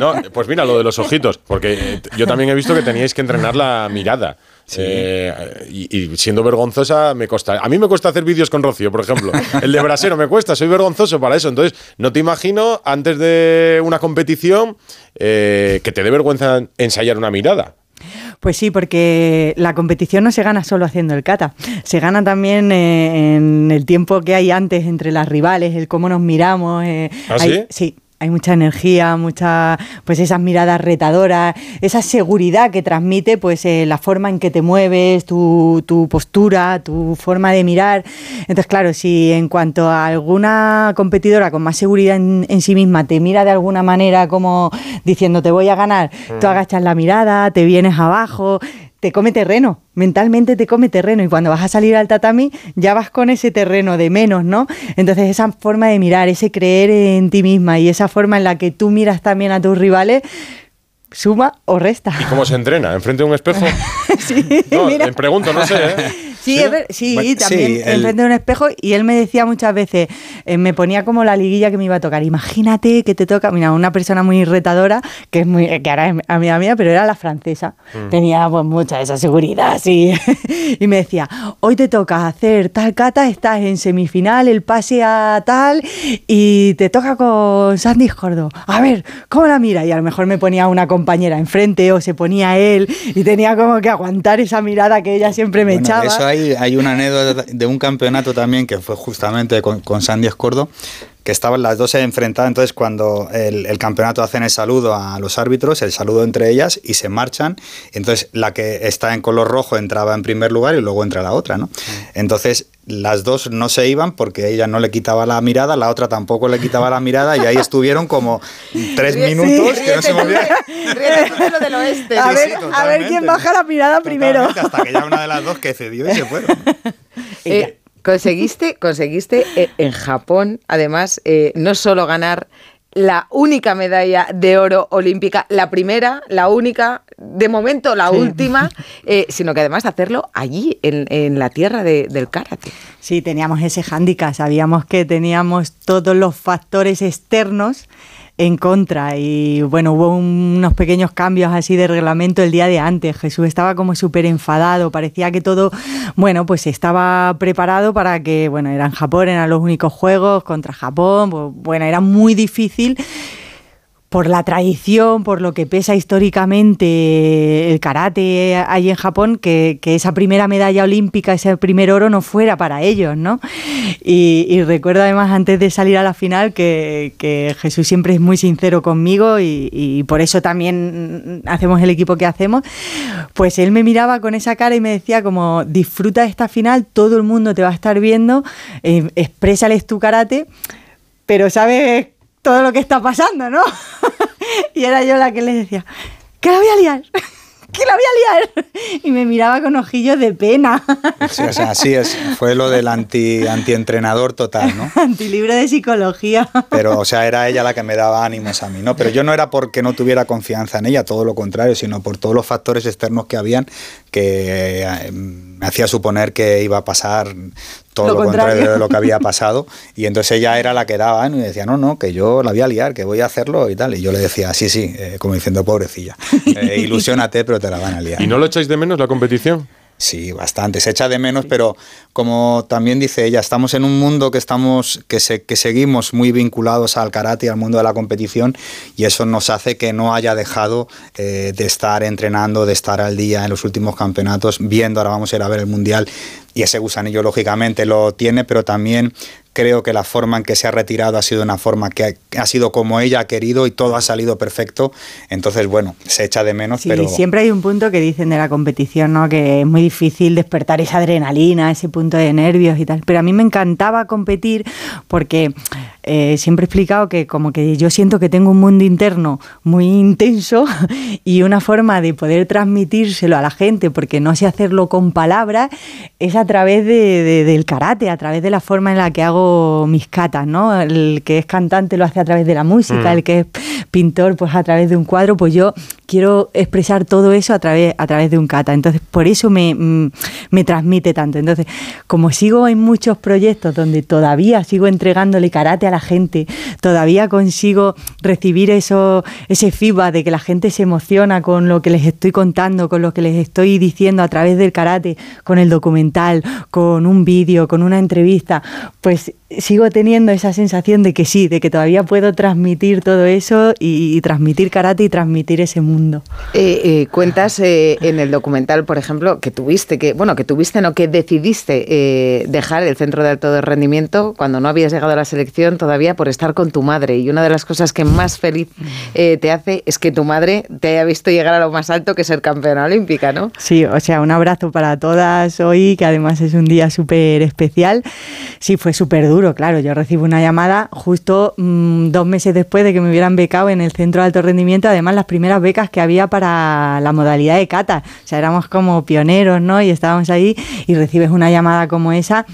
No, pues mira, lo de los ojitos, porque eh, yo también he visto que teníais que entrenar la mirada. Eh, y, y siendo vergonzosa me cuesta. A mí me cuesta hacer vídeos con Rocío, por ejemplo. El de brasero me cuesta, soy vergonzoso para eso. Entonces, no te imagino antes de una competición eh, que te dé vergüenza ensayar una mirada. Pues sí, porque la competición no se gana solo haciendo el kata, se gana también eh, en el tiempo que hay antes entre las rivales, el cómo nos miramos. eh, ¿Ah, hay- sí? Sí. Hay mucha energía, mucha, pues esas miradas retadoras, esa seguridad que transmite, pues eh, la forma en que te mueves, tu, tu postura, tu forma de mirar. Entonces, claro, si en cuanto a alguna competidora con más seguridad en, en sí misma te mira de alguna manera como diciendo te voy a ganar, tú Mm. agachas la mirada, te vienes abajo, te come terreno, mentalmente te come terreno y cuando vas a salir al tatami ya vas con ese terreno de menos, ¿no? Entonces esa forma de mirar, ese creer en ti misma y esa forma en la que tú miras también a tus rivales, suma o resta. ¿Y cómo se entrena? ¿Enfrente de un espejo? sí, No, mira. pregunto, no sé. ¿eh? Sí, es sí, Bueno, también sí, el- enfrente de un espejo y él me decía muchas veces, eh, me ponía como la liguilla que me iba a tocar. Imagínate que te toca, mira, una persona muy retadora, que es muy, que ahora es amiga mía, pero era la francesa. Mm. Tenía pues mucha esa seguridad, sí. y me decía, hoy te toca hacer tal cata, estás en semifinal, el pase a tal, y te toca con Sandy Gordo. A ver, ¿cómo la mira? Y a lo mejor me ponía una compañera enfrente o se ponía él y tenía como que aguantar esa mirada que ella siempre me Bueno, echaba. Eso hay, una anécdota de un campeonato también que fue justamente con, con Sandy Escordo, que estaban las dos enfrentadas. Entonces, cuando el, el campeonato hacen el saludo a los árbitros, el saludo entre ellas y se marchan. Entonces, la que está en color rojo entraba en primer lugar y luego entra la otra, ¿no? Entonces, las dos no se iban porque ella no le quitaba la mirada, la otra tampoco le quitaba la mirada y ahí estuvieron como tres Ríe- minutos sí, que no se movían. Ríete tú de lo del oeste. A Sí, ver, sí, a ver quién baja la mirada primero. Hasta que ya una de las dos que cedió y se fueron. Eh, conseguiste, conseguiste eh, en Japón, además, eh, no solo ganar la única medalla de oro olímpica, la primera, la única, de momento la Sí. última, eh, sino que además hacerlo allí, en, en la tierra de- del karate. Sí, teníamos ese hándicap, sabíamos que teníamos todos los factores externos en contra y bueno, hubo unos pequeños cambios así de reglamento el día de antes. Jesús estaba como súper enfadado, parecía que todo, bueno, pues estaba preparado para que, bueno, eran Japón, eran los únicos juegos contra Japón, pues, bueno, era muy difícil por la tradición, por lo que pesa históricamente el karate ahí en Japón, que, esa primera medalla olímpica, ese primer oro no fuera para ellos, ¿no? Y, recuerdo además antes de salir a la final que, Jesús siempre es muy sincero conmigo y, por eso también hacemos el equipo que hacemos, pues él me miraba con esa cara y me decía como disfruta esta final, todo el mundo te va a estar viendo, eh, exprésales tu karate, pero sabes todo lo que está pasando, ¿no? y era yo la que les decía, que la voy a liar, que la voy a liar. Y me miraba con ojillos de pena, Sí, o sea, así es. Fue lo del anti, antientrenador total, ¿no? antilibro de psicología. Pero, o sea, era ella la que me daba ánimos a mí, ¿no? Pero yo no era porque no tuviera confianza en ella, todo lo contrario, sino por todos los factores externos que habían que eh, me hacía suponer que iba a pasar todo Lo lo, contrario. contrario. de lo que había pasado. Y entonces ella era la que daba y decía, no, no, que yo la voy a liar, que voy a hacerlo y tal. Y yo le decía, sí, sí, eh, como diciendo, pobrecilla, eh, ilusiónate, pero te la van a liar. ¿Y no lo echáis de menos la competición? Sí, bastante. Se echa de menos, pero como también dice ella, estamos en un mundo que estamos, que, se, que seguimos muy vinculados al karate y al mundo de la competición, y eso nos hace que no haya dejado eh, de estar entrenando, de estar al día en los últimos campeonatos, viendo, ahora vamos a ir a ver el mundial, y ese gusanillo lógicamente lo tiene, pero también creo que la forma en que se ha retirado ha sido una forma que ha, ha sido como ella ha querido y todo ha salido perfecto. Entonces, bueno, se echa de menos, Sí, pero siempre hay un punto que dicen de la competición, ¿no? Que es muy difícil despertar esa adrenalina, ese punto de nervios y tal. Pero a mí me encantaba competir porque eh, siempre he explicado que como que yo siento que tengo un mundo interno muy intenso y una forma de poder transmitírselo a la gente, porque no sé hacerlo con palabras, es a través de- de- del karate, a través de la forma en la que hago mis catas, ¿no? El que es cantante lo hace a través de la música, Mm. el que es pintor pues a través de un cuadro, pues yo quiero expresar todo eso a través, a través de un kata. Entonces, por eso me, mm, me transmite tanto. Entonces, como sigo en muchos proyectos donde todavía sigo entregándole karate a la gente, todavía consigo recibir eso, ese feedback de que la gente se emociona con lo que les estoy contando, con lo que les estoy diciendo a través del karate, con el documental, con un vídeo, con una entrevista, pues sigo teniendo esa sensación de que sí, de que todavía puedo transmitir todo eso y, y transmitir karate y transmitir ese mundo. Eh, eh, cuentas eh, en el documental, por ejemplo, que tuviste, que bueno, que tuviste, no, que decidiste eh, dejar el centro de alto rendimiento cuando no habías llegado a la selección todavía por estar con tu madre. Y una de las cosas que más feliz eh, te hace es que tu madre te haya visto llegar a lo más alto que ser campeona olímpica, ¿no? Sí, o sea, un abrazo para todas hoy, que además es un día súper especial. Sí, fue súper duro, claro. Yo recibo una llamada justo mm, dos meses después de que me hubieran becado en el centro de alto rendimiento, además las primeras becas que había para la modalidad de kata. O sea, éramos como pioneros, ¿no? Y estábamos ahí y recibes una llamada como esa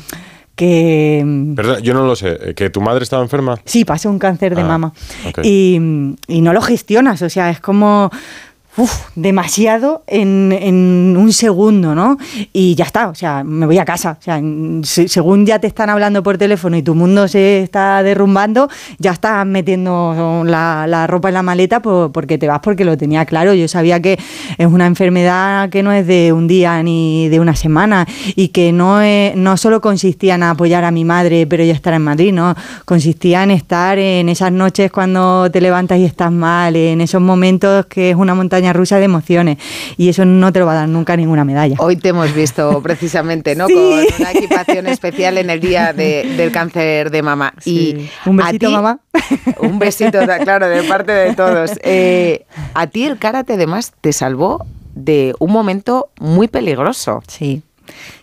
que... mm, Perdón, yo no lo sé. eh, ¿Que tu madre estaba enferma? Sí, pasó un cáncer de Ah, mama. Y, y no lo gestionas, o sea, es como uf, demasiado en, en un segundo, ¿no? Y ya está, o sea, me voy a casa. O sea, según ya te están hablando por teléfono y tu mundo se está derrumbando, ya estás metiendo la, la ropa en la maleta por- porque te vas porque lo tenía claro. Yo sabía que es una enfermedad que no es de un día ni de una semana y que no, es- no solo consistía en apoyar a mi madre, pero yo estar en Madrid, ¿no? Consistía en estar en esas noches cuando te levantas y estás mal, en esos momentos que es una montaña rusa de emociones y eso no te lo va a dar nunca ninguna medalla. Hoy te hemos visto precisamente, ¿no? Sí. Con una equipación especial en el día de- del cáncer de mama. Y Un a besito, ti- mamá. Un besito, claro, de parte de todos. Eh, a ti el karate además te salvó de un momento muy peligroso. Sí.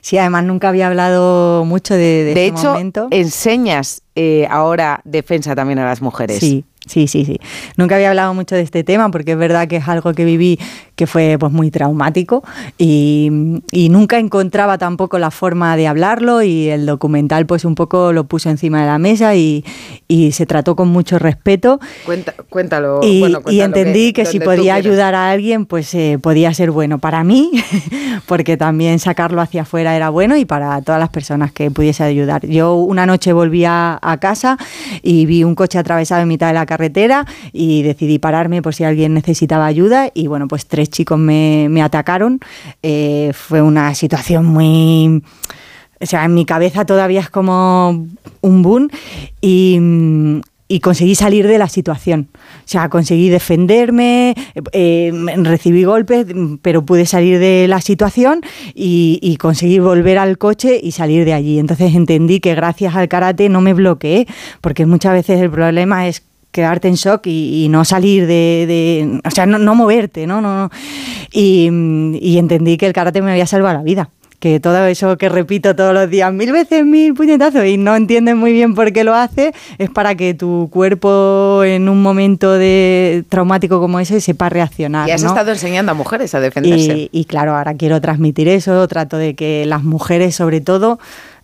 Sí, además nunca había hablado mucho de, de, De ese hecho, momento. enseñas eh, ahora defensa también a las mujeres. Sí, sí, sí, sí. Nunca había hablado mucho de este tema porque es verdad que es algo que viví que fue pues muy traumático y, y nunca encontraba tampoco la forma de hablarlo y el documental pues un poco lo puso encima de la mesa y, y se trató con mucho respeto Cuenta- cuéntalo. y, bueno, y entendí que, si podía ayudar a alguien, pues eh, podía ser bueno para mí, porque también sacarlo hacia afuera era bueno y para todas las personas que pudiese ayudar. Yo una noche volví a, a casa y vi un coche atravesado en mitad de la carretera y decidí pararme por si alguien necesitaba ayuda y bueno, pues tres chicos me, atacaron. Eh, fue una situación muy... O sea, en mi cabeza todavía es como un boom y, mm, y conseguí salir de la situación. O sea, conseguí defenderme, eh, recibí golpes, pero pude salir de la situación y, y conseguí volver al coche y salir de allí. Entonces entendí que gracias al karate no me bloqueé, porque muchas veces el problema es quedarte en shock y, no salir de, o sea, no, moverte, ¿no? no, no. Y entendí que el karate me había salvado la vida. Que todo eso que repito todos los días, mil veces, mil puñetazos, y no entiendes muy bien por qué lo hace, es para que tu cuerpo en un momento de traumático como ese sepa reaccionar. Y has ¿no? estado enseñando a mujeres a defenderse. Y, y claro, ahora quiero transmitir eso, trato de que las mujeres sobre todo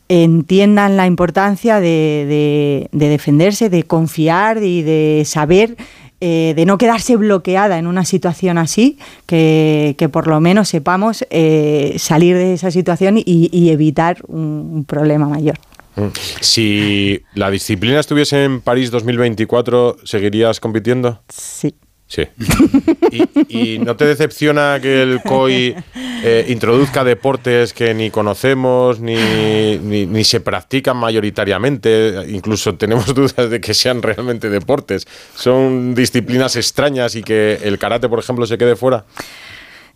entiendan la importancia de, de- de defenderse, de confiar y de saber, eh, de no quedarse bloqueada en una situación así, que, que por lo menos sepamos eh, salir de esa situación y, y evitar un, un problema mayor. Mm. Si la disciplina estuviese en París 2024, ¿seguirías compitiendo? Sí. Sí. ¿Y, y no te decepciona que el COI eh, introduzca deportes que ni conocemos ni, ni- ni se practican mayoritariamente? Incluso tenemos dudas de que sean realmente deportes. Son disciplinas extrañas y que el karate, por ejemplo, se quede fuera.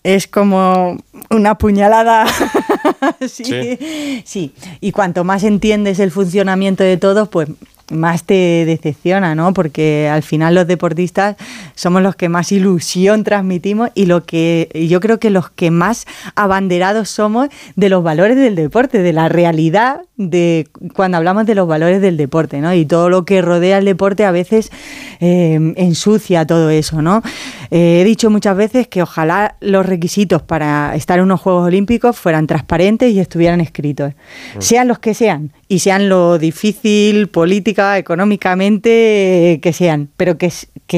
Es como una puñalada. sí, Sí. sí. Y cuanto más entiendes el funcionamiento de todo, pues más te decepciona, ¿no? Porque al final los deportistas somos los que más ilusión transmitimos y lo que y yo creo que los que más abanderados somos de los valores del deporte, de la realidad de cuando hablamos de los valores del deporte, ¿no? Y todo lo que rodea el deporte a veces eh, ensucia todo eso, ¿no? Eh, he dicho muchas veces que ojalá los requisitos para estar en unos Juegos Olímpicos fueran transparentes y estuvieran escritos, Mm. sean los que sean, y sean lo difícil, política, económicamente, eh, que sean, pero que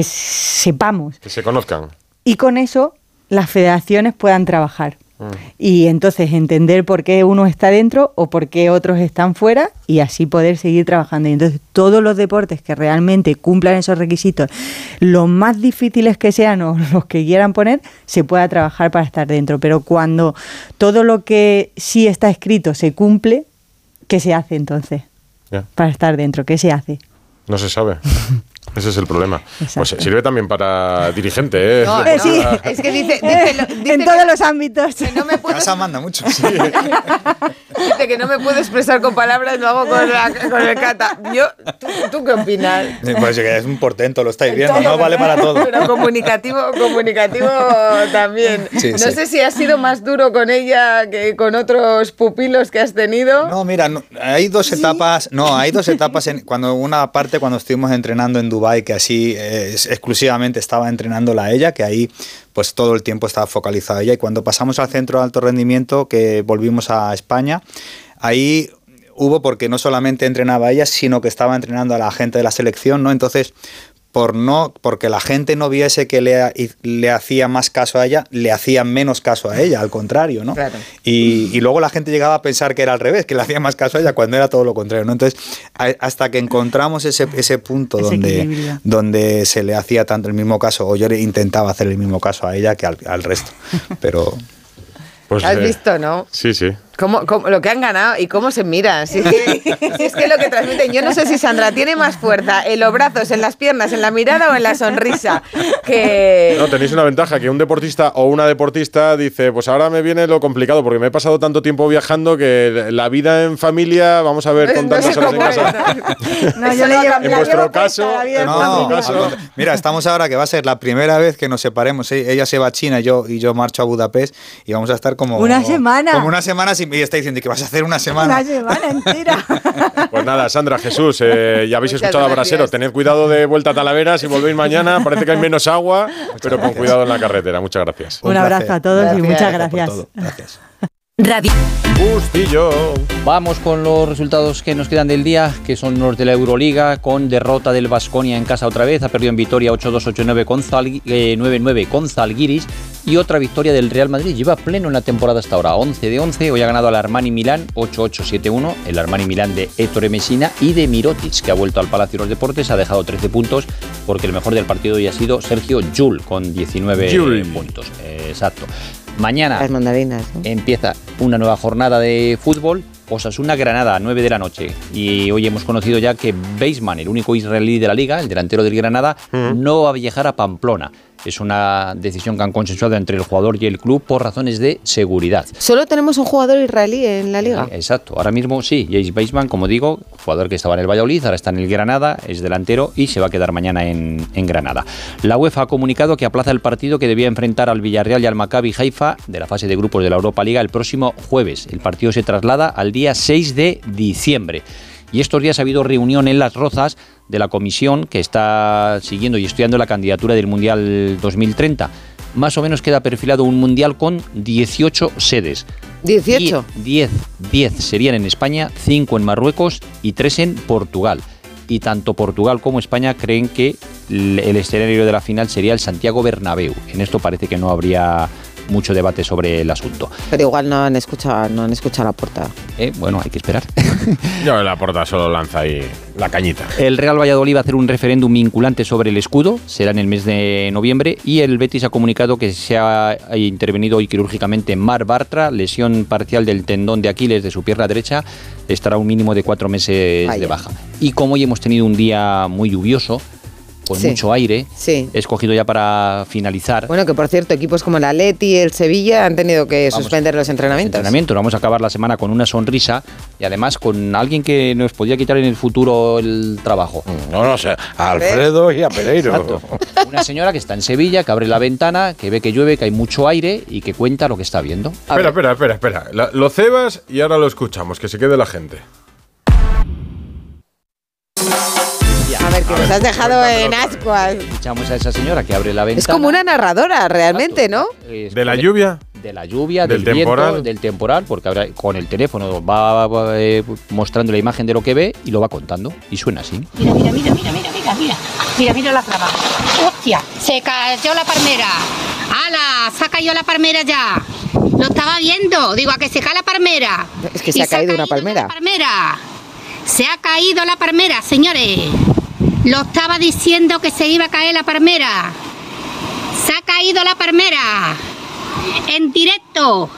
sepamos. Que se conozcan. Y con eso las federaciones puedan trabajar. Mm. Y entonces entender por qué uno está dentro o por qué otros están fuera y así poder seguir trabajando. Y entonces todos los deportes que realmente cumplan esos requisitos, los más difíciles que sean o los que quieran poner, se pueda trabajar para estar dentro. Pero cuando todo lo que sí está escrito se cumple, ¿qué se hace entonces Para estar dentro? ¿Qué se hace? No se sabe. Ese es el problema. Pues sirve también para dirigente, ¿eh? No, sí, es que dice, dice, lo- dice en todos los ámbitos. no me puedo, Casa manda mucho. dice que no me puedo expresar con palabras, lo hago con, la- con el cata. Yo, ¿tú, tú qué opinas? Pues que es un portento, lo estáis viendo, no vale para todo. Pero comunicativo, comunicativo también. Sí, no sí. sé si has sido más duro con ella que con otros pupilos que has tenido. No, mira, no, hay dos etapas, no, hay dos etapas en cuando una parte cuando estuvimos entrenando en Dubai que así eh, exclusivamente estaba entrenándola a ella, que ahí pues todo el tiempo estaba focalizada ella y cuando pasamos al centro de alto rendimiento que volvimos a España, ahí hubo porque no solamente entrenaba a ella, sino que estaba entrenando a la gente de la selección, ¿no? Entonces, por no, porque la gente no viese que le, le hacía más caso a ella, le hacía menos caso a ella, al contrario, ¿no? Y, y luego la gente llegaba a pensar que era al revés, que le hacía más caso a ella cuando era todo lo contrario, ¿no? Entonces, a- hasta que encontramos ese, ese punto Ese donde, equilibrio. donde se le hacía tanto el mismo caso, o yo le intentaba hacer el mismo caso a ella que al, al resto, pero... Pues, Has eh, visto, ¿no? Sí, sí. ¿Cómo, cómo- lo que han ganado y cómo se miran. Si es, que, si es que lo que transmiten, yo no sé si Sandra tiene más fuerza en los brazos, en las piernas, en la mirada o en la sonrisa. Que No, tenéis una ventaja, que un deportista o una deportista dice, pues ahora me viene lo complicado, porque me he pasado tanto tiempo viajando que la vida en familia, vamos a ver con No tantas horas en casa. No, yo le llevo, En vuestro caso, en No, caso, mira, estamos ahora que va a ser la primera vez que nos separemos. ¿eh? Ella se va a China y yo, y yo marcho a Budapest y vamos a estar como. Una semana. Como una semana sin- y está diciendo que vas a hacer una semana. Una semana entera. Pues nada, Sandra, Jesús, eh, ya habéis Muchas escuchado a gracias. Brasero. Tened cuidado de vuelta a Talavera. Si volvéis mañana, parece que hay menos agua, pero con cuidado en la carretera. Muchas gracias. Un abrazo a todos y Gracias. muchas Gracias gracias. Radio. Bustillo. Vamos con los resultados que nos quedan del día, que son los de la Euroliga, con derrota del Vasconia en casa otra vez, ha perdido en Vitoria 8-2, 8-9 con, Zal- eh, 9-9 con Zalgiris y otra victoria del Real Madrid. Lleva pleno en la temporada hasta ahora, 11 de 11. Hoy ha ganado al Armani Milán 8-8-7-1, el Armani Milán de Ettore Messina y de Mirotic, que ha vuelto al Palacio de los Deportes, ha dejado 13 puntos, porque el mejor del partido hoy ha sido Sergio Jul con 19 Jul. puntos. Eh, exacto. Mañana las mandarinas. ¿no? empieza una nueva jornada de fútbol. Osasuna Granada, 9 de la noche. Y hoy hemos conocido ya que Baseman, el único israelí de la liga, el delantero del Granada, no va a viajar a Pamplona. Es una decisión que han consensuado entre el jugador y el club por razones de seguridad. Solo tenemos un jugador israelí en la liga. Exacto, ahora mismo sí, Jace Baseman, como digo, jugador que estaba en el Valladolid, ahora está en el Granada, es delantero y se va a quedar mañana en, en Granada. La UEFA ha comunicado que aplaza el partido que debía enfrentar al Villarreal y al Maccabi Haifa de la fase de grupos de la Europa Liga el próximo jueves. El partido se traslada al día 6 de diciembre. Y estos días ha habido reunión en Las Rozas de la comisión que está siguiendo y estudiando la candidatura del Mundial 2030. Más o menos queda perfilado un Mundial con 18 sedes. 18. 10, 10 serían en España, 5 en Marruecos y 3 en Portugal. Y tanto Portugal como España creen que el el escenario de la final sería el Santiago Bernabéu. En esto parece que no habría mucho debate sobre el asunto. Pero igual no han escuchado, no han escuchado la puerta. Eh, bueno, hay que esperar. Yo la porta solo lanza ahí la cañita. El Real Valladolid va a hacer un referéndum vinculante sobre el escudo, será en el mes de noviembre, y el Betis ha comunicado que se ha intervenido hoy quirúrgicamente en Mar Bartra, lesión parcial del tendón de Aquiles de su pierna derecha, estará un mínimo de cuatro meses Vaya. de baja. Y como hoy hemos tenido un día muy lluvioso, con Sí. mucho aire, Sí. he escogido ya para finalizar Bueno, que por cierto, equipos como la Leti y el Sevilla han tenido que Vamos, suspender los entrenamientos. entrenamiento. Vamos a acabar la semana con una sonrisa y además con alguien que nos podría quitar en el futuro el trabajo. No, no sé, a Alfredo y a Pereiro. Exacto. Una señora que está en Sevilla, que abre la ventana, que ve que llueve, que hay mucho aire y que cuenta lo que está viendo. Espera, espera, espera, espera. La- lo cebas y ahora lo escuchamos, que se quede la gente. A ver, que nos has dejado en ascuas. Escuchamos a esa señora que abre la ventana. Es como una narradora, realmente, ¿no? ¿De la lluvia? De la lluvia, ¿Del del, viento, temporal? del temporal, porque ahora con el teléfono va, va, eh, mostrando la imagen de lo que ve y lo va contando. Y suena así. Mira, mira, mira, mira, mira, mira, mira. Mira, mira la clava. ¡Hostia! Se cayó la palmera. ¡Hala! Se ha caído la palmera ya. Lo estaba viendo. Digo, a que se cae la palmera. Es que se ha caído una palmera. La palmera. Se ha caído la palmera, señores. Lo estaba diciendo que se iba a caer la palmera. Se ha caído la palmera. En directo.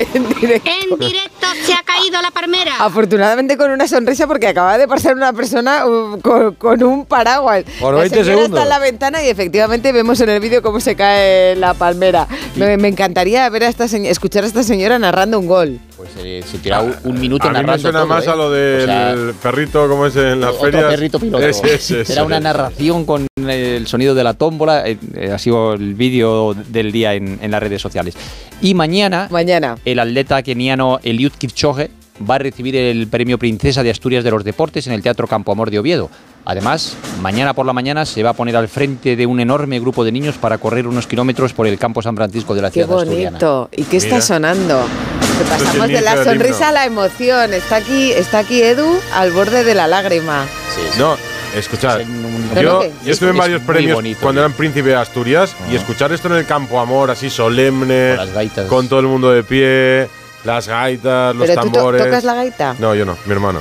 En directo. En directo se ha caído la palmera. Afortunadamente con una sonrisa porque acaba de pasar una persona uh, con, con un paraguas. Por La 20 señora segundos. está en la ventana y efectivamente vemos en el vídeo cómo se cae la palmera. Me, me encantaría ver a esta escuchar a esta señora narrando un gol. Pues eh, se tira un, un minuto A mí me narrando suena todo, más ¿eh? a lo del O sea, perrito, como es en las otro ferias. perrito piloto. Ese, ese, ese. Era una narración con el sonido de la tómbola. eh, eh, ha sido el vídeo del día en, en las redes sociales. Y mañana, mañana, el atleta keniano Eliud Kipchoge va a recibir el premio Princesa de Asturias de los Deportes en el Teatro Campo Amor de Oviedo. Además, mañana por la mañana se va a poner al frente de un enorme grupo de niños para correr unos kilómetros por el campo San Francisco de la Qué ciudad asturiana. bonito. ¿Y qué está Mira. sonando? Que pasamos de la sonrisa a la emoción. Está aquí, está aquí Edu al borde de la lágrima. No, escuchad. ¿Pero Yo, yo estuve en varios premios bonito, cuando eran príncipe de Asturias y escuchar esto en el campo amor, así solemne, con, todo el mundo de pie, las gaitas, los ¿Pero tú to- tambores. tocas la gaita? No, yo no, mi hermano.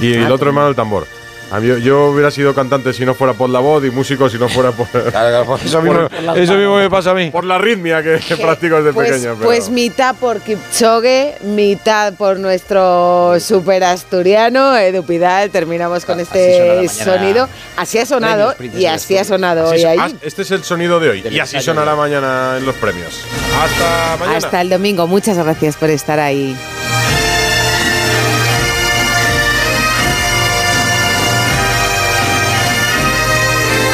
Y Ah, el otro hermano el tambor. A mí- yo, hubiera sido cantante si no fuera por la voz y músico si no fuera por. eso mismo- eso mismo me pasa a mí. Por la ritmia que practico desde Pues, pequeño. pero- pues mitad por Kipchoge, mitad por nuestro super asturiano Edu Pidal. Terminamos con suena este mañana. sonido. Así ha sonado Premios y así ha sonado Así hoy ahí. ah, Este es el sonido de hoy. y así sonará mañana en los premios. Hasta mañana. Hasta el domingo. Muchas gracias por estar ahí.